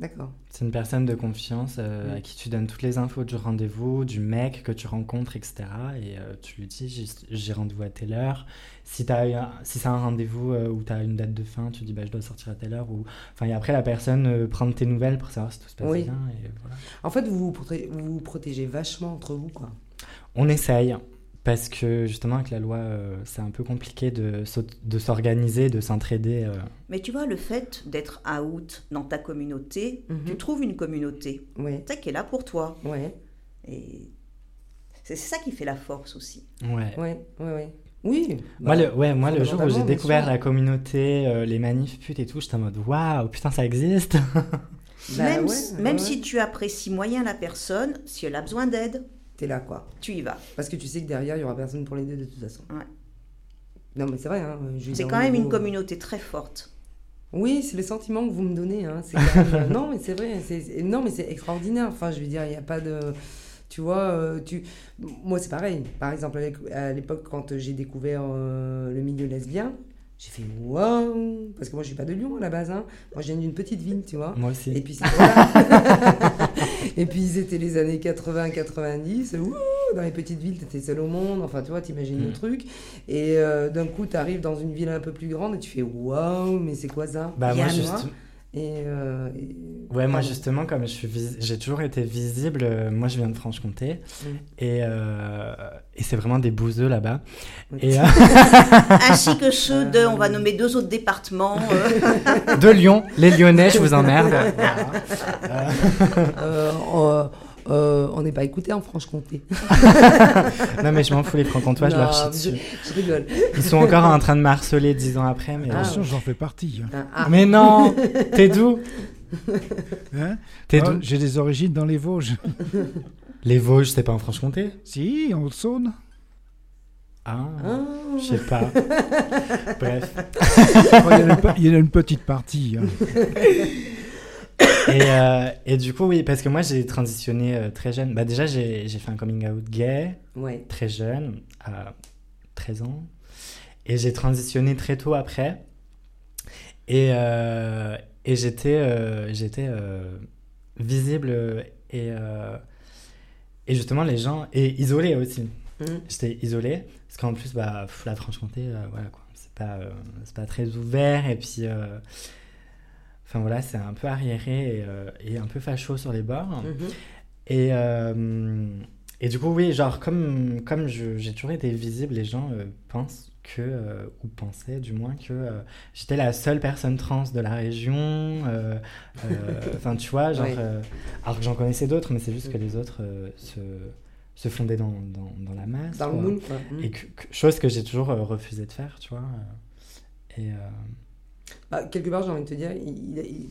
D'accord. C'est une personne de confiance euh, à qui tu donnes toutes les infos du rendez-vous, du mec que tu rencontres, etc. Et euh, tu lui dis j'ai- rendez-vous à telle heure. Si, si c'est un rendez-vous euh, où tu as une date de fin, tu dis bah, je dois sortir à telle heure. Ou... Enfin, et après, la personne prend tes nouvelles pour savoir si tout se passe Oui. bien. Et voilà. En fait, vous vous, proté- vous vous protégez vachement entre vous, quoi. On essaye. Parce que justement, avec la loi, euh, c'est un peu compliqué de, s'organiser, de s'entraider. euh. Mais tu vois, le fait d'être out dans ta communauté, Mhm. tu trouves une communauté, Ouais, tu sais, qui est là pour toi. ouais, Et c'est ça qui fait la force aussi. Ouais. ouais, ouais, ouais. Oui. Moi, bah, le, ouais, moi, le jour où j'ai découvert la communauté, euh, les manifs putes et tout, j'étais en mode waouh, putain, ça existe. [LAUGHS] Bah même ouais, même ouais, si tu apprécies moyen la personne, si elle a besoin d'aide, T'es là, quoi. tu y vas. Parce que tu sais que derrière, il y aura personne pour l'aider de toute façon. Ouais. Non, mais c'est vrai. Hein, C'est quand même une communauté très forte. Oui, c'est le sentiment que vous me donnez. Hein. Même- [LAUGHS] non, mais c'est vrai. Non, mais c'est extraordinaire. Enfin, je veux dire, il n'y a pas de. Tu vois, euh, tu... moi, c'est pareil. Par exemple, à l'époque, quand j'ai découvert euh, le milieu lesbien, j'ai fait waouh Parce que moi, je suis pas de Lyon à la base. Hein. Moi, je viens d'une petite ville, tu vois. Moi aussi. Et puis, voilà. [LAUGHS] Et puis, c'était les années 80-90. Ouh, Dans les petites villes, t'étais seul au monde. Enfin, tu vois, t'imagines le Mm. truc. Et euh, d'un coup, t'arrives dans une ville un peu plus grande et tu fais waouh, mais c'est quoi ça? Bah, moi, juste... Et, euh, et- Ouais, moi justement, comme je suis vis- j'ai toujours été visible, euh, moi je viens de Franche-Comté, Mm. et, euh, et c'est vraiment des bouseux là-bas. Euh, [LAUGHS] [LAUGHS] Ainsi que ceux de, on va nommer deux autres départements. euh, de Lyon, les Lyonnais, je vous emmerde. [LAUGHS] Euh, on n'est pas écouté en Franche-Comté. [LAUGHS] Non, mais je m'en fous, les francs-comtois, je leur Non, chie dessus. Je, je rigole. Ils sont encore en train de me harceler dix ans après, mais. Ah, Attention, j'en fais partie. hein. Ah, ah. Mais non T'es d'où? Hein? T'es d'où? J'ai des origines dans les Vosges. [LAUGHS] Les Vosges, c'est pas en Franche-Comté? Si, en Haute-Saône. Ah, Ah. je sais pas. [LAUGHS] Bref. Oh, Il y, en a une- il y en a une petite partie. hein. Et, euh, et du coup, oui, parce que moi j'ai transitionné euh, très jeune. Bah, déjà, j'ai fait un coming out gay. Ouais. très jeune, à 13 ans. Et j'ai transitionné très tôt après. Et, euh, et j'étais j'étais visible et, et justement les gens... Et isolé aussi. Mm. J'étais isolé. Parce qu'en plus, bah, pff, la Franche-Comté, voilà quoi. C'est pas, c'est pas très ouvert. Et puis... Enfin voilà, c'est un peu arriéré et, euh, et un peu facho sur les bords. Mhm. Et, euh, et du coup, oui, genre, comme, comme j'ai toujours été visible, les gens euh, pensent que, euh, ou pensaient du moins, que euh, j'étais la seule personne trans de la région. [LAUGHS] Enfin, tu vois, genre. Alors que j'en connaissais d'autres, mais c'est juste que les autres se, se fondaient dans, dans, dans la masse. Dans le quoi. moule, quoi. Mm. Et que, que- chose que j'ai toujours refusé de faire, tu vois. Et. Bah, quelque part, j'ai envie de te dire, il, il- il-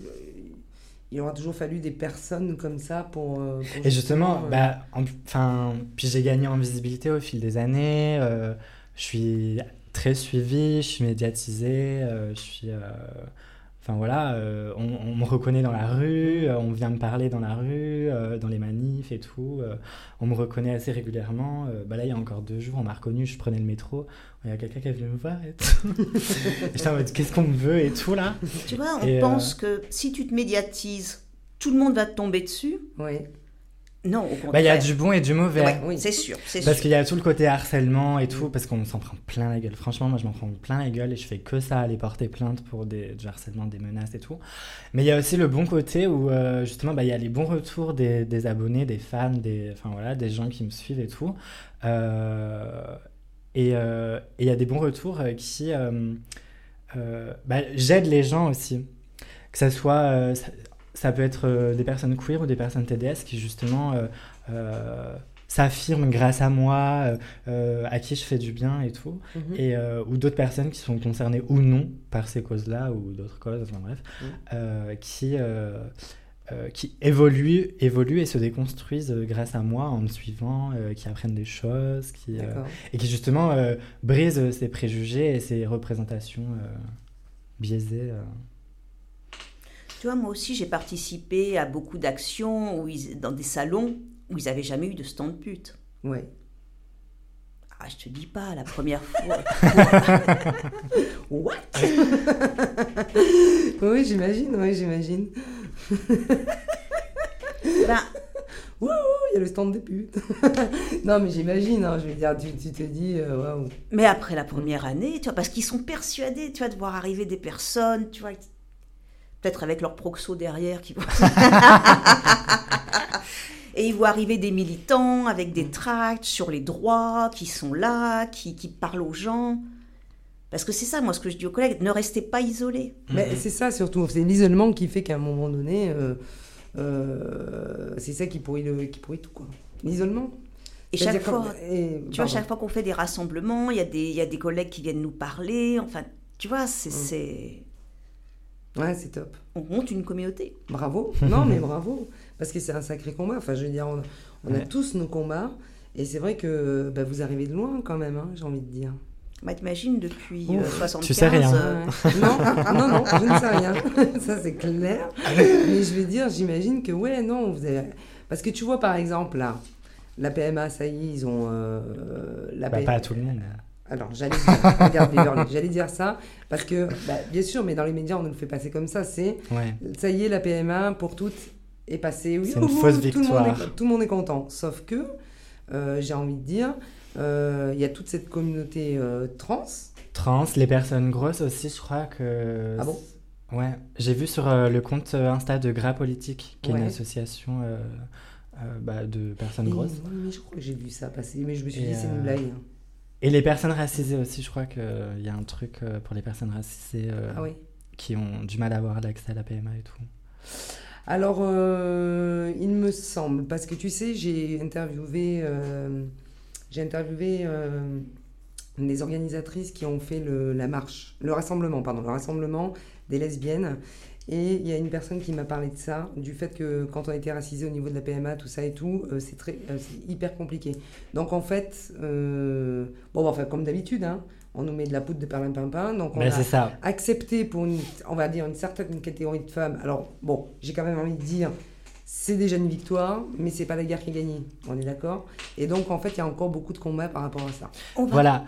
il aura toujours fallu des personnes comme ça pour. euh, pour Et justement, euh, bah, enfin, puis j'ai gagné en visibilité au fil des années. euh, je suis très suivie, je suis médiatisée, euh, je suis. Enfin voilà, euh, on, on me reconnaît dans la rue, euh, on vient me parler dans la rue, euh, dans les manifs et tout. euh, on me reconnaît assez régulièrement. Euh, bah là, il y a encore deux jours, on m'a reconnu, je prenais le métro. Il y a quelqu'un qui est venu me voir et tout. [LAUGHS] J'étais en mode, qu'est-ce qu'on me veut et tout là. Tu vois, on Et, euh, pense que si tu te médiatises, tout le monde va te tomber dessus. Oui. Non, au contraire. Bah, il y a du bon et du mauvais. Ouais, Oui. C'est sûr, c'est Parce qu'il y a tout le côté harcèlement et tout, parce qu'on s'en prend plein la gueule. Franchement, moi, je m'en prends plein la gueule et je fais que ça, aller porter plainte pour des, du harcèlement, des menaces et tout. Mais il y a aussi le bon côté où, euh, justement, bah, il y a les bons retours des, des abonnés, des fans, des, enfin, voilà, des gens qui me suivent et tout. Euh, et euh, et il y a des bons retours qui... bah, J'aide les gens aussi. Que ça soit... ça, ça peut être euh, des personnes queer ou des personnes TDS qui, justement... euh, euh, s'affirment grâce à moi, euh, à qui je fais du bien et tout, Mhm. et, euh, ou d'autres personnes qui sont concernées ou non par ces causes-là ou d'autres causes, enfin bref, Mhm. euh, qui, qui évoluent, évoluent et se déconstruisent grâce à moi en me suivant, qui apprennent des choses, qui, et qui justement brisent ces préjugés et ces représentations biaisées. Tu vois, moi aussi, j'ai participé à beaucoup d'actions dans des salons où ils n'avaient jamais eu de stand pute. Ouais. Ah, je te dis pas, la première fois. [LAUGHS] What? [LAUGHS] Oui, j'imagine, oui, j'imagine. [LAUGHS] ben, il y a le stand des putes. non, mais j'imagine, hein, je veux dire, tu, tu te dis, euh, waouh. mais après la première année, tu vois, parce qu'ils sont persuadés, tu vois, de voir arriver des personnes, tu vois, peut-être avec leur proxo derrière qui vont- [LAUGHS] Et ils voient arriver des militants avec des tracts sur les droits, qui sont là, qui, qui parlent aux gens. Parce que c'est ça, moi, ce que je dis aux collègues, ne restez pas isolés. Mais c'est ça surtout, c'est l'isolement qui fait qu'à un moment donné, euh, euh, c'est ça qui pourrit, le, qui pourrit tout, quoi. L'isolement. Et chaque fois, comme- et- tu vois, chaque fois qu'on fait des rassemblements, il y, a des- il y a des collègues qui viennent nous parler. Enfin, tu vois, c'est, Mm. Ouais, c'est top. on monte une communauté. Bravo. Non, mais bravo. Parce que c'est un sacré combat. Enfin, je veux dire, on, on a tous nos combats. Et c'est vrai que bah, vous arrivez de loin quand même, hein, j'ai envie de dire. Bah, t'imagines, depuis Ouf. euh, 75... Tu sais rien. euh, non, non, non, je ne sais rien. [LAUGHS] Ça, c'est clair. Mais je veux dire, j'imagine que, ouais, non, vous avez... Parce que tu vois, par exemple, là, la PMA, ça y est, ils ont... euh, la Bah, P- pas à tout le monde. Alors, j'allais dire, j'allais ça, parce que, bah, bien sûr, mais dans les médias, on nous le fait passer comme ça, c'est, Ouais. ça y est, la PMA, pour toutes, est passée. Oui, C'est une ouh, fausse tout le monde est- victoire. Tout le monde est content. Sauf que, euh, j'ai envie de dire, euh, il y a toute cette communauté euh, trans. Trans, les personnes grosses aussi, je crois que. Ah bon? Ouais, j'ai vu sur le compte Insta de Gras Politique, qui est une association bah, de personnes Et- grosses. oui, je crois que j'ai vu ça passer, mais je me suis Et, dit, c'est une blague. Et les personnes racisées aussi, je crois qu'il y a un truc euh, pour les personnes racisées euh, Ah oui. qui ont du mal à avoir l'accès à la PMA et tout. Alors, euh, il me semble, parce que tu sais, j'ai interviewé, euh, j'ai interviewé euh, des organisatrices qui ont fait le, la marche, le rassemblement, pardon, le rassemblement des lesbiennes. Et il y a une personne qui m'a parlé de ça, du fait que quand on a été racisé au niveau de la PMA, tout ça et tout, euh, c'est très, euh, c'est hyper compliqué. Donc en fait, euh, bon, enfin comme d'habitude, hein, on nous met de la poudre de perlimpinpin, donc on Ben, a ça. accepté pour une, on va dire une certaine catégorie de femmes. Alors bon, j'ai quand même envie de dire, c'est déjà une victoire, mais c'est pas la guerre qui est gagnée. On est d'accord? Et donc en fait, il y a encore beaucoup de combats par rapport à ça. Voilà,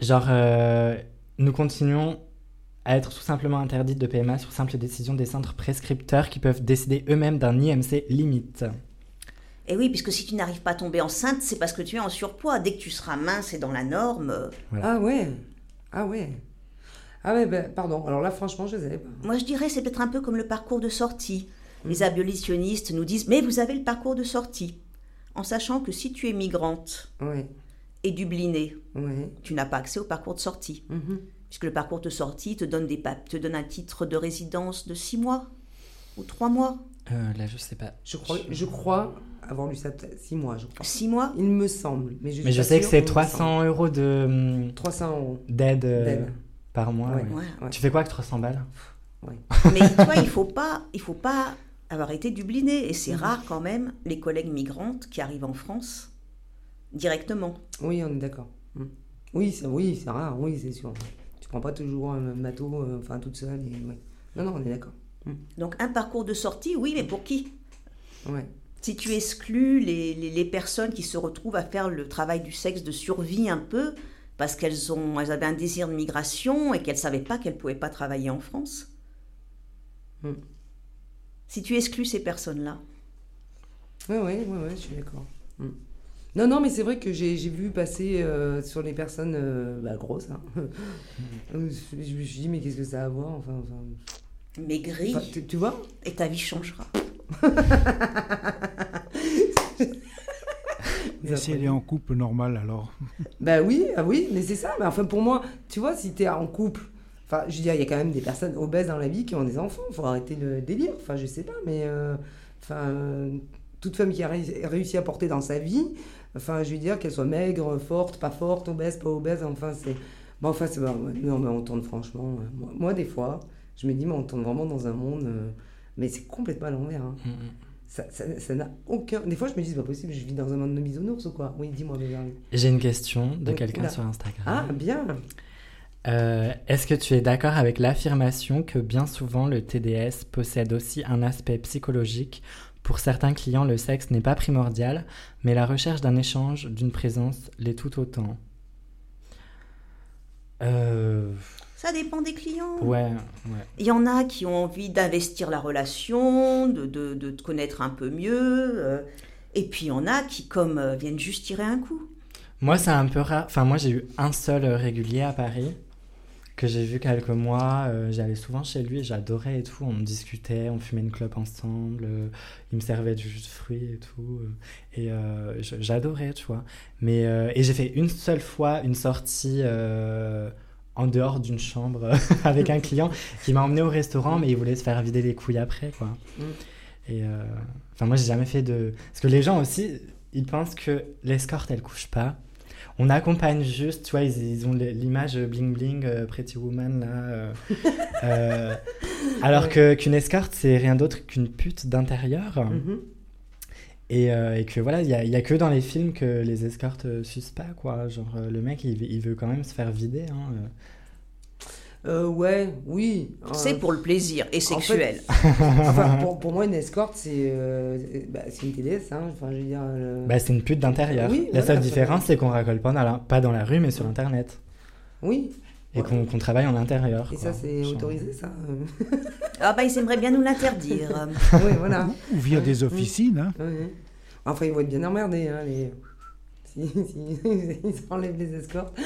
genre, euh, nous continuons à être tout simplement interdites de PMA sur simple décision des centres prescripteurs qui peuvent décider eux-mêmes d'un IMC limite. Et oui, puisque si tu n'arrives pas à tomber enceinte, c'est parce que tu es en surpoids. Dès que tu seras mince et dans la norme, euh, Voilà. Ah ouais Ah ouais Ah ouais, ben, pardon. Alors là, franchement, je ne savais pas. moi je dirais c'est peut-être un peu comme le parcours de sortie. Mhm. Les abolitionnistes nous disent mais vous avez le parcours de sortie, en sachant que si tu es migrante Ouais, et dublinée, ouais. tu n'as pas accès au parcours de sortie, mhm. Puisque le parcours de sortie te donne des pap- te donne un titre de résidence de six mois ou trois mois, Euh, là, je sais pas. Je crois, je crois avoir lu ça peut-être six mois, je crois. six mois. Il me semble. Mais je, Mais sais que c'est mais il me semble. 300 euros de, hum, 300 euros d'aide euh, d'aide. par mois. Ouais. ouais. Ouais. Ouais. Tu fais quoi avec 300 balles? Mais [LAUGHS] toi, il faut pas, il faut pas avoir été dubliné. Et c'est rare quand même les collègues migrantes qui arrivent en France directement. Oui, on est d'accord. Mm. Oui, c'est oui, c'est rare, oui, c'est sûr. Tu prends pas toujours un bateau, enfin toute seule. Et, ouais. Non, non, on est d'accord. Donc un parcours de sortie, oui, mais pour qui? Ouais. Si tu exclus les, les- les personnes qui se retrouvent à faire le travail du sexe de survie un peu, parce qu'elles ont, elles avaient un désir de migration et qu'elles ne savaient pas qu'elles ne pouvaient pas travailler en France? Hmm. Si tu exclus ces personnes-là, Ouais, ouais, ouais, ouais, je suis d'accord. Mm. Non, non, mais c'est vrai que j'ai vu passer euh, sur les personnes euh, bah, grosses. hein. [LAUGHS] je, me suis dit, mais qu'est-ce que ça a à voir enfin, enfin, maigris, enfin, tu, tu vois et ta vie changera. [LAUGHS] Et si elle est en couple normal alors? Bah oui, ah oui, mais c'est ça. Mais enfin, pour moi, tu vois, si t'es en couple, enfin, je veux dire, il y a quand même des personnes obèses dans la vie qui ont des enfants. Faut arrêter le délire. Enfin, je sais pas, mais euh, enfin, toute femme qui a ré- réussi à porter dans sa vie, enfin, je veux dire, qu'elle soit maigre, forte, pas forte, obèse, pas obèse, enfin, c'est. Bon, enfin, c'est. non, mais on tourne franchement. euh, moi, moi, des fois, je me dis, mais on tourne vraiment dans un monde. euh, mais c'est complètement à l'envers. hein. Mm, mm. Ça n'a aucun. Des fois, je me dis, c'est pas possible, je vis dans un monde de bisounours ou quoi? Oui, dis-moi, Béverly. J'ai une question de quelqu'un sur Instagram. Ah, bien Euh, Est-ce que tu es d'accord avec l'affirmation que bien souvent le TDS possède aussi un aspect psychologique Pour certains clients, le sexe n'est pas primordial, mais la recherche d'un échange, d'une présence, l'est tout autant. Euh, Ça dépend des clients. ouais, ouais. Il y en a qui ont envie d'investir la relation, de, de- de te connaître un peu mieux. euh, et puis il y en a qui, comme, euh, viennent juste tirer un coup. Moi, c'est un peu rare. Enfin, moi, j'ai eu un seul régulier à Paris que j'ai vu quelques mois. Euh, J'allais souvent chez lui, j'adorais et tout. On discutait, on fumait une clope ensemble. euh, il me servait du jus de fruits et tout. euh, et euh, j'adorais, tu vois. Mais, et j'ai fait une seule fois une sortie en dehors d'une chambre [LAUGHS] avec un client qui m'a emmené au restaurant, mais il voulait se faire vider les couilles après, quoi. Mm. Et enfin, moi, j'ai jamais fait de. Parce que les gens aussi, ils pensent que l'escorte, elle couche pas. On accompagne juste, tu vois, ils, ils ont l'image bling bling, euh, Pretty Woman, là. euh, [LAUGHS] euh, alors Ouais. que qu'une escorte, c'est rien d'autre qu'une pute d'intérieur. Mhm. Et, euh, et que voilà, il y a, y a que dans les films que les escortes euh, sucent pas, quoi. Genre, euh, le mec, il, il veut quand même se faire vider. Hein, euh. Euh, ouais, oui. Euh, C'est pour le plaisir et fait- sexuel. [LAUGHS] enfin, pour, pour moi, une escorte, c'est euh, bah, c'est une TDS. Hein. Enfin, je veux dire. le- Bah, c'est une pute d'intérieur. Oui, la voilà, seule différence, c'est qu'on racole pas dans la, pas dans la rue, mais sur Internet. Oui. Et Ouais. qu'on travaille en intérieur. Et quoi. ça, c'est autorisé, ça euh. [LAUGHS] Ah bah ils aimeraient bien nous l'interdire. Oui, voilà. Ou via des officines. hein. Ouais. Enfin, ils vont être bien emmerdés, hein, les. Ils enlèvent les escortes.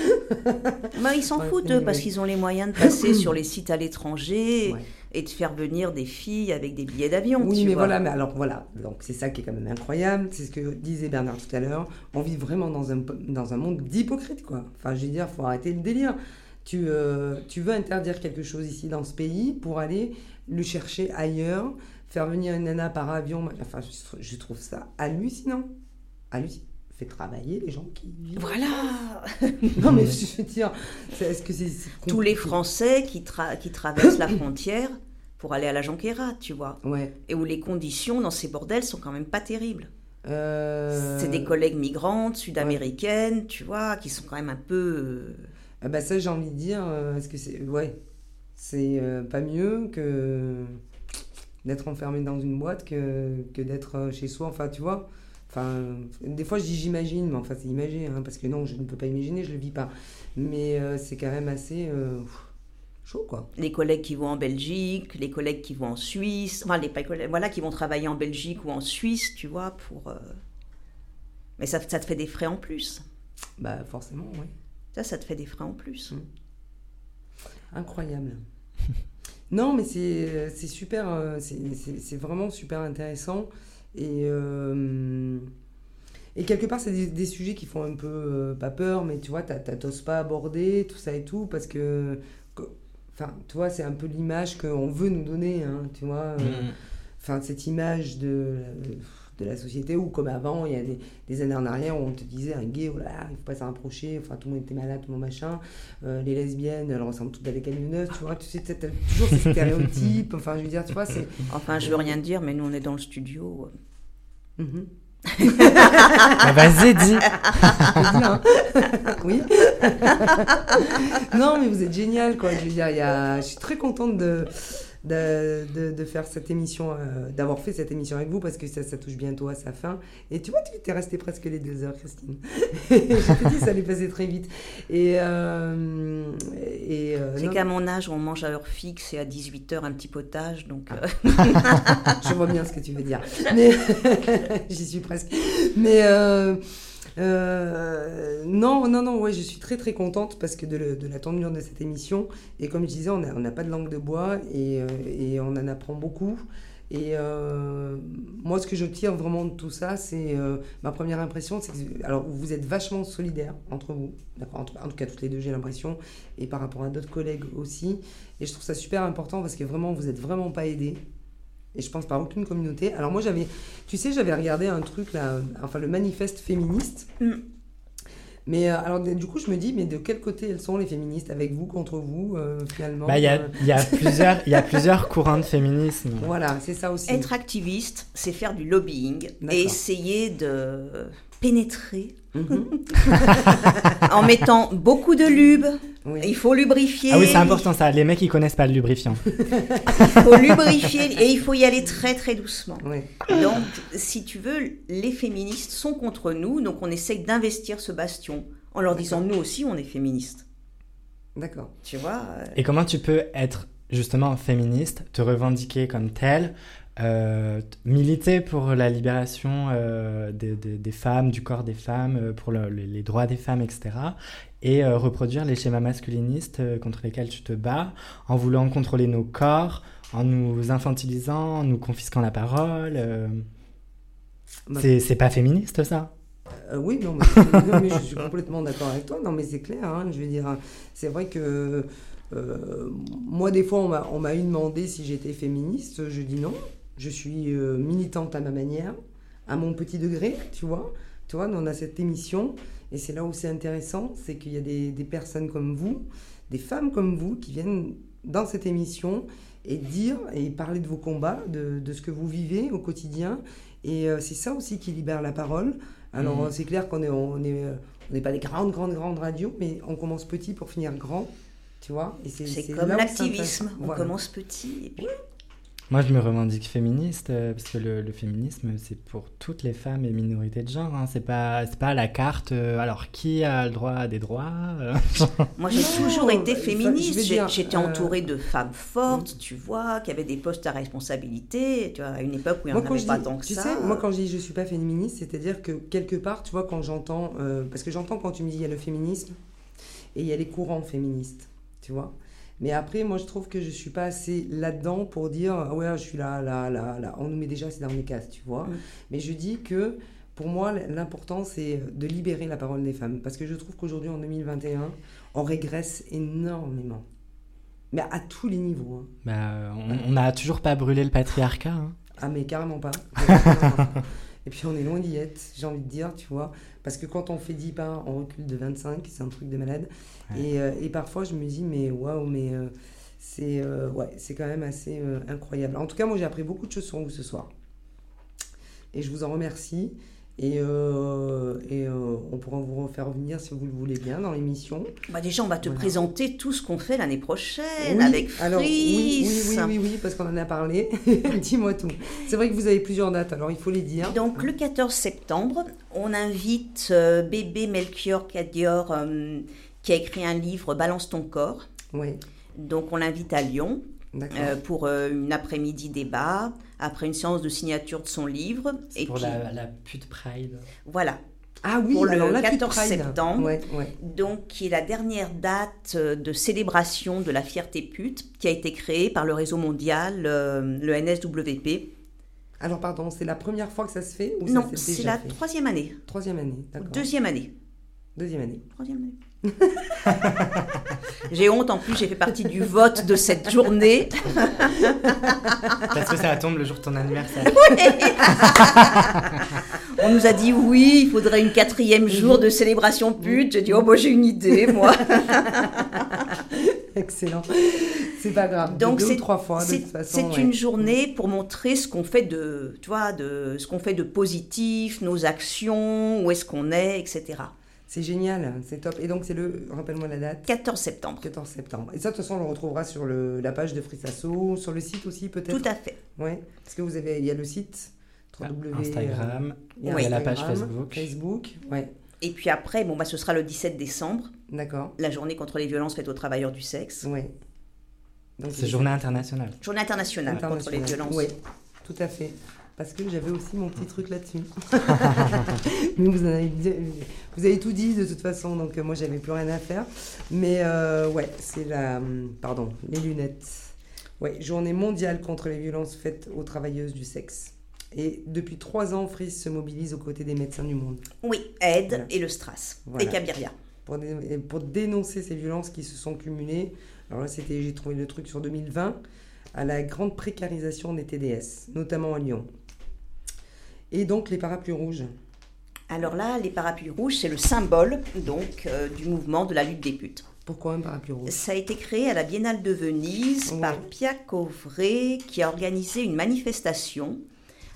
bah, ils s'en foutent eux, parce qu'ils ont les moyens de passer [COUGHS] sur les sites à l'étranger Ouais. et de faire venir des filles avec des billets d'avion. Oui, tu mais vois. voilà, mais alors voilà, donc c'est ça qui est quand même incroyable, c'est ce que disait Bernard tout à l'heure, on vit vraiment dans un, dans un monde d'hypocrites, quoi. Enfin, je veux dire, faut arrêter le délire. Tu, euh, tu veux interdire quelque chose ici dans ce pays pour aller le chercher ailleurs, faire venir une nana par avion, enfin, je, je trouve ça hallucinant. Hallucinant. Fait travailler les gens qui vivent. Voilà Non, mais je veux dire, est-ce que c'est. Tous les Français qui, tra- qui traversent la frontière pour aller à la Jonquera, tu vois. Ouais. Et où les conditions dans ces bordels sont quand même pas terribles. Euh, C'est des collègues migrantes, sud-américaines, tu vois, qui sont quand même un peu... euh, Ah bah ça j'ai envie de dire, euh, est-ce que c'est... Ouais, c'est euh, pas mieux que d'être enfermé dans une boîte que, que d'être chez soi, enfin tu vois. Enfin, des fois je dis j'imagine, mais enfin c'est imagé, hein, parce que non, je ne peux pas imaginer, je le vis pas. Mais euh, c'est quand même assez euh, chaud quoi. les collègues qui vont en Belgique, les collègues qui vont en Suisse, enfin les pas collègues, voilà, qui vont travailler en Belgique ou en Suisse, tu vois, pour... euh, Mais ça, ça te fait des frais en plus. Bah forcément, oui. Ça, ça te fait des frais en plus. Incroyable. [LAUGHS] non, mais c'est super, c'est vraiment super intéressant. Et, euh, et quelque part, c'est des, des sujets qui font un peu, euh, pas peur, mais tu vois, t'oses pas aborder tout ça et tout, parce que, enfin, tu vois, c'est un peu l'image qu'on veut nous donner, hein, tu vois. euh, Mm. Enfin, cette image de, de la société où, comme avant, il y a des, des années en arrière, où on te disait un gay, oh là là, il faut pas s'en rapprocher, enfin, tout le monde était malade, tout le monde machin. Euh, les lesbiennes, elles ressemblent toutes à des camionneuses, tu vois, tu sais, t'as toujours ces stéréotypes, enfin, je veux dire, tu vois, c'est. Enfin, je veux rien dire, mais nous, on est dans le studio. Mhm. Ah, Vas-y, dis. [LAUGHS] Oui. non, mais vous êtes génial, quoi. Je veux dire, il y a... je suis très contente de, de, de- de faire cette émission, euh, d'avoir fait cette émission avec vous parce que ça, ça touche bientôt à sa fin. Et tu vois, tu es resté presque les deux heures, Christine. [LAUGHS] Je te dis, ça allait passer très vite. Et, euh, et euh, C'est qu'à mon âge, on mange à heure fixe et à 18h un petit potage. Donc, [LAUGHS] je vois bien ce que tu veux dire. Mais [LAUGHS] j'y suis presque. Mais euh, non, non, non, ouais, je suis très très contente parce que de, la tournure de cette émission. Et comme je disais, on n'a pas de langue de bois et, euh, on en apprend beaucoup. Et euh, moi, ce que je tire vraiment de tout ça, c'est ma première impression, c'est que alors vous êtes vachement solidaires entre vous, en, tout- en tout cas toutes les deux, j'ai l'impression, et par rapport à d'autres collègues aussi. Et je trouve ça super important parce que vraiment, vous êtes vraiment pas aidés. Et je pense par aucune communauté. Alors moi, j'avais, tu sais, j'avais regardé un truc là, enfin le manifeste féministe. Mm. Mais euh, alors du coup, je me dis, mais de quel côté elles sont les féministes? Avec vous, contre vous, euh, finalement Bah, il y, a- euh, y a plusieurs- il y a plusieurs courants de féminisme. [LAUGHS] Voilà, c'est ça aussi. être activiste, c'est faire du lobbying et essayer de pénétrer. [LAUGHS] en mettant beaucoup de lube. Oui. Il faut lubrifier. Ah oui, c'est important ça. Les mecs, ils connaissent pas le lubrifiant. Il faut lubrifier et il faut y aller très très doucement. Oui. Donc, si tu veux, les féministes sont contre nous, donc on essaye d'investir ce bastion en leur disant nous aussi on est féministes. D'accord. Tu vois euh, Et comment tu peux être justement féministe, te revendiquer comme telle, euh, militer pour la libération euh, des, des- des femmes, du corps des femmes, euh, pour le- les, les droits des femmes, etc. Et euh, reproduire les schémas masculinistes contre lesquels tu te bats, en voulant contrôler nos corps, en nous infantilisant, en nous confisquant la parole. Bah, C'est pas féministe ça oui, non mais, non, mais je suis complètement d'accord avec toi. Non, mais c'est clair. hein, je veux dire, c'est vrai que moi, des fois, on m'a eu demandé si j'étais féministe. Je dis non. Je suis euh, militante à ma manière, à mon petit degré, tu vois. Tu vois, on a cette émission. Et c'est là où c'est intéressant, c'est qu'il y a des, des personnes comme vous, des femmes comme vous, qui viennent dans cette émission et dire et parler de vos combats, de, de ce que vous vivez au quotidien. Et euh, c'est ça aussi qui libère la parole. Alors, euh, c'est clair qu'on est, on est, euh, on n'est pas des grandes, grandes, grandes radios, mais on commence petit pour finir grand, tu vois. C'est comme l'activisme. On Voilà. commence petit et puis Moi, je me revendique féministe euh, parce que le, le féminisme, c'est pour toutes les femmes et minorités de genre. Hein. C'est pas, c'est pas à la carte. euh, alors, qui a le droit à des droits euh, Moi, j'ai Non, toujours été féministe. vais J'ai- dire, J'étais euh, entourée de femmes fortes, tu vois, qui avaient des postes à responsabilité, tu vois, à une époque où il n'y en Moi, quand avait je pas dis- tant que tu ça. sais, moi, quand je dis je suis pas féministe, c'est-à-dire que quelque part, tu vois, quand j'entends, euh, parce que j'entends quand tu me dis il y a le féminisme et il y a les courants féministes, tu vois. Mais après, moi, je trouve que je suis pas assez là-dedans pour dire ah ouais, je suis là, là, là, là. On nous met déjà, c'est dans les cases, tu vois. Mm. Mais je dis que pour moi, l'important, c'est de libérer la parole des femmes. Parce que je trouve qu'aujourd'hui, en 2021, on régresse énormément. Mais à tous les niveaux. hein. bah, on- On n'a toujours pas brûlé le patriarcat. hein. Ah mais carrément pas. [LAUGHS] Et puis on est loin d'y être, j'ai envie de dire, tu vois. Parce que quand on fait 10 pas, on recule de 25, c'est un truc de malade. Ouais. Et, euh, et parfois je me dis, mais waouh, mais euh, c'est euh, ouais, c'est quand même assez incroyable. En tout cas, moi j'ai appris beaucoup de choses sur vous ce soir. Et je vous en remercie. Et, euh, et euh, on pourra vous refaire revenir si vous le voulez bien dans l'émission. Bah, déjà, on va te Voilà. présenter tout ce qu'on fait l'année prochaine Oui, avec alors, oui, oui, oui, oui, oui, parce qu'on en a parlé. [LAUGHS] Dis-moi tout. C'est vrai que vous avez plusieurs dates, alors il faut les dire. Donc le 14 septembre, on invite euh, bébé Melchior Cadior qui a écrit un livre Balance ton corps. Oui, Donc on l'invite à Lyon pour une après-midi débat, après une séance de signature de son livre. Et pour puis la, la pute pride. voilà. Ah oui, pour le alors la 14 Pute Pride. septembre. Ouais, ouais. Donc qui est la dernière date euh, de célébration de la fierté pute qui a été créée par le réseau mondial, euh, le NSWP. Alors pardon, c'est la première fois que ça se fait ou non, c'est la fait? troisième année. troisième année, d'accord. Deuxième année. Deuxième année. Troisième année. [LAUGHS] j'ai honte, en plus, j'ai fait partie du vote de cette journée. Parce que ça tombe le jour de ton anniversaire. [LAUGHS] On nous a dit oui, il faudrait une quatrième jour de célébration pute. J'ai dit, oh, moi j'ai une idée, moi. [LAUGHS] Excellent. C'est pas grave. Donc deux ou c'est trois fois de c'est- toute façon. c'est ouais. une journée pour montrer ce qu'on fait de, tu vois, de ce qu'on fait de positif, nos actions, où est-ce qu'on est, etc. C'est génial, c'est top. Et donc, c'est le, rappelle-moi la date 14 septembre. 14 septembre. Et ça, de toute façon, on le retrouvera sur le, la page de Frissasso, sur le site aussi, peut-être? Tout à fait. Ouais. Parce que vous avez, il y a le site, www, Instagram, il y a il y a la page Facebook. Facebook, ouais. Et puis après, bon, bah, ce sera le 17 décembre, D'accord. la journée contre les violences faites aux travailleurs du sexe. Ouais. Donc, C'est journée internationale. Journée internationale, contre les violences. Oui, tout à fait. Parce que j'avais aussi mon petit truc là-dessus. [LAUGHS] Mais vous, en avez, dit- vous avez tout dit de toute façon, donc euh, moi j'avais plus rien à faire. Mais euh, ouais, c'est la. hum, Pardon, les lunettes. Ouais, journée mondiale contre les violences faites aux travailleuses du sexe. Et depuis trois ans, Fris se mobilise aux côtés des médecins du monde Oui, Aide Voilà. et le Strass. Voilà. Et Cabiria. pour, dé- pour dénoncer ces violences qui se sont cumulées. Alors là, c'était, j'ai trouvé le truc sur 2020, à la grande précarisation des TDS, notamment à Lyon. Et donc les parapluies rouges. Alors là, les parapluies rouges, c'est le symbole donc euh, du mouvement de la lutte des putes. Pourquoi un parapluie rouge? Ça a été créé à la Biennale de Venise Ouais. par Pia Covray, qui a organisé une manifestation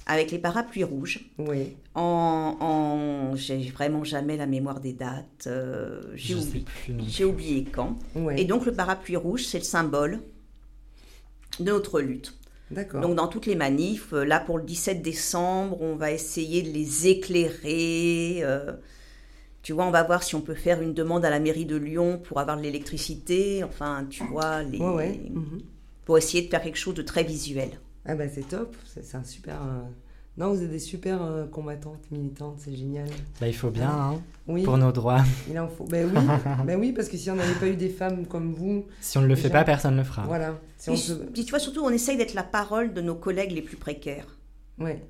avec les parapluies rouges. Oui, En, en- j'ai vraiment jamais la mémoire des dates. euh, j'ai oublié, j'ai oublié quand. ouais. Et donc le parapluie rouge, c'est le symbole de notre lutte. Donc dans toutes les manifs, euh, là pour le 17 décembre, on va essayer de les éclairer. euh, tu vois, on va voir si on peut faire une demande à la mairie de Lyon pour avoir de l'électricité. Enfin, tu vois, les... Ouais, ouais. mhm. pour essayer de faire quelque chose de très visuel. Ah bah c'est top, c'est, c'est un super... Non, vous êtes des super euh, combattantes, militantes, c'est génial. Bah, il faut bien, hein, Oui, pour nos droits. [LAUGHS] il en faut. Ben oui, [LAUGHS] ben oui, parce que si on n'avait pas eu des femmes comme vous, Si on ne le fait pas, personne ne le fera. voilà. Si on Puis, se... puis tu vois, surtout, on essaye d'être la parole de nos collègues les plus précaires. Ouais.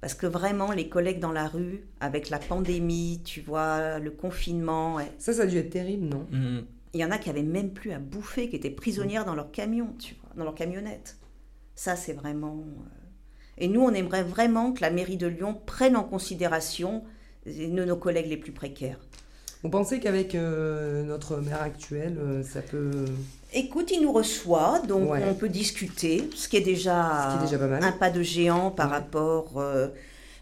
Parce que vraiment, les collègues dans la rue, avec la pandémie, tu vois, le confinement, ouais, Ça, ça a dû être terrible, non? Mm. il y en a qui avaient même plus à bouffer, qui étaient prisonnières dans leur camion, tu vois, dans leur camionnette. Ça, c'est vraiment. euh, Et nous, on aimerait vraiment que la mairie de Lyon prenne en considération nos, collègues les plus précaires. Vous pensez qu'avec euh, notre maire actuel, euh, ça peut... Écoute, il nous reçoit, donc Ouais. on peut discuter, ce qui est déjà, qui est déjà pas mal. un pas de géant par Ouais. rapport. euh,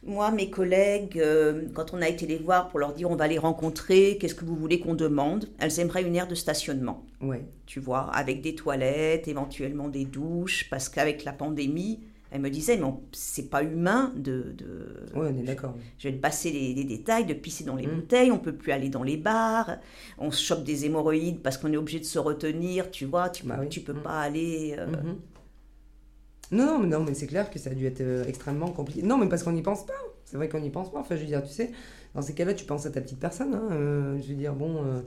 moi, mes collègues, euh, quand on a été les voir pour leur dire on va les rencontrer, qu'est-ce que vous voulez qu'on demande Elles aimeraient une aire de stationnement, Ouais. tu vois, avec des toilettes, éventuellement des douches, parce qu'avec la pandémie, elles me disaient mais c'est pas humain de, de- Ouais, on est d'accord. je vais te passer les, les détails, de pisser dans les Mm. bouteilles, on peut plus aller dans les bars, on se chope des hémorroïdes parce qu'on est obligé de se retenir, tu vois, tu, Bah peux- oui. tu peux Mm. pas aller... euh, Mhm. Non, non, mais, non, mais c'est clair que ça a dû être euh, extrêmement compliqué. Non, mais parce qu'on n'y pense pas. C'est vrai qu'on n'y pense pas. Enfin, je veux dire, tu sais, dans ces cas-là, tu penses à ta petite personne. hein. Euh, je veux dire, bon, euh,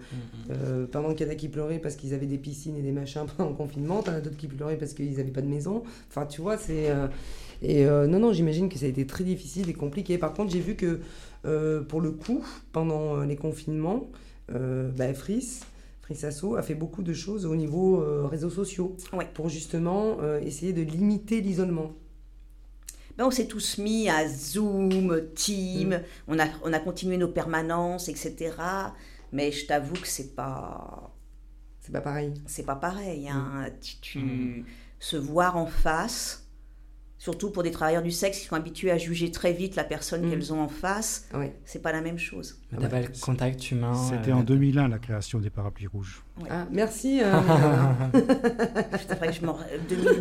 euh, pendant qu'il y en a qui pleuraient parce qu'ils avaient des piscines et des machins [LAUGHS] pendant le confinement, t'en as d'autres qui pleuraient parce qu'ils n'avaient pas de maison. Enfin, tu vois, c'est. euh, Et euh, non, non, j'imagine que ça a été très difficile et compliqué. Par contre, j'ai vu que euh, pour le coup, pendant les confinements, euh, bah, Fris, Frissasso a fait beaucoup de choses au niveau euh, réseaux sociaux Ouais. pour justement euh, essayer de limiter l'isolement. Ben, on s'est tous mis à Zoom, Team, Mm. on, a, on a continué nos permanences, etc. Mais je t'avoue que c'est pas, C'est pas pareil. c'est pas pareil. Hein. Tu, tu- Mm. Se voir en face, surtout pour des travailleurs du sexe qui sont habitués à juger très vite la personne Mm. qu'elles ont en face, Ouais. c'est pas la même chose. Mais T'as pas le contact humain. C'était euh, en 2001 la création des parapluies rouges. Ah, merci. euh, [LAUGHS] vrai que je m'en...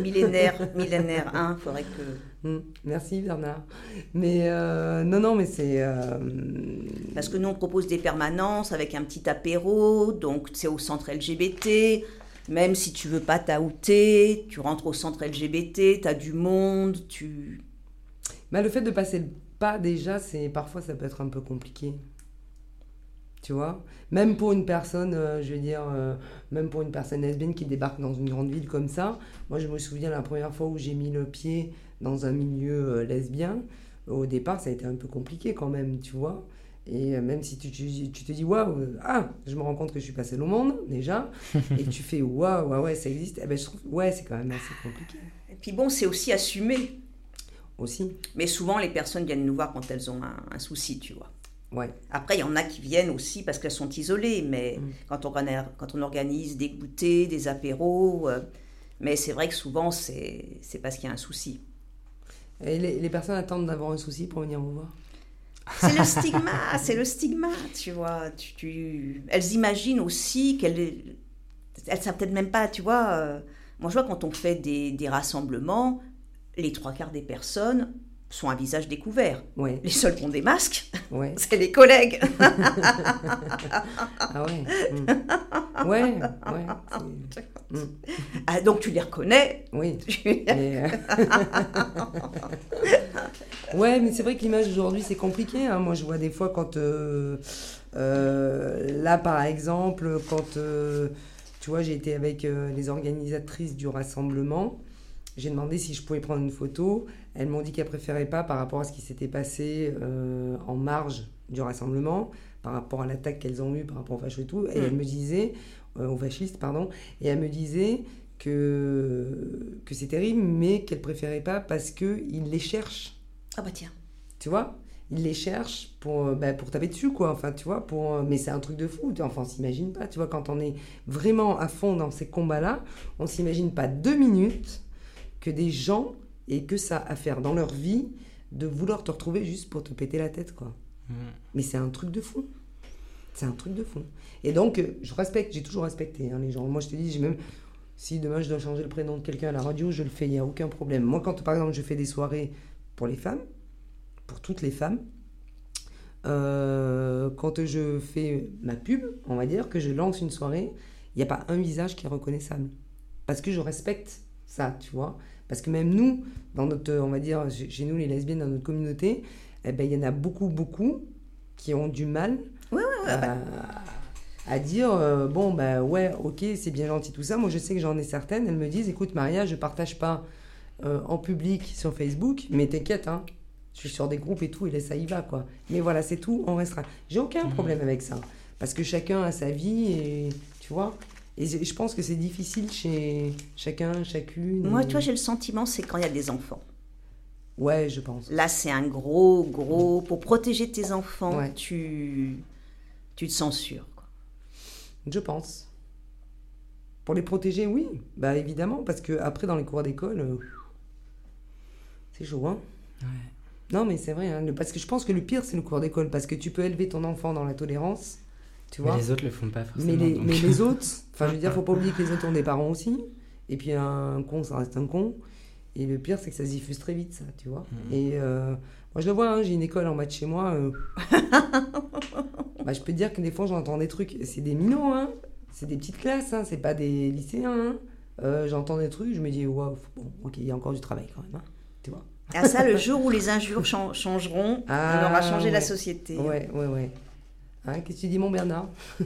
Millénaire, millénaire 1, faudrait que... Mm, merci Bernard. Mais euh, non, non, mais c'est. euh, Parce que nous, on propose des permanences avec un petit apéro, donc c'est au centre LGBT. Même si tu veux pas t'outer, tu rentres au centre LGBT, tu as du monde, tu... bah, le fait de passer le pas, déjà, c'est parfois ça peut être un peu compliqué. Tu vois? Même pour une personne, euh, je veux dire, même pour une personne lesbienne qui débarque dans une grande ville comme ça. Moi, je me souviens la première fois où j'ai mis le pied dans un milieu euh, lesbien. Au départ, ça a été un peu compliqué quand même, tu vois. Et euh, même si tu, tu, tu te dis, waouh, ah, je me rends compte que je suis passée au monde, déjà, [LAUGHS] et tu fais, waouh, ouais, ouais, ça existe, eh ben, je trouve, ouais, c'est quand même assez compliqué Et puis bon, c'est aussi assumé. aussi. Mais souvent, les personnes viennent nous voir quand elles ont un, un souci, tu vois. Ouais. Après, il y en a qui viennent aussi parce qu'elles sont isolées, mais Mm. quand, on, organise- quand on organise des goûters, des apéros, euh, mais c'est vrai que souvent, c'est parce qu'il y a un souci. Et les, personnes attendent d'avoir un souci pour venir vous voir C'est le stigma, c'est le stigma, tu vois. Tu- Elles imaginent aussi qu'elles... Elles savent peut-être même pas, tu vois. euh, Moi, je vois quand on fait des, des rassemblements, les trois quarts des personnes sont à visage découvert. Ouais, Les seuls qui ont des masques, ouais. [LAUGHS] c'est les collègues. Ah ouais. mm. Ouais, ouais. [LAUGHS] mm, Ah, donc tu les reconnais. Oui. [LAUGHS] Euh, ouais, mais c'est vrai que l'image aujourd'hui, c'est compliqué. hein. Moi, je vois des fois quand. euh, euh, là, par exemple, quand. tu vois, j'ai été avec les organisatrices du rassemblement. J'ai demandé si je pouvais prendre une photo. Elles m'ont dit qu'elles préféraient pas par rapport à ce qui s'était passé euh, en marge du rassemblement, par rapport à l'attaque qu'elles ont eue par rapport aux fachos et tout. Et Mm. elles me disaient, euh, aux fascistes, pardon, et elles me disaient que, que c'est terrible, mais qu'elles préféraient pas parce qu'ils les cherchent, Ah bah tiens. tu vois? Ils les cherchent pour, euh, bah, pour taper dessus, quoi. Enfin, tu vois, pour... euh, mais c'est un truc de fou. Enfin, on s'imagine pas, tu vois, quand on est vraiment à fond dans ces combats-là, on s'imagine pas deux minutes que des gens aient que ça à faire dans leur vie de vouloir te retrouver juste pour te péter la tête, quoi. Mais c'est un truc de fou. C'est un truc de fou. Et donc, euh, je respecte, j'ai toujours respecté hein, les gens. Moi, je te dis, j'ai même. Si demain je dois changer le prénom de quelqu'un à la radio, je le fais, il n'y a aucun problème. Moi, quand par exemple je fais des soirées pour les femmes, pour toutes les femmes, euh, quand je fais ma pub, on va dire, que je lance une soirée, il n'y a pas un visage qui est reconnaissable. Parce que je respecte ça, tu vois. Parce que même nous, dans notre, on va dire, chez nous les lesbiennes, dans notre communauté, eh ben, il y en a beaucoup, beaucoup qui ont du mal à, à dire euh, bon bah ouais ok c'est bien gentil tout ça. Moi je sais que j'en ai certaines. Elles me disent écoute Maria je partage pas euh, en public sur Facebook mais t'inquiète hein. Je suis sur des groupes et tout et là ça y va quoi. Mais voilà c'est tout on restera. J'ai aucun problème avec ça. Parce que chacun a sa vie et tu vois et je pense que c'est difficile chez chacun chacune Moi, tu vois, j'ai le sentiment, c'est quand il y a des enfants. ouais je pense Là, c'est un gros, gros. Pour protéger tes enfants, Ouais. tu, tu te censures. quoi. Je pense. Pour les protéger, oui, bah évidemment, parce que après dans les cours d'école, euh, c'est chaud, hein. Ouais. Non, mais c'est vrai, hein, parce que je pense que le pire c'est le cours d'école, parce que tu peux élever ton enfant dans la tolérance, tu Mais vois. les autres le font pas forcément. Mais les, donc. mais les [LAUGHS] autres, enfin je veux dire, faut pas oublier que les autres ont des parents aussi, et puis un con, ça reste un con. Et le pire, c'est que ça se diffuse très vite, ça, tu vois. Mhm. Et euh, moi, je le vois, hein, j'ai une école en bas de chez moi. euh, [LAUGHS] bah, je peux te dire que des fois, j'entends des trucs. C'est des minots, hein. C'est des petites classes, hein. C'est pas des lycéens, hein. Euh, j'entends des trucs, je me dis, waouh, bon, ok, il y a encore du travail quand même, hein, tu vois. Ah, ça, le [LAUGHS] jour où les injures chan- changeront, Ah, on aura changé la société. Ouais, ouais, ouais. Hein, Qu'est-ce que tu dis, mon Bernard [LAUGHS]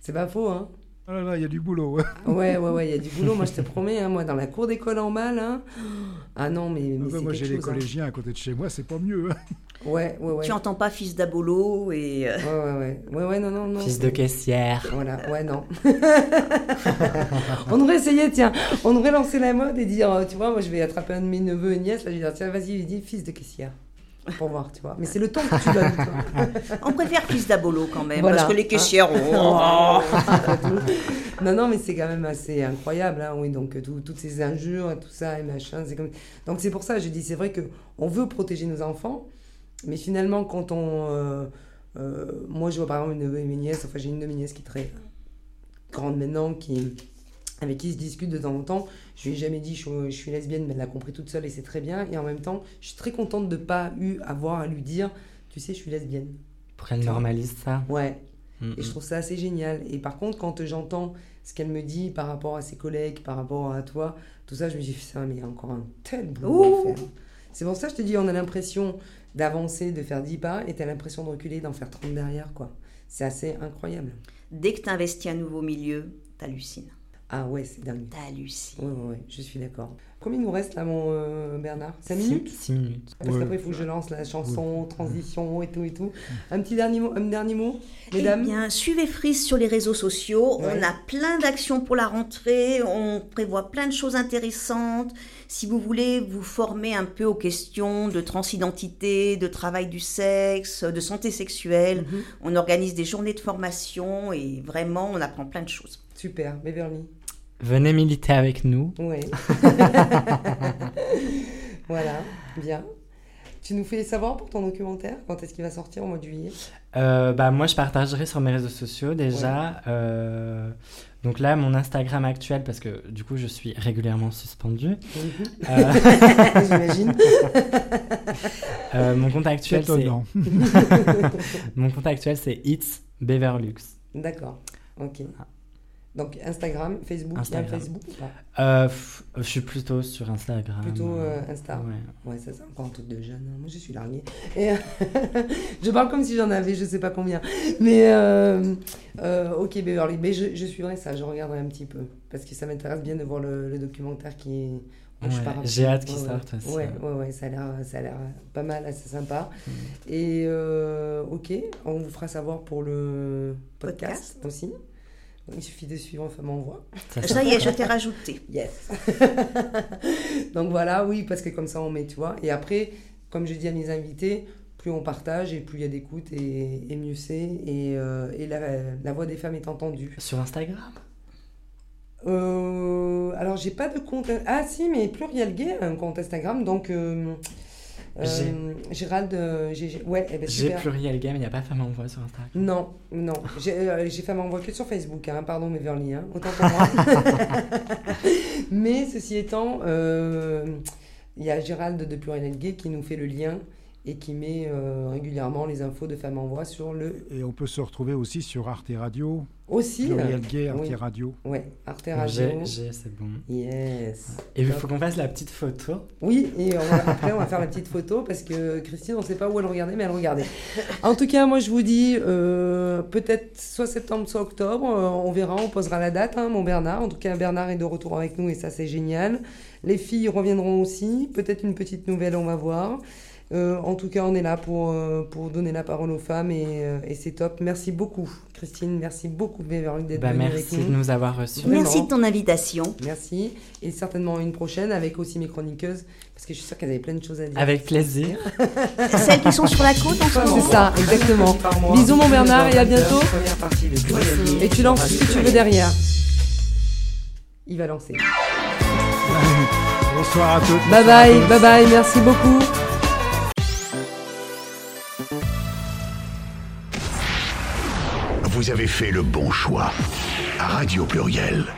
C'est pas faux, hein. Ah là là, il y a du boulot. ouais. Ouais, ouais, ouais, il y a du boulot, moi je te promets, hein, moi dans la cour d'école en bas, là. Ah non, mais, mais Ah bah, c'est moi, j'ai les hein. collégiens à côté de chez moi, c'est pas mieux. hein. Ouais, ouais, ouais. Tu entends pas fils d'Abolo et. euh, Ouais, ouais, ouais. Ouais, ouais, non, non, non. Fils de caissière. Voilà, ouais, non. [LAUGHS] on devrait essayer, tiens, on devrait lancer la mode et dire, euh, tu vois, moi je vais attraper un de mes neveux et nièces, là, je vais dire, tiens, vas-y, dis fils de caissière. Pour voir, tu vois. Mais c'est le ton que tu donnes, toi. On préfère fils d'Abolo quand même, Voilà. parce que les caissières. oh. non, non, mais c'est quand même assez incroyable, hein, oui. Donc, euh, tout- toutes ces injures et tout ça et machin, c'est comme. Donc, c'est pour ça, je dis, c'est vrai que on veut protéger nos enfants, mais finalement, quand on. euh, euh, moi, je vois par exemple une neveu et mes nièces, enfin, j'ai une de mes nièces qui est très grande maintenant, qui avec qui je discute de temps en temps. Je lui ai jamais dit je suis, je suis lesbienne, mais elle l'a compris toute seule et c'est très bien. Et en même temps, je suis très contente de pas eu avoir à lui dire, tu sais, je suis lesbienne. Pour qu'elle normalise ça. Ouais. Mm, Et je trouve ça assez génial. Et par contre, quand j'entends ce qu'elle me dit par rapport à ses collègues, par rapport à toi, tout ça, je me dis, putain, mais il y a encore un tel boulot à faire. C'est pour ça que je te dis, on a l'impression d'avancer, de faire 10 pas, et tu as l'impression de reculer, d'en faire 30 derrière, quoi. C'est assez incroyable. Dès que tu investis un nouveau milieu, t'hallucines. Ah ouais, c'est dingue. T'hallucines. Ouais, ouais, ouais, je suis d'accord. Combien il nous reste là, mon euh, Bernard? 5 Six- minutes? Six minutes. Parce Ouais. qu'après, il faut que je lance la chanson, transition et tout et tout. Un petit dernier mot, un dernier mot mesdames? Eh bien, suivez Freeze sur les réseaux sociaux. Ouais. On a plein d'actions pour la rentrée. On prévoit plein de choses intéressantes. Si vous voulez vous former un peu aux questions de transidentité, de travail du sexe, de santé sexuelle, Mhm. on organise des journées de formation et vraiment, on apprend plein de choses. Super, Beverly? Venez militer avec nous. Ouais. [LAUGHS] voilà, bien. Tu nous fais savoir pour ton documentaire quand est-ce qu'il va sortir au mois de juillet? Euh, bah, moi, je partagerai sur mes réseaux sociaux déjà. Euh, donc là, mon Instagram actuel, parce que du coup, je suis régulièrement suspendue. Euh, [LAUGHS] J'imagine. [LAUGHS] euh, mon compte actuel, c'est mon compte actuel, c'est It's Beverlux. D'accord. Ok. Donc Instagram, Facebook, il y a un Instagram. Facebook ou pas Euh, je suis plutôt sur Instagram. Plutôt euh, Insta. Ouais. Ouais, ça c'est encore un truc de jeune. hein. Moi, je suis larguée. Et [LAUGHS] je parle comme si j'en avais, je sais pas combien. Mais euh, euh, ok, Beverly. Mais je, je suivrai ça, je regarderai un petit peu. Parce que ça m'intéresse bien de voir le, le documentaire qui est. Ouais, j'ai hâte qu'il Ouais, ouais. sorte aussi. Ouais, ouais, ouais, ça a l'air, ça a l'air pas mal, assez sympa. Mm. Et euh, ok, on vous fera savoir pour le podcast, aussi. Il suffit de suivre Femme en Voix. Ça, Ça y est, je t'ai rajouté. Yes. [LAUGHS] Donc voilà, oui, parce que comme ça on met, tu vois. Et après, comme je dis à mes invités, plus on partage et plus il y a d'écoute et, et mieux c'est. Et, euh, et la, la voix des femmes est entendue. Sur Instagram? Euh, alors j'ai pas de compte. Ah si, mais Pluriel Gay a un compte Instagram, donc. euh, euh, Gérald, euh, j'ai, ouais, eh ben, super. pluriel game, il n'y a pas femme en voix sur Instagram. Non, non. J'ai euh, j'ai fait m'envoie que sur Facebook, hein, pardon, mais Verly, hein, autant pour moi. [LAUGHS] mais ceci étant, euh, il y a Gérald de Pluriel Gay qui nous fait le lien et qui met euh, régulièrement les infos de Femmes en Voix sur le. Et on peut se retrouver aussi sur Arte Radio, Aussi. Pluriel Gay, Arte oui. Radio. Ouais, Arte Radio. j'ai, c'est bon. Yes. Et il faut qu'on fasse la petite photo. Oui, et on va- après on va faire la petite photo parce que Christine, on ne sait pas où elle regardait, mais elle regardait. En tout cas, moi je vous dis euh, peut-être soit septembre, soit octobre, euh, on verra, on posera la date, hein, mon Bernard. En tout cas, Bernard est de retour avec nous et ça c'est génial. Les filles reviendront aussi, peut-être une petite nouvelle, on va voir. Euh, en tout cas, on est là pour, euh, pour donner la parole aux femmes et, euh, et c'est top. Merci beaucoup, Christine. Merci beaucoup, Beverly, d'être Bah, venue merci avec de nous. avoir reçus. Vraiment. Merci de ton invitation. Merci. Et certainement une prochaine avec aussi mes chroniqueuses parce que je suis sûre qu'elles avaient plein de choses à dire. Avec plaisir. [LAUGHS] Celles qui sont sur la côte en ce moment. C'est ça, exactement. Bisous mon Bernard et à bientôt. Et tu lances ce que tu veux derrière. Il va lancer. Bonsoir à toutes. Bye bye, tous. bye bye, merci beaucoup. Vous avez fait le bon choix. Radio Pluriel.